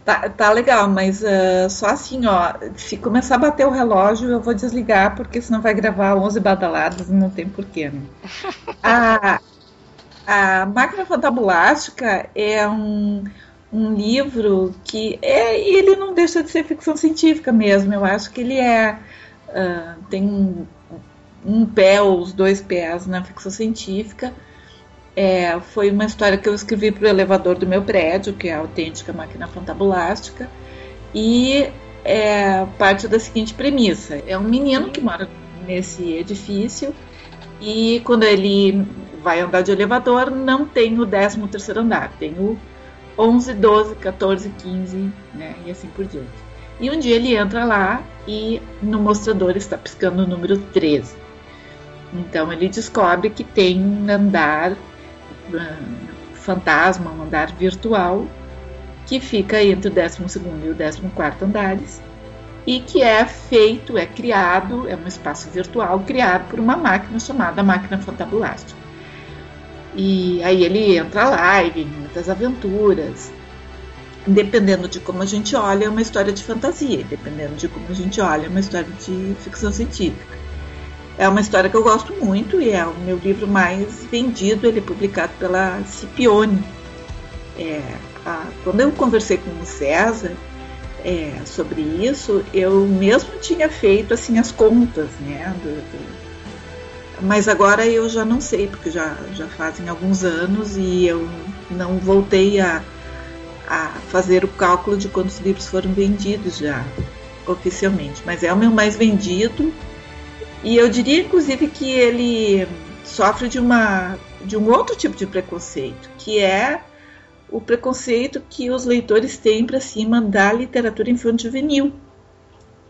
Tá, tá legal, mas ah, só assim, ó, se começar a bater o relógio, eu vou desligar, porque senão vai gravar 11 badaladas e não tem porquê, né? A, a Máquina Fantabulástica é um, um livro que é, ele não deixa de ser ficção científica mesmo. Eu acho que ele é ah, tem um, um pé ou os dois pés na ficção científica. É, foi uma história que eu escrevi para o elevador do meu prédio, que é a autêntica máquina fantabulástica, e é parte da seguinte premissa: é um menino que mora nesse edifício e quando ele vai andar de elevador não tem o 13 terceiro andar, tem o 11, 12, 14, 15, né, e assim por diante. E um dia ele entra lá e no mostrador está piscando o número 13. Então ele descobre que tem um andar fantasma, um andar virtual, que fica entre o 12 e o 14 andares, e que é feito, é criado, é um espaço virtual criado por uma máquina chamada máquina fantabulástica. E aí ele entra lá e vive muitas aventuras. Dependendo de como a gente olha, é uma história de fantasia, dependendo de como a gente olha, é uma história de ficção científica. É uma história que eu gosto muito e é o meu livro mais vendido. Ele é publicado pela Scipione. É, a, quando eu conversei com o César é, sobre isso, eu mesmo tinha feito assim as contas, né? do- do- mas agora eu já não sei, porque já, já fazem alguns anos e eu não voltei a, a fazer o cálculo de quantos livros foram vendidos já oficialmente, mas é o meu mais vendido e eu diria inclusive que ele sofre de uma de um outro tipo de preconceito, que é o preconceito que os leitores têm para cima da literatura infanto-juvenil.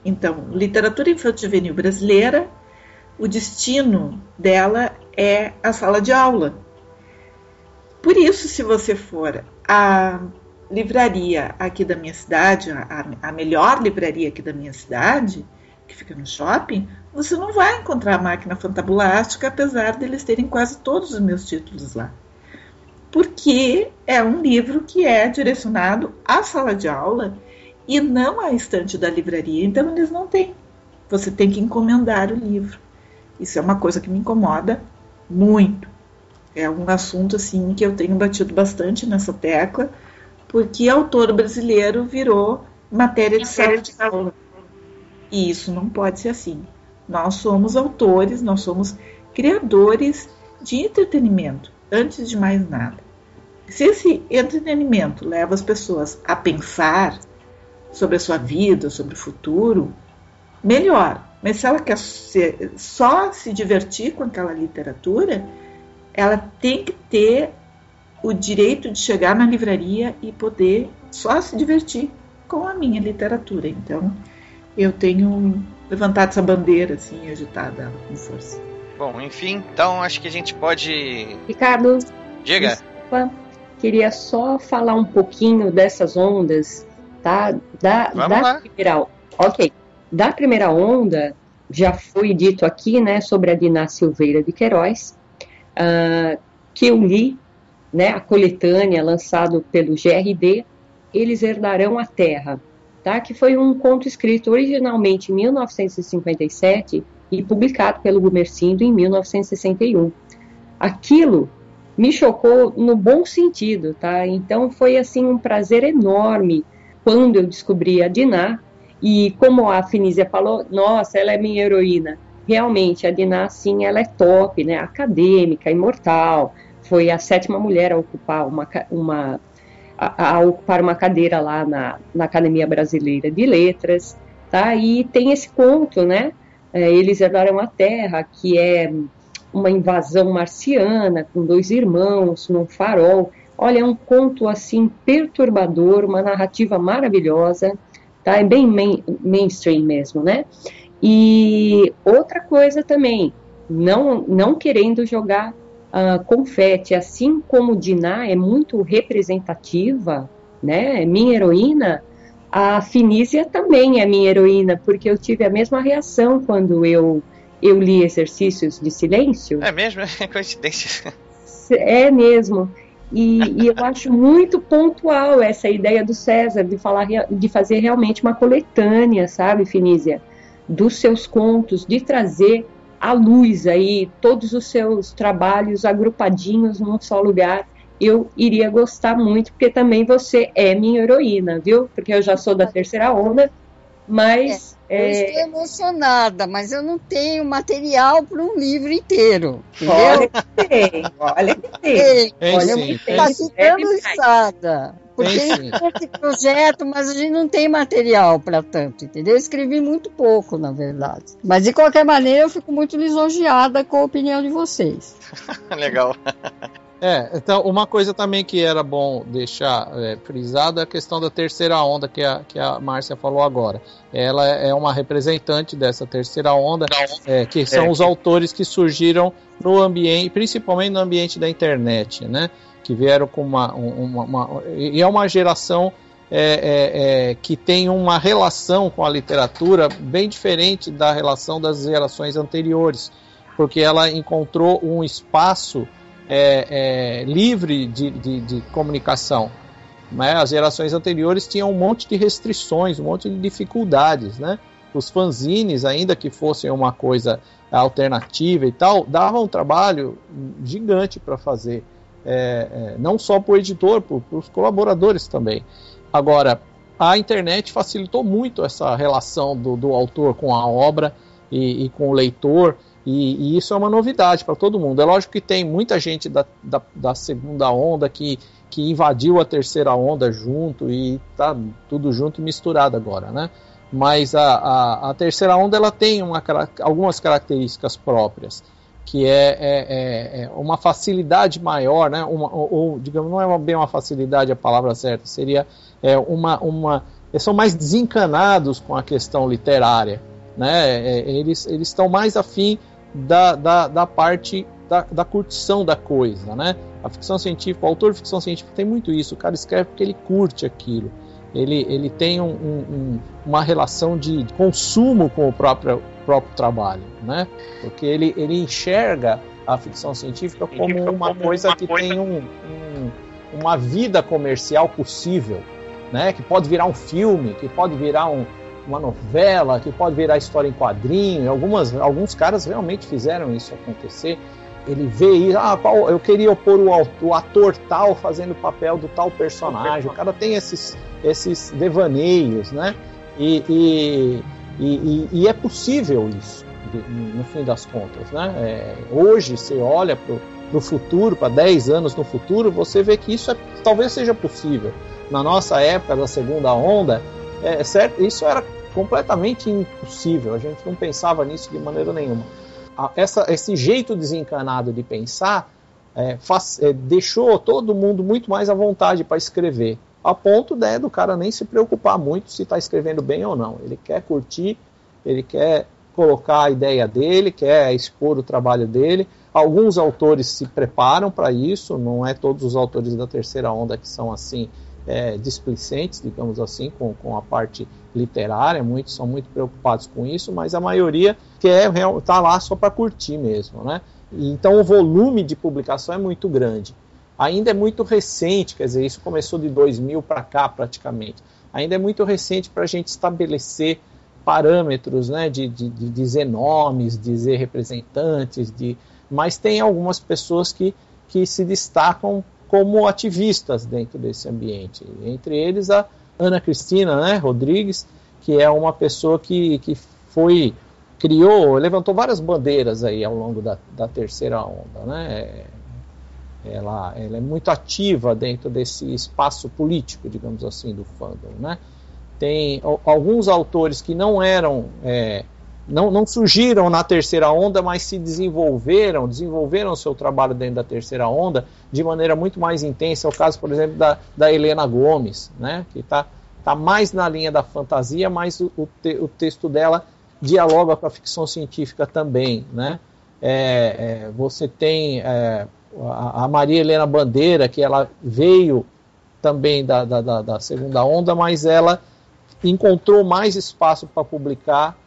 Então, literatura infanto-juvenil brasileira, o destino dela é a sala de aula. Por isso, se você for à livraria aqui da minha cidade, a, a melhor livraria aqui da minha cidade, que fica no shopping, você não vai encontrar a máquina fantabulástica, apesar de eles terem quase todos os meus títulos lá porque é um livro que é direcionado à sala de aula e não à estante da livraria. Então, eles não têm. Você tem que encomendar o livro. Isso é uma coisa que me incomoda muito. É um assunto assim que eu tenho batido bastante nessa tecla, porque autor brasileiro virou matéria de sala de aula. E isso não pode ser assim. Nós somos autores, nós somos criadores de entretenimento, antes de mais nada. Se esse entretenimento leva as pessoas a pensar sobre a sua vida, sobre o futuro, melhor. Mas se ela quer ser, só se divertir com aquela literatura, ela tem que ter o direito de chegar na livraria e poder só se divertir com a minha literatura. Então, eu tenho levantado essa bandeira assim, agitada com força. Bom, enfim, então acho que a gente pode. Ricardo. Diga. Desculpa queria só falar um pouquinho dessas ondas, tá? Da, Vamos da lá. primeira, ok, da primeira onda já foi dito aqui, né, sobre a Diná Silveira de Queiroz, uh, que eu li, né, a coletânea lançado pelo GRD, eles herdarão a Terra, tá? Que foi um conto escrito originalmente em 1957 e publicado pelo Gumercindo em 1961. Aquilo me chocou no bom sentido, tá? Então foi assim um prazer enorme quando eu descobri a Diná e como a Finísia falou, nossa, ela é minha heroína. Realmente a Diná sim, ela é top, né? Acadêmica, imortal. Foi a sétima mulher a ocupar uma, uma a, a ocupar uma cadeira lá na, na Academia Brasileira de Letras, tá? E tem esse conto, né? É, Eles herdaram a Terra, que é uma invasão marciana com dois irmãos num farol. Olha, é um conto assim perturbador, uma narrativa maravilhosa, tá? É bem main, mainstream mesmo, né? E outra coisa também, não não querendo jogar uh, confete, assim como Diná é muito representativa, né? Minha heroína, a Finísia também é minha heroína, porque eu tive a mesma reação quando eu eu li exercícios de silêncio. É mesmo? É coincidência. É mesmo. E, e, eu acho muito pontual essa ideia do César de falar de fazer realmente uma coletânea, sabe, Finísia, dos seus contos, de trazer à luz aí todos os seus trabalhos agrupadinhos num só lugar. Eu iria gostar muito, porque também você é minha heroína, viu? Porque eu já sou da terceira onda, mas é, eu estou emocionada, mas eu não tenho material para um livro inteiro. Entendeu? Olha que tem, olha que tem. tem olha, sim, está ficando içada. Porque tem esse projeto, mas a gente não tem material para tanto, entendeu? Eu escrevi muito pouco, na verdade. Mas de qualquer maneira, eu fico muito lisonjeada com a opinião de vocês. Legal. É, então uma coisa também que era bom deixar é, frisado é a questão da terceira onda que a, que a Márcia falou agora. Ela é uma representante dessa terceira onda, é, que são é, os que... autores que surgiram no ambiente, principalmente no ambiente da internet, né? Que vieram com uma. uma, uma e é uma geração é, é, que tem uma relação com a literatura bem diferente da relação das gerações anteriores, porque ela encontrou um espaço é, é, livre de, de, de comunicação. Né? As gerações anteriores tinham um monte de restrições, um monte de dificuldades. Né? Os fanzines, ainda que fossem uma coisa alternativa e tal, davam um trabalho gigante para fazer. É, é, não só para o editor, para os colaboradores também. Agora, a internet facilitou muito essa relação do, do autor com a obra e, e com o leitor E, e isso é uma novidade para todo mundo. É lógico que tem muita gente da, da, da, segunda onda que, que invadiu a terceira onda junto e tá tudo junto e misturado agora, né? Mas a, a, a terceira onda ela tem uma, algumas características próprias, que é, é, é, é uma facilidade maior, né? Uma, ou, ou, digamos, não é bem uma facilidade a palavra certa, seria é, uma, uma. Eles são mais desencanados com a questão literária. Né? É, eles, eles estão mais afim da, da, da parte da, da, curtição da coisa, né? A ficção científica, o autor de ficção científica tem muito isso. O cara escreve porque ele curte aquilo. Ele, ele tem um, um, uma relação de consumo com o próprio, próprio trabalho, né? Porque ele, ele enxerga a ficção científica como uma coisa que tem um, um, uma vida comercial possível, né? Que pode virar um filme, que pode virar um, uma novela, que pode virar história em quadrinho. Algumas, alguns caras realmente fizeram isso acontecer. Ele vê isso, ah, eu queria pôr o, o ator tal fazendo o papel do tal personagem. O cara tem esses, esses devaneios, né? E, e, e, e é possível isso, no fim das contas, né? É, hoje, você olha para o futuro, para 10 anos no futuro, você vê que isso é, talvez seja possível. Na nossa época da segunda onda, é, é, certo, isso era completamente impossível, a gente não pensava nisso de maneira nenhuma. Essa, esse jeito desencanado de pensar é, faz, é, deixou todo mundo muito mais à vontade para escrever, a ponto né, do cara nem se preocupar muito se está escrevendo bem ou não. Ele quer curtir, ele quer colocar a ideia dele, quer expor o trabalho dele. Alguns autores se preparam para isso, não é todos os autores da terceira onda que são assim é, displicentes, digamos assim, com, com a parte literária, muitos são muito preocupados com isso, mas a maioria quer tá lá só para curtir mesmo, né? Então o volume de publicação é muito grande. Ainda é muito recente, quer dizer, isso começou de 2000 para cá praticamente. Ainda é muito recente para a gente estabelecer parâmetros, né, de, de, de, dizer nomes, dizer representantes, de, mas tem algumas pessoas que, que se destacam como ativistas dentro desse ambiente. Entre eles a Ana Cristina né, Rodrigues, que é uma pessoa que, que foi criou, levantou várias bandeiras aí ao longo da, da terceira onda, né? Ela, ela é muito ativa dentro desse espaço político, digamos assim, do fandom, né? Tem alguns autores que não eram é, não, não surgiram na terceira onda, mas se desenvolveram, desenvolveram seu trabalho dentro da terceira onda de maneira muito mais intensa. É o caso, por exemplo, da, da Helena Gomes, né, que está tá mais na linha da fantasia, mas o, o, te, o, texto dela dialoga com a ficção científica também. Né? É, é, você tem é, a, Maria Helena Bandeira, que ela veio também da, da, da segunda onda, mas ela encontrou mais espaço para publicar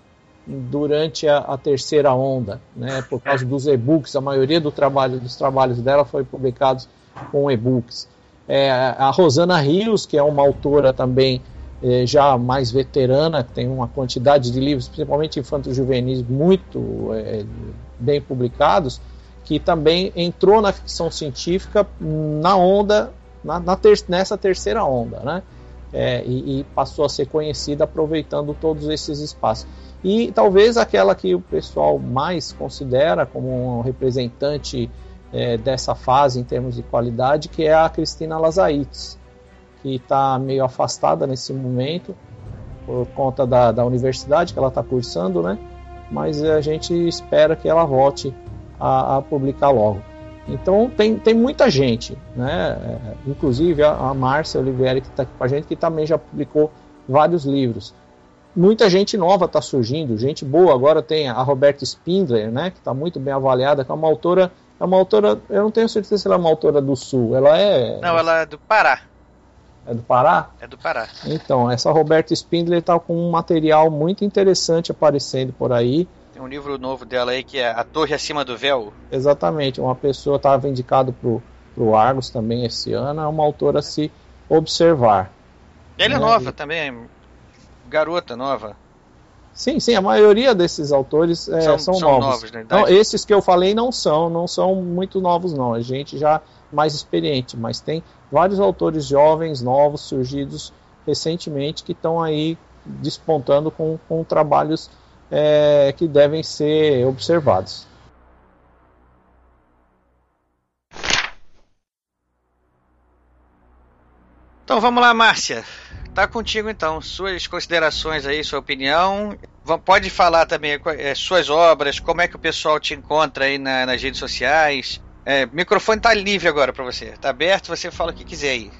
durante a, a, terceira onda, né, por causa dos e-books. A maioria do trabalho, dos trabalhos dela foi publicados com e-books. É, a Rosana Rios, que é uma autora também é, já mais veterana, tem uma quantidade de livros, principalmente infantos juvenis, muito é, bem publicados, que também entrou na ficção científica na onda, na, na ter, nessa terceira onda, né? É, e, e passou a ser conhecida aproveitando todos esses espaços e talvez aquela que o pessoal mais considera como um representante é, dessa fase em termos de qualidade, que é a Cristina Lazaites, que está meio afastada nesse momento por conta da, da universidade que ela está cursando, né? Mas a gente espera que ela volte a, a publicar logo. Então tem, tem muita gente, né? É, inclusive a, a Márcia Oliveira que está aqui com a gente, que também já publicou vários livros muita gente nova está surgindo, gente boa. Agora tem a Roberta Spindler, né, que está muito bem avaliada, que é uma autora, é uma autora, eu não tenho certeza se ela é uma autora do Sul. Ela é. Não, ela é do Pará. É do Pará? É do Pará. Então, essa Roberta Spindler está com um material muito interessante aparecendo por aí. Tem um livro novo dela aí que é A Torre Acima do Véu. Exatamente, uma pessoa estava indicado pro, pro Argos também esse ano, é uma autora a se observar. E ela é né? nova também, garota nova. Sim, sim, a maioria desses autores é, são, são, são, novos. novos né? então, esses que eu falei não são, não são muito novos não. A gente já mais experiente, mas tem vários autores jovens, novos, surgidos recentemente que estão aí despontando com, com trabalhos é, que devem ser observados. Então vamos lá, Márcia. Tá contigo então. Suas considerações aí, sua opinião. Pode falar também é, suas obras, como é que o pessoal te encontra aí na, nas redes sociais. É, microfone tá livre agora para você. Tá aberto, você fala o que quiser aí.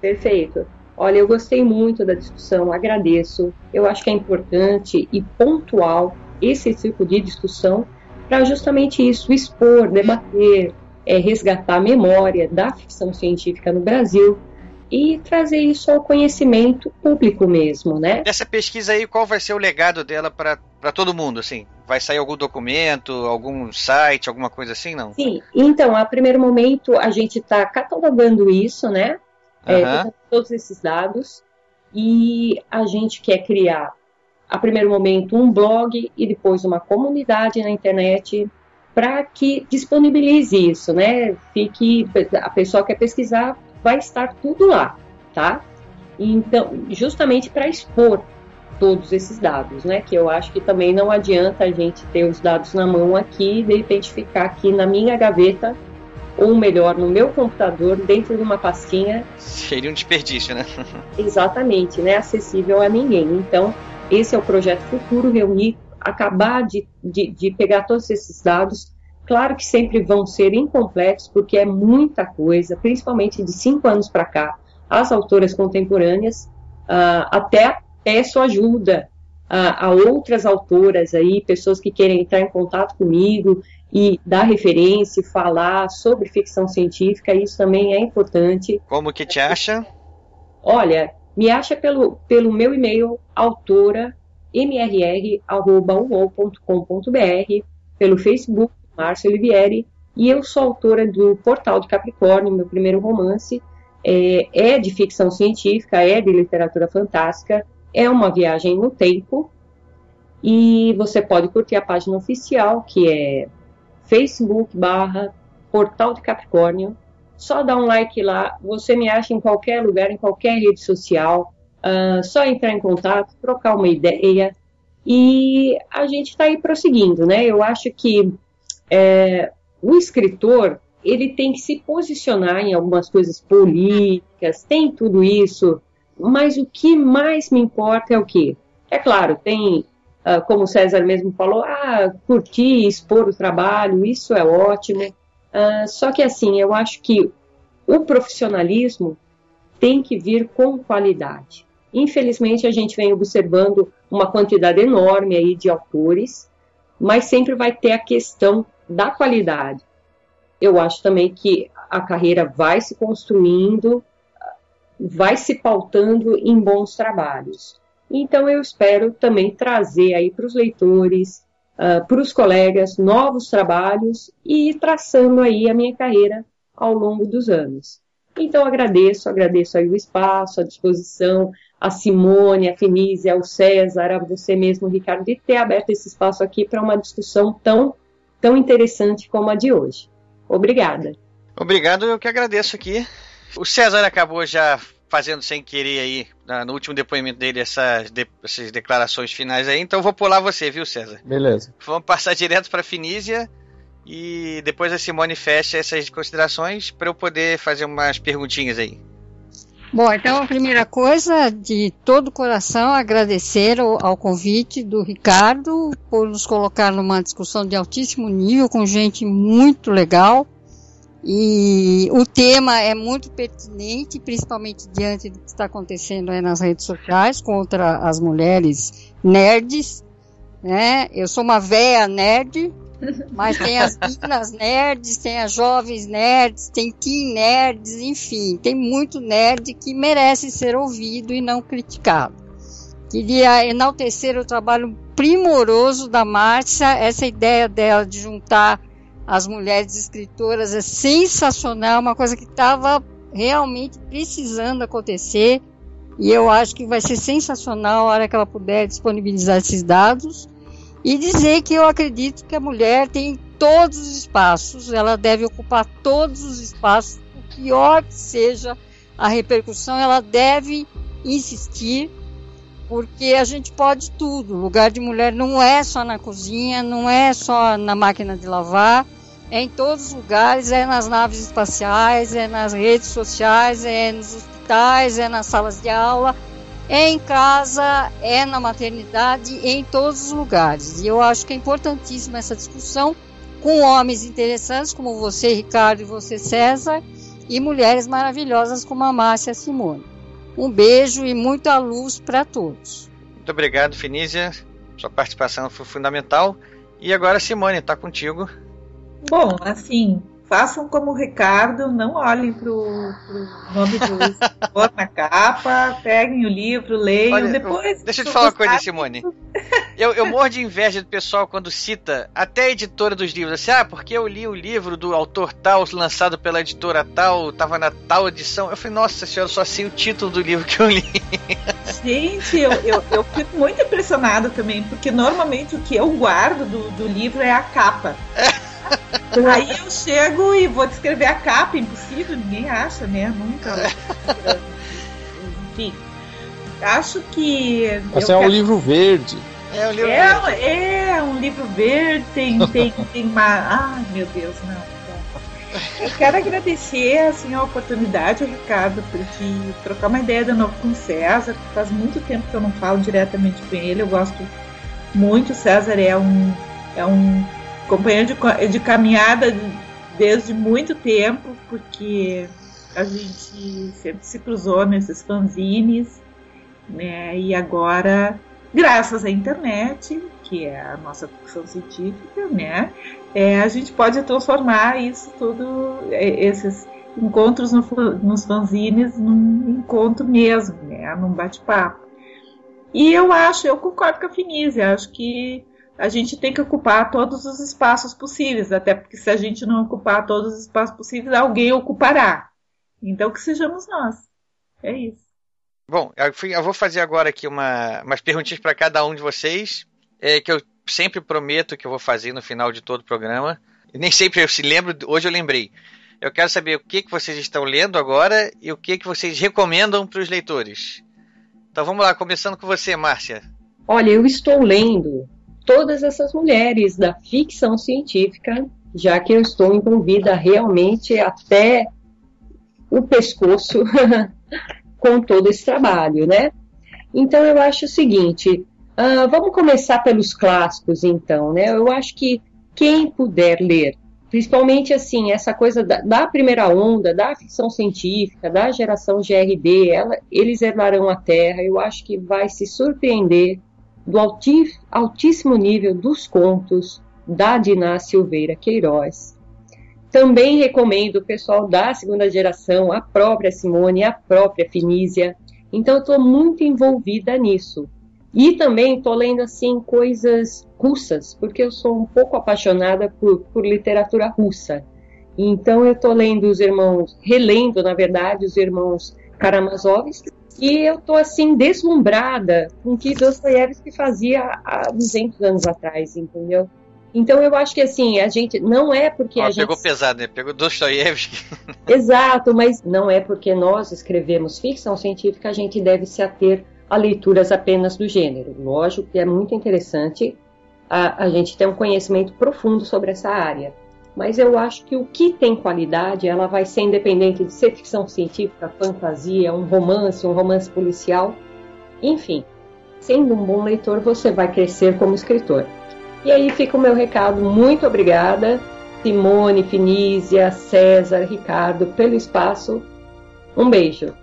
Perfeito. Olha, eu gostei muito da discussão, agradeço. Eu acho que é importante e pontual esse tipo de discussão para justamente isso, expor, debater, é, resgatar a memória da ficção científica no Brasil e trazer isso ao conhecimento público mesmo, né? Essa pesquisa aí, qual vai ser o legado dela para todo mundo, assim? Vai sair algum documento, algum site, alguma coisa assim, não? Sim, então, a primeiro momento a gente está catalogando isso, né? é, todos esses dados e a gente quer criar, a primeiro momento, um blog e depois uma comunidade na internet para que disponibilize isso, né? Fique, a pessoa que quer pesquisar vai estar tudo lá, tá? Então, justamente para expor todos esses dados, né? Que eu acho que também não adianta a gente ter os dados na mão aqui e de repente ficar aqui na minha gaveta ou melhor, no meu computador, dentro de uma pastinha. Seria um desperdício, né? Exatamente, né? Acessível a ninguém. Então, esse é o projeto futuro, reunir, acabar de, de, de pegar todos esses dados. Claro que sempre vão ser incompletos, porque é muita coisa, principalmente de cinco anos para cá. As autoras contemporâneas, uh, até peço ajuda a, a, outras autoras aí, pessoas que querem entrar em contato comigo e dar referência, falar sobre ficção científica, isso também é importante. Como que te acha? Olha, me acha pelo, pelo meu e-mail autora mrr.uol.com.br, pelo Facebook, Márcio Olivieri, e eu sou autora do Portal de Capricórnio, meu primeiro romance, é, é de ficção científica, é de literatura fantástica, é uma viagem no tempo, e você pode curtir a página oficial, que é Facebook barra Portal de Capricórnio. Só dá um like lá, você me acha em qualquer lugar, em qualquer rede social. Uh, só entrar em contato, trocar uma ideia e a gente está aí prosseguindo, né? Eu acho que é, o escritor ele tem que se posicionar em algumas coisas políticas, tem tudo isso, mas o que mais me importa é o que? É claro, tem ah, como o César mesmo falou, ah, curtir, expor o trabalho, isso é ótimo. Uh, só que assim, eu acho que o profissionalismo tem que vir com qualidade. Infelizmente, a gente vem observando uma quantidade enorme aí de autores, mas sempre vai ter a questão da qualidade. Eu acho também que a carreira vai se construindo, vai se pautando em bons trabalhos. Então eu espero também trazer aí para os leitores, uh, para os colegas, novos trabalhos e ir traçando aí a minha carreira ao longo dos anos. Então agradeço, agradeço aí o espaço, a disposição, a Simone, a Fenícia, ao César, a você mesmo, Ricardo, de ter aberto esse espaço aqui para uma discussão tão, tão interessante como a de hoje. Obrigada. Obrigado, eu que agradeço aqui. O César acabou já fazendo sem querer aí, no último depoimento dele, essas, de, essas declarações finais aí. Então vou pular você, viu, César? Beleza. Vamos passar direto para Finísia e depois a Simone fecha essas considerações para eu poder fazer umas perguntinhas aí. Bom, então a primeira coisa, de todo o coração, agradecer ao, ao, convite do Ricardo por nos colocar numa discussão de altíssimo nível com gente muito legal. E o tema é muito pertinente, principalmente diante do que está acontecendo nas redes sociais contra as mulheres nerds. Né? Eu sou uma véia nerd, mas tem as meninas nerds, tem as jovens nerds, tem teen nerds, enfim, tem muito nerd que merece ser ouvido e não criticado. Queria enaltecer o trabalho primoroso da Márcia, essa ideia dela de juntar as mulheres escritoras é sensacional, uma coisa que estava realmente precisando acontecer. E eu acho que vai ser sensacional a hora que ela puder disponibilizar esses dados e dizer que eu acredito que a mulher tem todos os espaços, ela deve ocupar todos os espaços, o pior que seja a repercussão, ela deve insistir porque a gente pode tudo. O lugar de mulher não é só na cozinha, não é só na máquina de lavar, é em todos os lugares, é nas naves espaciais, é nas redes sociais, é nos hospitais, é nas salas de aula, é em casa, é na maternidade, é em todos os lugares. E eu acho que é importantíssima essa discussão com homens interessantes como você, Ricardo, e você, César, e mulheres maravilhosas como a Márcia Simone. Um beijo e muita luz para todos. Muito obrigado, Finísia. Sua participação foi fundamental. E agora, Simone, está contigo. Bom, assim, façam como o Ricardo, não olhem para o nome do escritor na capa, peguem o livro, leiam, Olha, depois... Deixa eu te falar uma coisa, Simone. Eu, eu morro de inveja do pessoal quando cita até a editora dos livros. Assim, ah, porque eu li o livro do autor tal, lançado pela editora tal, tava na tal edição. Eu falei, nossa senhora, eu só sei o título do livro que eu li. Gente, eu, eu, eu fico muito impressionada também, porque normalmente o que eu guardo do, do livro é a capa. Aí eu chego e vou descrever a capa, impossível, ninguém acha, né? Nunca. Enfim. Acho que. Esse é um livro verde. É um livro é, verde. é um livro verde, tem, tem, tem uma. Ai, meu Deus, não. Eu quero agradecer assim, a oportunidade, Ricardo, de trocar uma ideia de novo com o César, que faz muito tempo que eu não falo diretamente com ele. Eu gosto muito. O César é um, é um companheiro de, de caminhada desde muito tempo, porque a gente sempre se cruzou nesses fanzines, né? E agora, graças à internet, que é a nossa ficção científica, né? É, a gente pode transformar isso tudo, é, esses encontros no, nos fanzines, num encontro mesmo, né? Num bate-papo. E eu acho, eu concordo com a Finísia, acho que a gente tem que ocupar todos os espaços possíveis, até porque se a gente não ocupar todos os espaços possíveis, alguém ocupará. Então que sejamos nós. É isso. Bom, eu, fui- eu vou fazer agora aqui uma, umas perguntinhas para cada um de vocês, é, que eu sempre prometo que eu vou fazer no final de todo o programa. E nem sempre eu se lembro, hoje eu lembrei. Eu quero saber o que, que vocês estão lendo agora e o que, que vocês recomendam para os leitores. Então vamos lá, começando com você, Márcia. Olha, eu estou lendo todas essas mulheres da ficção científica, já que eu estou envolvida realmente até o pescoço com todo esse trabalho, né? Então eu acho o seguinte, ah, vamos começar pelos clássicos, então, né? Eu acho que quem puder ler, principalmente assim, essa coisa da, da primeira onda, da ficção científica, da geração GRD, ela, eles herdarão a Terra, eu acho que vai se surpreender do altíssimo nível dos contos da Diná Silveira Queiroz. Também recomendo o pessoal da segunda geração, a própria Simone, a própria Finísia. Então, estou muito envolvida nisso. E também estou lendo assim coisas russas, porque eu sou um pouco apaixonada por, por literatura russa. Então, eu estou lendo os irmãos, relendo, na verdade, os irmãos Karamazovs, e eu tô assim deslumbrada com o que Dostoiévski fazia há 200 anos atrás, entendeu? Então eu acho que assim, a gente não é porque Ó, a gente pegou pesado, né? Pegou Dostoiévski. Exato, mas não é porque nós escrevemos ficção científica a gente deve se ater a leituras apenas do gênero. Lógico que é muito interessante a, a gente ter um conhecimento profundo sobre essa área. Mas eu acho que o que tem qualidade, ela vai ser independente de ser ficção científica, fantasia, um romance, um romance policial. Enfim, sendo um bom leitor, você vai crescer como escritor. E aí fica o meu recado. Muito obrigada, Simone, Finísia, César, Ricardo, pelo espaço. Um beijo.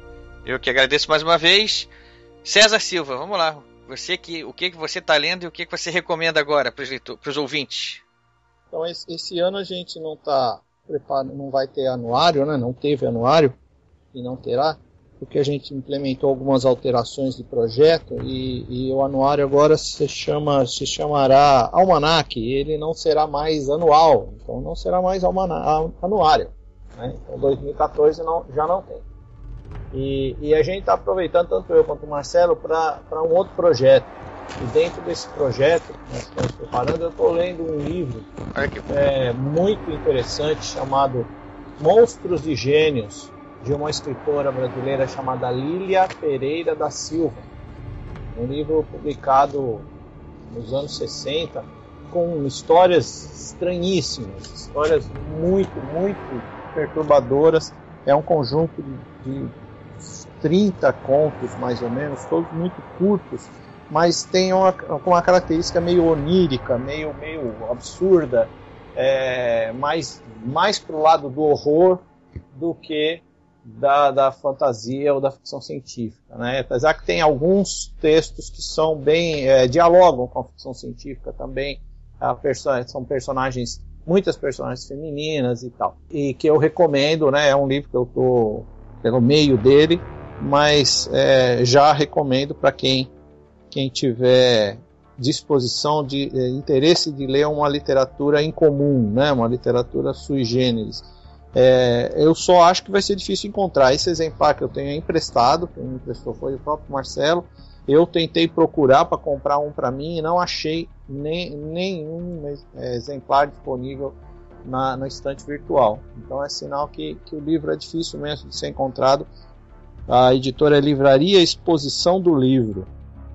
Eu que agradeço mais uma vez. César Silva, vamos lá. Você que, o que, que você está lendo e o que, que você recomenda agora para os ouvintes? Então esse, ano a gente não tá preparado, não vai ter anuário, né? Não teve anuário e não terá, porque a gente implementou algumas alterações de projeto e, e o anuário agora se chama se chamará almanac. Ele não será mais anual, então não será mais anuário. Né? Então 2014 não, já não tem. E, e a gente está aproveitando, tanto eu quanto o Marcelo, para um outro projeto. E dentro desse projeto que nós estamos preparando, eu estou lendo um livro é, muito interessante chamado Monstros e Gênios, de uma escritora brasileira chamada Lília Pereira da Silva. um livro publicado nos anos 60 com histórias estranhíssimas, histórias muito, muito perturbadoras. É um conjunto de, de 30 contos, mais ou menos, todos muito curtos, mas tem uma, uma característica meio onírica, meio, meio absurda, é, mais, mais pro lado do horror do que da, da fantasia ou da ficção científica. Né? Apesar que tem alguns textos que são bem. É, dialogam com a ficção científica também. Perso são personagens, muitas personagens femininas e tal. E que eu recomendo, né? É um livro que eu estou pelo meio dele, mas é, já recomendo para quem, quem tiver disposição de é, interesse de ler uma literatura incomum, né? Uma literatura sui generis é, eu só acho que vai ser difícil encontrar. Esse exemplar que eu tenho é emprestado, quem me emprestou foi o próprio Marcelo. Eu tentei procurar para comprar um para mim e não achei nem, nenhum exemplar disponível na, no estante virtual. Então é sinal que, que o livro é difícil mesmo de ser encontrado. A editora é Livraria Exposição do Livro.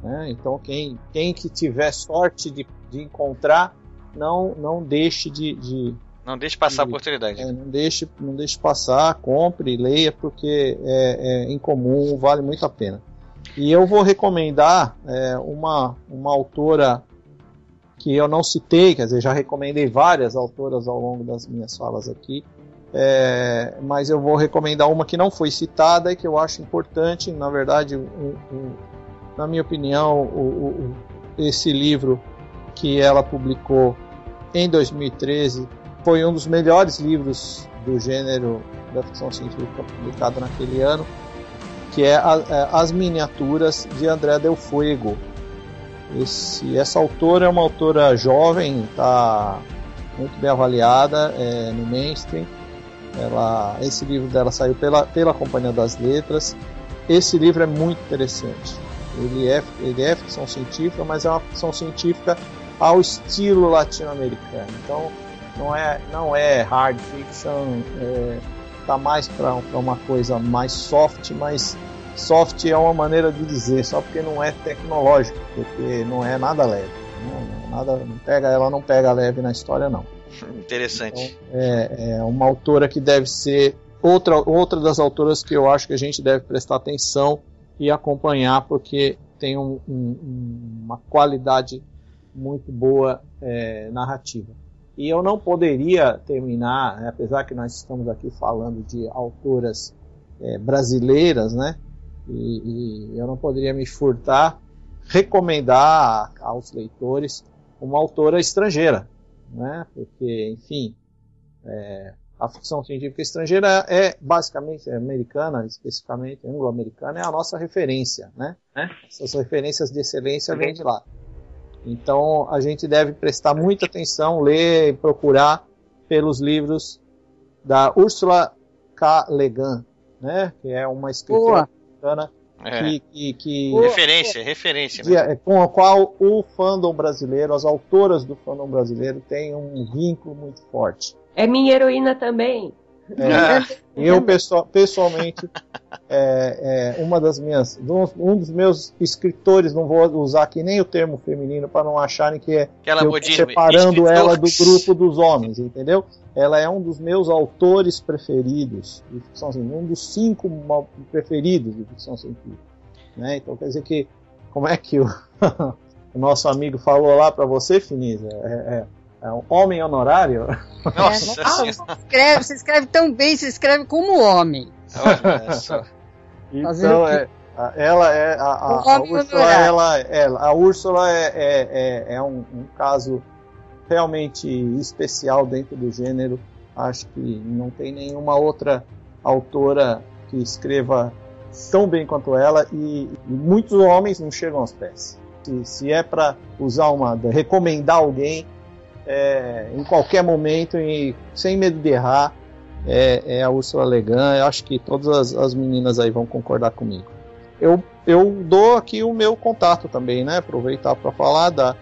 Né? Então quem, quem que tiver sorte de, de encontrar, não, não deixe de, de não deixe passar a oportunidade. É, não, deixe, não deixe passar, compre, leia, porque é, é incomum, vale muito a pena. E eu vou recomendar é, uma, uma autora que eu não citei, quer dizer, já recomendei várias autoras ao longo das minhas falas aqui, é, mas eu vou recomendar uma que não foi citada e que eu acho importante, na verdade, um, um, na minha opinião, o, o, esse livro que ela publicou em 2013 foi um dos melhores livros do gênero da ficção científica publicado naquele ano, que é, a, é As Miniaturas de André Del Fuego. Esse, essa autora é uma autora jovem, está muito bem avaliada é, no mainstream. Ela, esse livro dela saiu pela, pela Companhia das Letras. Esse livro é muito interessante. Ele é, ele é ficção científica, mas é uma ficção científica ao estilo latino-americano. Então, não é, não é hard fiction, é, tá mais para uma coisa mais soft, mas soft é uma maneira de dizer, só porque não é tecnológico, porque não é nada leve. Não, nada, não pega, ela não pega leve na história, não. Interessante. Então, é, é uma autora que deve ser outra, outra das autoras que eu acho que a gente deve prestar atenção e acompanhar, porque tem um, um, uma qualidade muito boa é, narrativa. E eu não poderia terminar, né, apesar que nós estamos aqui falando de autoras é, brasileiras, né? E, e, eu não poderia me furtar recomendar aos leitores uma autora estrangeira, né? Porque, enfim, é, a ficção científica estrangeira é basicamente é americana, especificamente anglo-americana, é a nossa referência, né? Essas referências de excelência vêm de lá. Então a gente deve prestar muita atenção, ler e procurar pelos livros da Ursula K. Le Guin, né? Que é uma escritora americana é. que, que, que, referência, referência. Que, é, com a qual o fandom brasileiro, as autoras do fandom brasileiro têm um vínculo muito forte. É minha heroína também. É, eu pessoal, pessoalmente, é, é, uma das minhas, um dos meus escritores, não vou usar aqui nem o termo feminino para não acharem que é Aquela que eu tô separando ela do grupo dos homens, entendeu? Ela é um dos meus autores preferidos de ficção científica, um dos cinco preferidos de ficção científica. Né? Então quer dizer que, como é que o, o nosso amigo falou lá para você, Finisa? É, é, é um homem honorário? Nossa, é, você, escreve, você escreve tão bem, você escreve como homem. então, é, ela é a, a, a Úrsula, ela, ela, a Úrsula é, é, é, é um, um, caso realmente especial dentro do gênero. Acho que não tem nenhuma outra autora que escreva tão bem quanto ela e, e muitos homens não chegam aos pés. Se, se é para usar uma, recomendar alguém, é, em qualquer momento e sem medo de errar é, é a Ursula Le Guin. Eu acho que todas as, as, meninas aí vão concordar comigo. Eu, eu dou aqui o meu contato também, né? Aproveitar para falar da,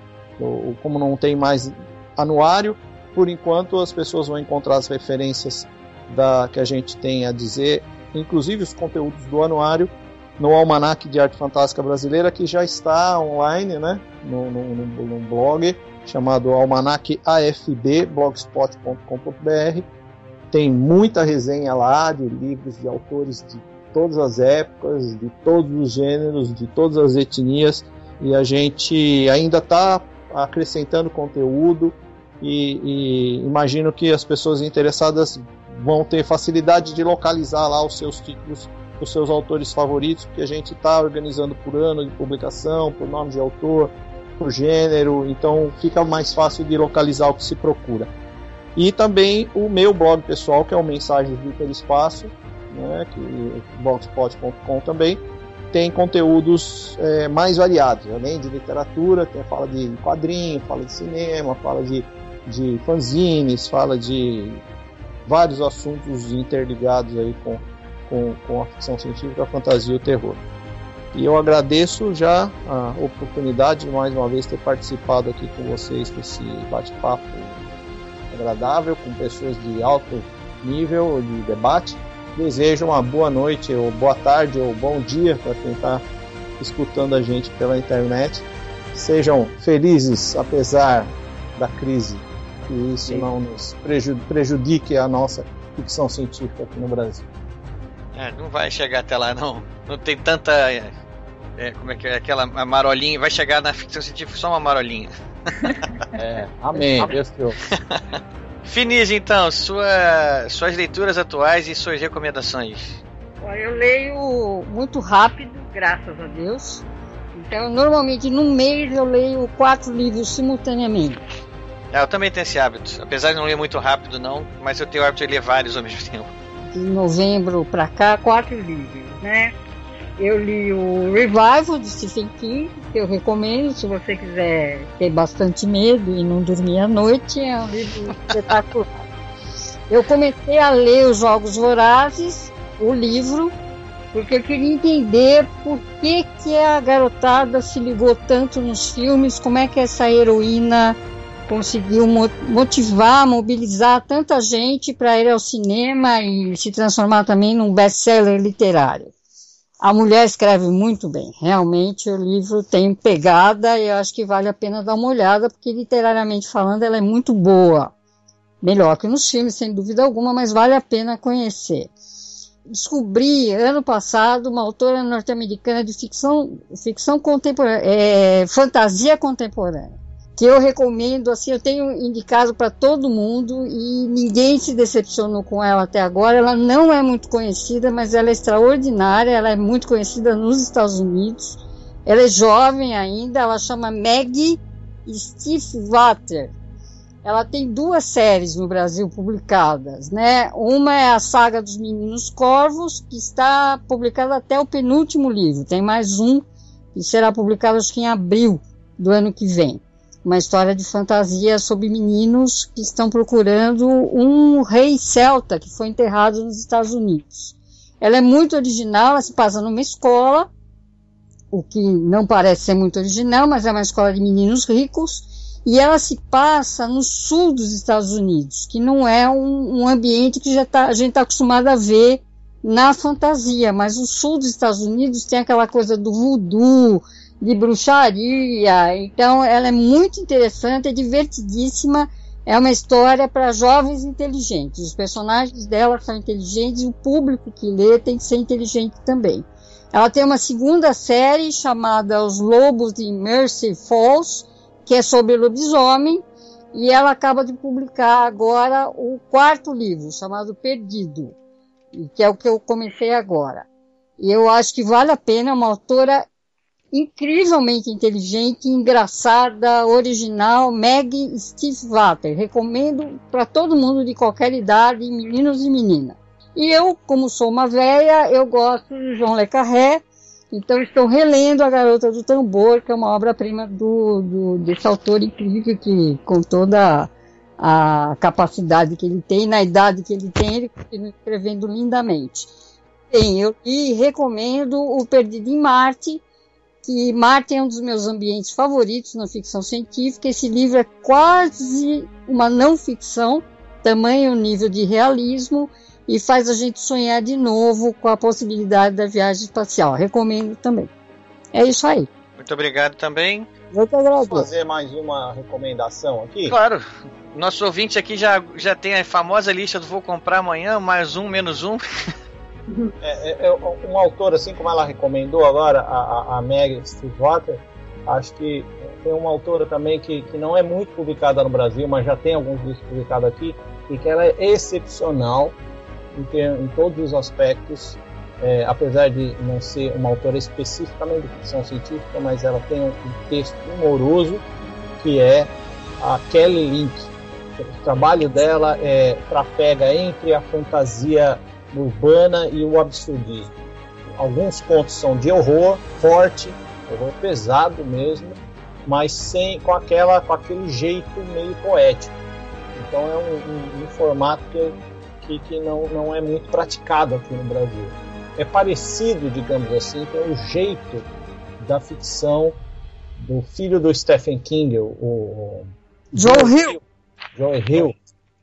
como não tem mais anuário, por enquanto as pessoas vão encontrar as referências da que a gente tem a dizer, inclusive os conteúdos do anuário no Almanac de Arte Fantástica Brasileira, que já está online, né, no, no, no, no blog chamado Almanac AFB, blogspot.com.br. Tem muita resenha lá de livros de autores de todas as épocas, de todos os gêneros, de todas as etnias, e a gente ainda está acrescentando conteúdo e, e, imagino que as pessoas interessadas vão ter facilidade de localizar lá os seus títulos, os seus autores favoritos, porque a gente está organizando por ano de publicação, por nome de autor, por gênero, então fica mais fácil de localizar o que se procura. E também o meu blog pessoal, que é o Mensagens do Hiperespaço, né, que blogspot.com também, tem conteúdos é, mais variados, além de literatura, tem, fala de quadrinho, fala de cinema, fala de, de fanzines, fala de vários assuntos interligados aí com, com, com a ficção científica, a fantasia e o terror. E eu agradeço já a oportunidade de mais uma vez ter participado aqui com vocês desse bate-papo agradável, com pessoas de alto nível de debate. Desejo uma boa noite, ou boa tarde, ou bom dia para quem está escutando a gente pela internet. Sejam felizes apesar da crise, que isso Sim. não nos prejudique a nossa ficção científica aqui no Brasil. É, não vai chegar até lá, não. Não tem tanta. É, como é que é? Aquela marolinha. Vai chegar na ficção científica só uma marolinha. É, amém, Deus te Finis, então, sua, suas leituras atuais e suas recomendações. Eu leio muito rápido, graças a Deus. Então, normalmente no mês eu leio quatro livros simultaneamente. É, eu também tenho esse hábito. Apesar de não ler muito rápido, não, mas eu tenho o hábito de ler vários ao mesmo tempo. De novembro para cá, quatro livros, né? Eu li o Revival de Stephen King, que eu recomendo se você quiser ter bastante medo e não dormir à noite. É um livro espetacular. Eu comecei a ler Os Jogos Vorazes, o livro, porque eu queria entender por que, que a garotada se ligou tanto nos filmes, como é que essa heroína conseguiu motivar, mobilizar tanta gente para ir ao cinema e se transformar também num best-seller literário. A mulher escreve muito bem. Realmente o livro tem pegada e eu acho que vale a pena dar uma olhada, porque literariamente falando ela é muito boa. Melhor que nos filmes, sem dúvida alguma, mas vale a pena conhecer. Descobri ano passado uma autora norte-americana de ficção, ficção contemporânea, é, fantasia contemporânea que eu recomendo, assim, eu tenho indicado para todo mundo e ninguém se decepcionou com ela até agora. Ela não é muito conhecida, mas ela é extraordinária, ela é muito conhecida nos Estados Unidos. Ela é jovem ainda, ela chama Maggie Stiefvater. Ela tem duas séries no Brasil publicadas, né? Uma é a Saga dos Meninos Corvos, que está publicada até o penúltimo livro. Tem mais um que será publicado acho que em abril do ano que vem uma história de fantasia sobre meninos que estão procurando um rei celta que foi enterrado nos Estados Unidos. Ela é muito original, ela se passa numa escola, o que não parece ser muito original, mas é uma escola de meninos ricos, e ela se passa no sul dos Estados Unidos, que não é um, um ambiente que já tá, a gente está acostumado a ver na fantasia, mas o sul dos Estados Unidos tem aquela coisa do voodoo, de bruxaria. Então, ela é muito interessante, é divertidíssima. É uma história para jovens inteligentes. Os personagens dela são inteligentes e o público que lê tem que ser inteligente também. Ela tem uma segunda série chamada Os Lobos de Mercy Falls, que é sobre lobisomem, e ela acaba de publicar agora o quarto livro, chamado Perdido, que é o que eu comecei agora. E eu acho que vale a pena, é uma autora incrivelmente inteligente, engraçada, original, Meg Stiefvater. Recomendo para todo mundo de qualquer idade, meninos e meninas. E eu, como sou uma velha, eu gosto de João Le Carré, então estou relendo A Garota do Tambor, que é uma obra-prima do, do, desse autor incrível que, com toda a capacidade que ele tem, na idade que ele tem, ele continua escrevendo lindamente. Bem, eu e recomendo O Perdido em Marte, que Marte é um dos meus ambientes favoritos na ficção científica. Esse livro é quase uma não ficção, tamanho nível de realismo, e faz a gente sonhar de novo com a possibilidade da viagem espacial. Recomendo também. É isso aí. Muito obrigado também. Eu que agradeço. Posso fazer mais uma recomendação aqui? Claro. Nosso ouvinte aqui já, já tem a famosa lista do vou comprar amanhã, mais um, menos um. É, é, é um autor, assim como ela recomendou agora, a, a, Meg Stillwater, acho que tem uma autora também que, que não é muito publicada no Brasil, mas já tem alguns livros publicados aqui, e que ela é excepcional em, ter, em todos os aspectos, é, apesar de não ser uma autora especificamente de ficção científica, mas ela tem um, um texto humoroso que é a Kelly Link. O trabalho dela é trafega entre a fantasia urbana e o absurdismo. Alguns contos são de horror forte, horror pesado mesmo, mas sem com aquela com aquele jeito meio poético. Então é um, um, um formato que, que, que, não, não é muito praticado aqui no Brasil. É parecido, digamos assim, com o jeito da ficção do filho do Stephen King, o, o Joe Hill. Joe Hill.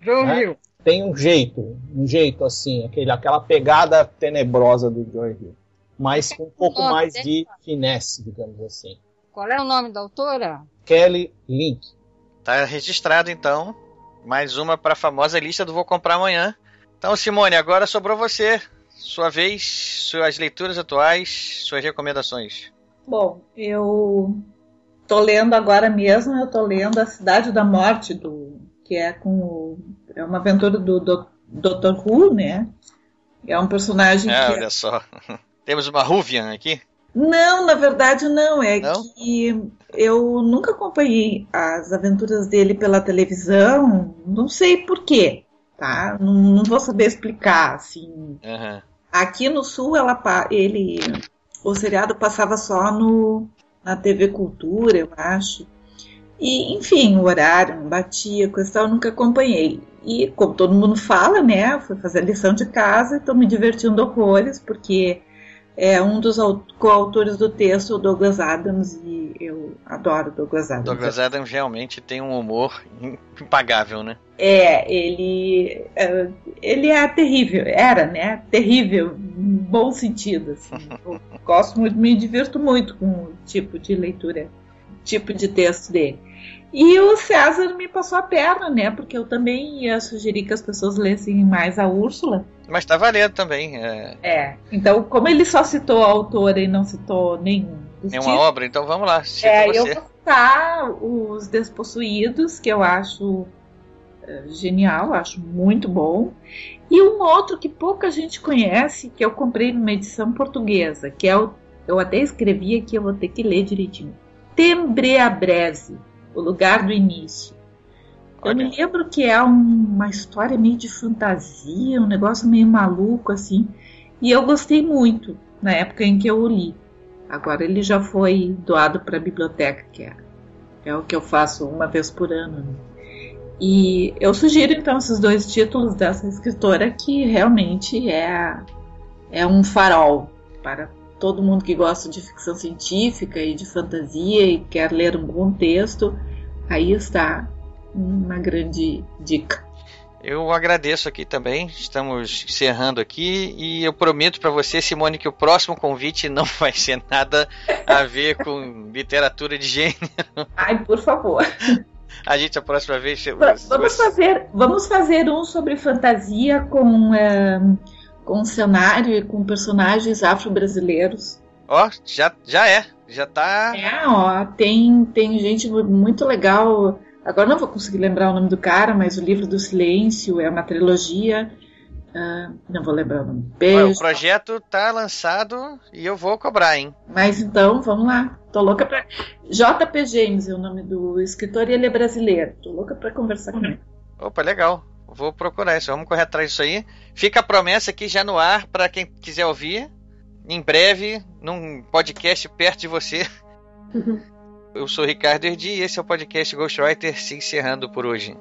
Joe né? Hill. Tem um jeito, um jeito assim, aquele, aquela pegada tenebrosa do Joe Hill, mas com um pouco nome mais dele? de finesse, digamos assim. Qual é o nome da autora? Kelly Link. Tá registrado então. Mais uma para a famosa lista do vou comprar amanhã. Então, Simone, agora sobrou você. Sua vez, suas leituras atuais, suas recomendações. Bom, eu tô lendo agora mesmo, eu tô lendo A Cidade da Morte, do, que é com o, é uma aventura do, do Dr. Who, né? É um personagem É, que olha só. Temos uma Ruvian aqui. Não, na verdade não. É Não? que eu nunca acompanhei as aventuras dele pela televisão. Não sei por quê, tá? Não, não vou saber explicar, assim. Aham. Aqui no Sul, ela, ele, o seriado passava só no, na TV Cultura, eu acho. E, enfim, o horário não batia, tal, eu nunca acompanhei. E, como todo mundo fala, né, fui fazer a lição de casa e estou me divertindo horrores, porque é um dos au- coautores do texto, o Douglas Adams, e eu adoro Douglas Adams. Douglas Adams realmente tem um humor impagável, né? É, ele, é, ele é terrível, era, né? Terrível, em bom sentido. Assim. Eu gosto muito, me divirto muito com o tipo de leitura, tipo de texto dele. E o César me passou a perna, né? Porque eu também ia sugerir que as pessoas lessem mais a Úrsula. Mas tá valendo também. É, É. Então, como ele só citou a autora e não citou nenhum dos é uma títulos, obra, então vamos lá. É, eu você. vou citar os Despossuídos, que eu acho eh, genial, acho muito bom. E um outro que pouca gente conhece, que eu comprei numa edição portuguesa, que é o. Eu até escrevi aqui, eu vou ter que ler direitinho. Tembreabreze, o lugar do início. Eu me lembro que é um- uma história meio de fantasia, um negócio meio maluco assim. E eu gostei muito na época em que eu o li. Agora ele já foi doado para a biblioteca, que é, é o que eu faço uma vez por ano. né? E eu sugiro então esses dois títulos dessa escritora que realmente é, é um farol para todo mundo que gosta de ficção científica e de fantasia e quer ler um bom texto. Aí está uma grande dica. Eu agradeço aqui também. Estamos encerrando aqui e eu prometo para você, Simone, que o próximo convite não vai ser nada a ver com literatura de gênero. Ai, por favor. A gente a próxima vez. Va- Vamos fazer, vamos fazer um sobre fantasia com, eh, com cenário e com personagens afro-brasileiros. Ó, já, já é. Já tá. É, ó, tem, tem gente muito legal. Agora não vou conseguir lembrar o nome do cara, mas o livro do silêncio é uma trilogia. Ah, não vou lembrar o nome. Beijo. o projeto tá lançado e eu vou cobrar, hein? Mas então, vamos lá. Tô louca pra. JP James é o nome do escritor e ele é brasileiro. Tô louca pra conversar com ele. Opa, legal. Vou procurar isso. Vamos correr atrás disso aí. Fica a promessa aqui já no ar para quem quiser ouvir. Em breve, num podcast perto de você. Eu sou o Ricardo Erdi e esse é o podcast Ghostwriter se encerrando por hoje.